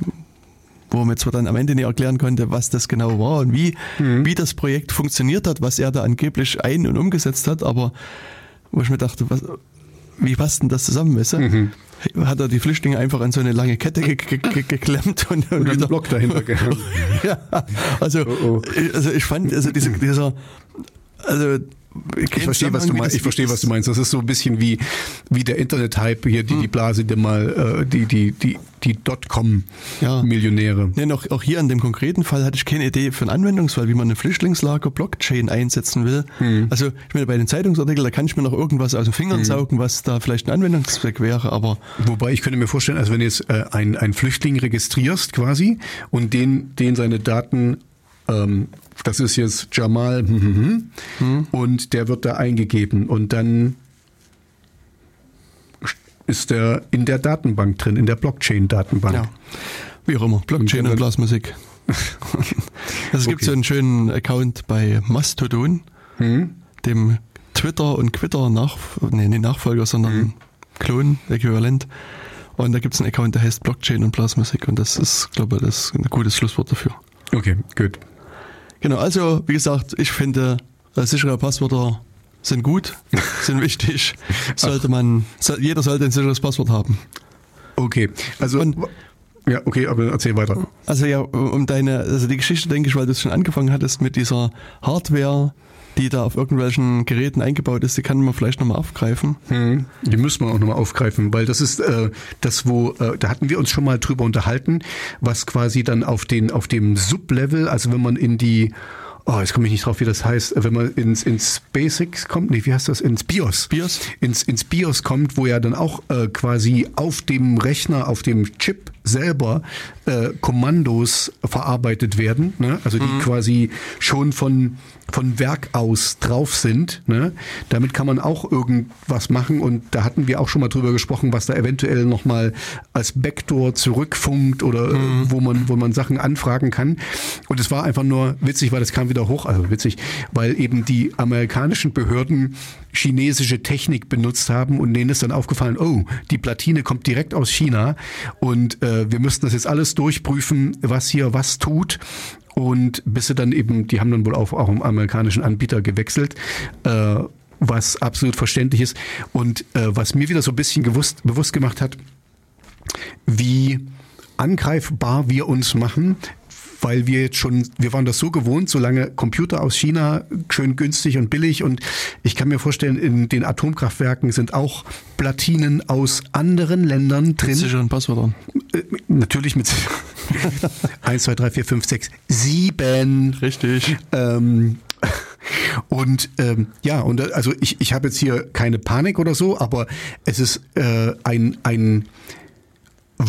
wo mir zwar dann am Ende nicht erklären konnte, was das genau war und wie, wie das Projekt funktioniert hat, was er da angeblich ein- und umgesetzt hat, aber wo ich mir dachte, was, wie passt denn das zusammen, weißt du? Hat er die Flüchtlinge einfach an so eine lange Kette ge ge ge geklemmt und, und, Und einen wieder Block dahinter gehangen. ja, also, Oh, also ich fand, also diese, dieser, also Ich verstehe, was du meinst. Ich verstehe, was du meinst. Das ist so ein bisschen wie, wie der Internet-Hype hier, die, die Blase, die mal, äh, die, die, die, die Ja. Dotcom-Millionäre. Nee, noch, auch hier in dem konkreten Fall hatte ich keine Idee für einen Anwendungsfall, wie man eine Flüchtlingslager Blockchain einsetzen will. Hm. Also ich meine, bei den Zeitungsartikeln, da kann ich mir noch irgendwas aus den Fingern saugen, was da vielleicht ein Anwendungszweck wäre, aber Wobei ich könnte mir vorstellen, also wenn du jetzt äh, ein, ein Flüchtling registrierst quasi und den, den seine Daten, ähm, das ist jetzt Jamal, hm, hm, hm, und der wird da eingegeben und dann ist der in der Datenbank drin, in der Blockchain-Datenbank. ja, wie auch immer, Blockchain Und Blasmusik. also es gibt Okay. so einen schönen Account bei Mastodon, Hm? dem Twitter und Quitter nach, nee, nicht Nachfolger, sondern Mhm. Klon, Äquivalent. Und da gibt es einen Account, der heißt Blockchain und Blasmusik und das ist, glaube ich, das ist ein gutes Schlusswort dafür. Okay, gut. Genau, also wie gesagt, ich finde, äh, sichere Passwörter sind gut, sind wichtig. Sollte man, jeder sollte ein sicheres Passwort haben. Okay, also Und- ja, okay, aber erzähl weiter. Also ja, um deine, also die Geschichte denke ich, weil du es schon angefangen hattest mit dieser Hardware, die da auf irgendwelchen Geräten eingebaut ist, die kann man vielleicht nochmal aufgreifen. Hm, Die müssen wir auch nochmal aufgreifen, weil das ist äh, das, wo, äh, da hatten wir uns schon mal drüber unterhalten, was quasi dann auf den, auf dem Sublevel, also wenn man in die, oh, jetzt komme ich nicht drauf, wie das heißt, wenn man ins, ins Basics kommt, nee, wie heißt das, ins BIOS. BIOS? Ins, ins BIOS kommt, wo ja dann auch äh, quasi auf dem Rechner, auf dem Chip selber äh, Kommandos verarbeitet werden, ne? also die quasi schon von, von Werk aus drauf sind. Ne? Damit kann man auch irgendwas machen und da hatten wir auch schon mal drüber gesprochen, was da eventuell nochmal als Backdoor zurückfunkt oder äh, wo man wo man Sachen anfragen kann. Und es war einfach nur witzig, weil das kam wieder hoch, also witzig, weil eben die amerikanischen Behörden chinesische Technik benutzt haben und denen ist dann aufgefallen, oh, die Platine kommt direkt aus China und äh, wir müssten das jetzt alles durchprüfen, was hier was tut. Und bis sie dann eben, die haben dann wohl auch, auch einen amerikanischen Anbieter gewechselt, äh, was absolut verständlich ist. Und äh, was mir wieder so ein bisschen gewusst, bewusst gemacht hat, wie angreifbar wir uns machen, weil wir jetzt schon, wir waren das so gewohnt, solange Computer aus China schön günstig und billig und ich kann mir vorstellen, in den Atomkraftwerken sind auch Platinen aus anderen Ländern drin. Sicheren Passwörtern. Äh, Natürlich mit 1, 2, 3, 4, 5, 6, 7. Richtig. Ähm, und ähm, ja, und äh, also ich, ich habe jetzt hier keine Panik oder so, aber es ist äh, ein, ein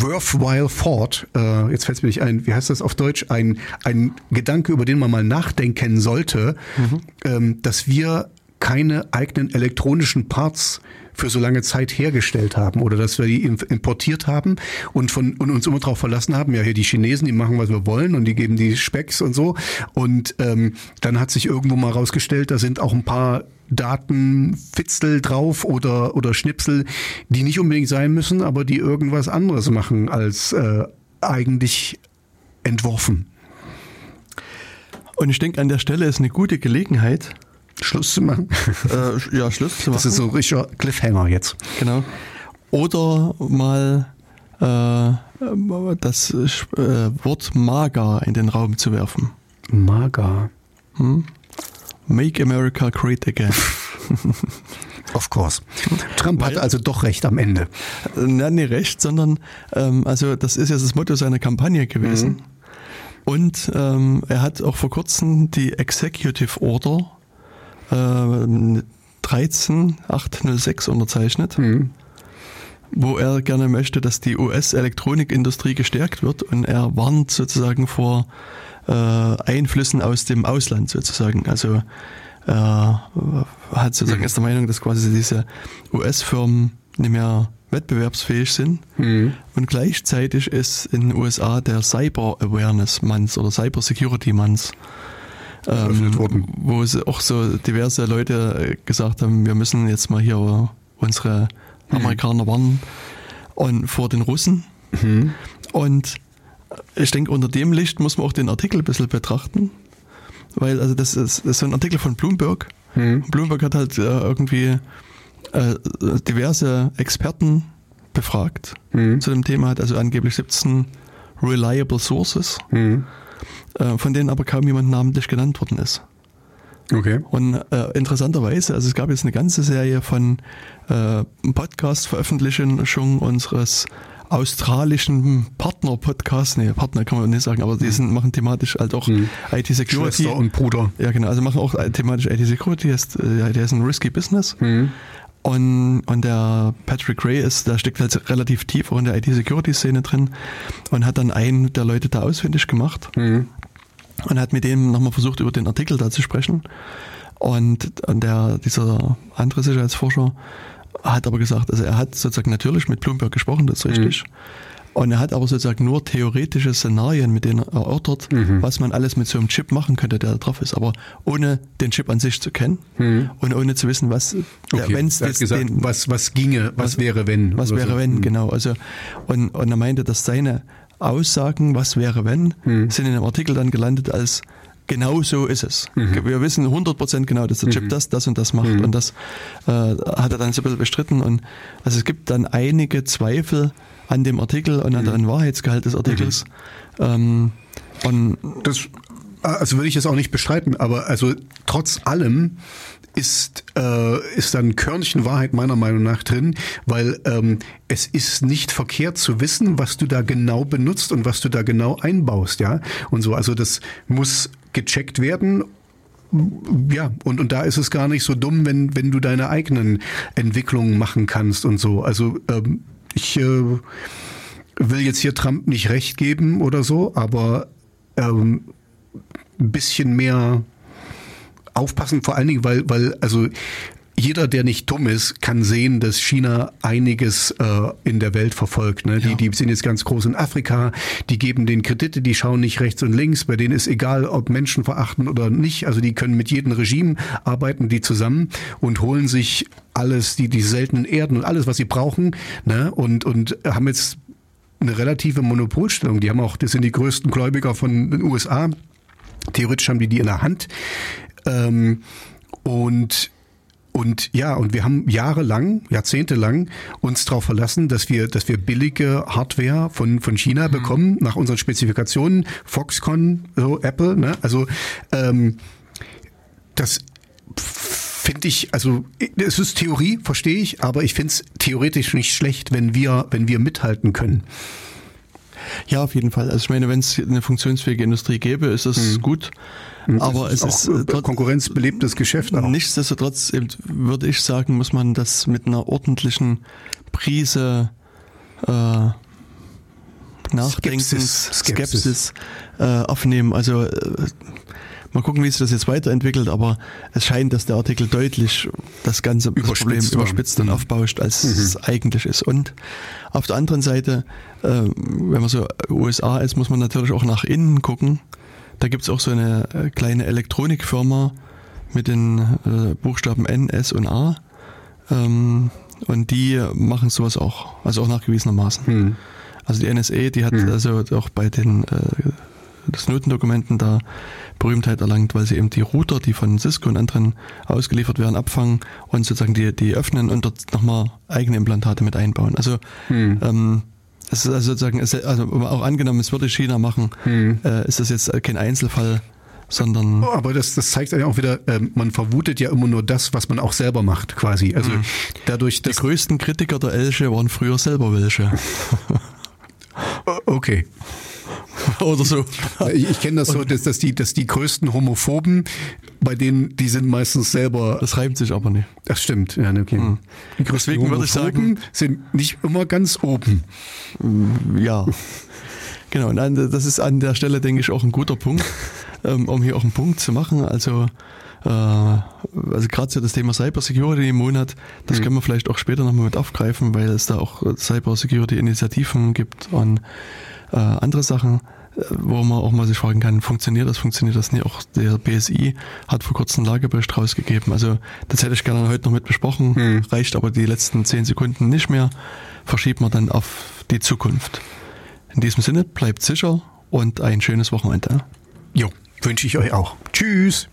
worthwhile thought, äh, jetzt fällt es mir nicht ein, wie heißt das auf Deutsch, ein, ein Gedanke, über den man mal nachdenken sollte, ähm, dass wir keine eigenen elektronischen Parts für so lange Zeit hergestellt haben oder dass wir die im- importiert haben und von und uns immer darauf verlassen haben, ja hier die Chinesen, die machen was wir wollen und die geben die Specks und so und ähm, dann hat sich irgendwo mal rausgestellt, da sind auch ein paar Datenfitzel drauf oder oder Schnipsel, die nicht unbedingt sein müssen, aber die irgendwas anderes machen als äh, eigentlich entworfen. Und ich denke, an der Stelle ist eine gute Gelegenheit, Schluss zu machen. äh, ja, Schluss zu machen. Das ist so ein richtiger Cliffhanger jetzt. Genau. Oder mal äh, das äh, Wort MAGA in den Raum zu werfen. Maga. Make America Great Again. Of course. Trump hatte also doch recht am Ende. Na, nicht recht, sondern ähm, also das ist ja das Motto seiner Kampagne gewesen. Und ähm, er hat auch vor kurzem die Executive Order äh, 13806 unterzeichnet, wo er gerne möchte, dass die US-Elektronikindustrie gestärkt wird und er warnt sozusagen vor äh, Einflüssen aus dem Ausland sozusagen. Also er hat sozusagen ist der Meinung, dass quasi diese US-Firmen nicht mehr wettbewerbsfähig sind. Und gleichzeitig ist in den USA der Cyber Awareness Month oder Cyber Security Month Eröffnet worden. wo es auch so diverse Leute äh, gesagt haben, wir müssen jetzt mal hier unsere Amerikaner warnen. Und vor den Russen. Und ich denke, unter dem Licht muss man auch den Artikel ein bisschen betrachten, weil also das ist, das ist so ein Artikel von Bloomberg. Bloomberg hat halt äh, irgendwie äh, diverse Experten befragt zu dem Thema, hat also angeblich 17 reliable sources, äh, von denen aber kaum jemand namentlich genannt worden ist. Okay. Und äh, interessanterweise, also es gab jetzt eine ganze Serie von äh, Podcast-Veröffentlichungen unseres australischen Partner-Podcasts, nee, Partner kann man nicht sagen, aber die sind, machen thematisch halt auch IT-Security. Schwester und Bruder. Ja, genau, also machen auch thematisch IT-Security, äh, der ist ein Risky Business. Und, und der Patrick Gray ist, der steckt halt relativ tief auch in der IT-Security-Szene drin und hat dann einen der Leute da ausfindig gemacht und hat mit dem nochmal versucht, über den Artikel da zu sprechen. Und, und der, dieser andere Sicherheitsforscher hat aber gesagt, also er hat sozusagen natürlich mit Bloomberg gesprochen, das ist richtig. Und er hat aber sozusagen nur theoretische Szenarien mit denen erörtert, was man alles mit so einem Chip machen könnte, der da drauf ist, aber ohne den Chip an sich zu kennen und ohne zu wissen, was, Okay. wenn es er hat gesagt, den, was, was ginge, was, wäre, wenn. was wäre so. wenn, genau. Also, und, und er meinte, dass seine Aussagen, was wäre wenn, sind in einem Artikel dann gelandet als genau so ist es. Wir wissen 100% genau, dass der Chip das, das und das macht. Und das äh, hat er dann so ein bisschen bestritten. Und also es gibt dann einige Zweifel an dem Artikel und an dem Wahrheitsgehalt des Artikels. Ähm, und Das, also würde ich das auch nicht bestreiten, aber also trotz allem ist, äh, ist da ein Körnchen Wahrheit meiner Meinung nach drin, weil ähm, es ist nicht verkehrt zu wissen, was du da genau benutzt und was du da genau einbaust, ja. Und so, also das muss gecheckt werden ja, und, und da ist es gar nicht so dumm, wenn, wenn du deine eigenen Entwicklungen machen kannst und so. Also ähm, ich äh, will jetzt hier Trump nicht recht geben oder so, aber ähm, ein bisschen mehr aufpassen, vor allen Dingen, weil, weil, also jeder, der nicht dumm ist, kann sehen, dass China einiges äh, in der Welt verfolgt. Ne? Ja. Die, die sind jetzt ganz groß in Afrika, die geben den Kredite, die schauen nicht rechts und links, bei denen ist egal, ob Menschen verachten oder nicht. Also die können mit jedem Regime arbeiten, die zusammen und holen sich alles, die, die seltenen Erden und alles, was sie brauchen, ne? und, und haben jetzt eine relative Monopolstellung. Die haben auch, das sind die größten Gläubiger von den USA. Theoretisch haben die die in der Hand. Ähm, und und ja, und wir haben jahrelang, jahrzehntelang uns darauf verlassen, dass wir, dass wir billige Hardware von, von China bekommen, nach unseren Spezifikationen, Foxconn, so Apple, ne? Also ähm, das finde ich, also es ist Theorie, verstehe ich, aber ich finde es theoretisch nicht schlecht, wenn wir, wenn wir mithalten können. Ja, auf jeden Fall. Also ich meine, wenn es eine funktionsfähige Industrie gäbe, ist es gut. Aber es auch ist äh, äh, konkurrenzbelebtes Geschäft auch. Nichtsdestotrotz würde ich sagen, muss man das mit einer ordentlichen Prise äh, Nachdenken, Skepsis. Skepsis, Skepsis. äh, aufnehmen. Also äh, mal gucken, wie sich das jetzt weiterentwickelt, aber es scheint, dass der Artikel deutlich das ganze das Überspitzt Problem war. überspitzt und Mhm. aufbauscht, als es eigentlich ist. Und auf der anderen Seite, äh, wenn man so USA ist, muss man natürlich auch nach innen gucken. Da gibt's auch so eine äh, kleine Elektronikfirma mit den äh, Buchstaben N, S und A. Ähm, und die machen sowas auch, also auch nachgewiesenermaßen. Hm. Also die NSA, die hat also auch bei den äh, Snowden-Dokumenten da Berühmtheit erlangt, weil sie eben die Router, die von Cisco und anderen ausgeliefert werden, abfangen und sozusagen die, die öffnen und dort nochmal eigene Implantate mit einbauen. Also ähm, es ist also sozusagen, es ist also auch angenommen, es würde China machen, äh, ist das jetzt kein Einzelfall, sondern Aber das, das zeigt ja auch wieder, ähm, man vermutet ja immer nur das, was man auch selber macht, quasi. Also dadurch, die dass größten Kritiker der Elche waren früher selber welche. okay. Oder so. Ich, ich kenne das so, dass, dass, die, dass die größten Homophoben, bei denen, die sind meistens selber. Das reimt sich aber nicht. Das stimmt, ja, ne, okay. Die größten Deswegen würde ich Homophoben sind nicht immer ganz oben. Ja. Genau, und an, das ist an der Stelle, denke ich, auch ein guter Punkt, ähm, um hier auch einen Punkt zu machen. Also äh, also gerade so das Thema Cybersecurity im Monat, das können wir vielleicht auch später nochmal mit aufgreifen, weil es da auch Cybersecurity-Initiativen gibt und äh, andere Sachen, äh, wo man auch mal sich fragen kann, funktioniert das, funktioniert das nicht? Auch der BSI hat vor kurzem einen Lagerbericht rausgegeben. Also das hätte ich gerne heute noch mit besprochen, reicht aber die letzten zehn Sekunden nicht mehr. Verschiebt man dann auf die Zukunft. In diesem Sinne, bleibt sicher und ein schönes Wochenende. Jo, wünsche ich euch auch. Tschüss.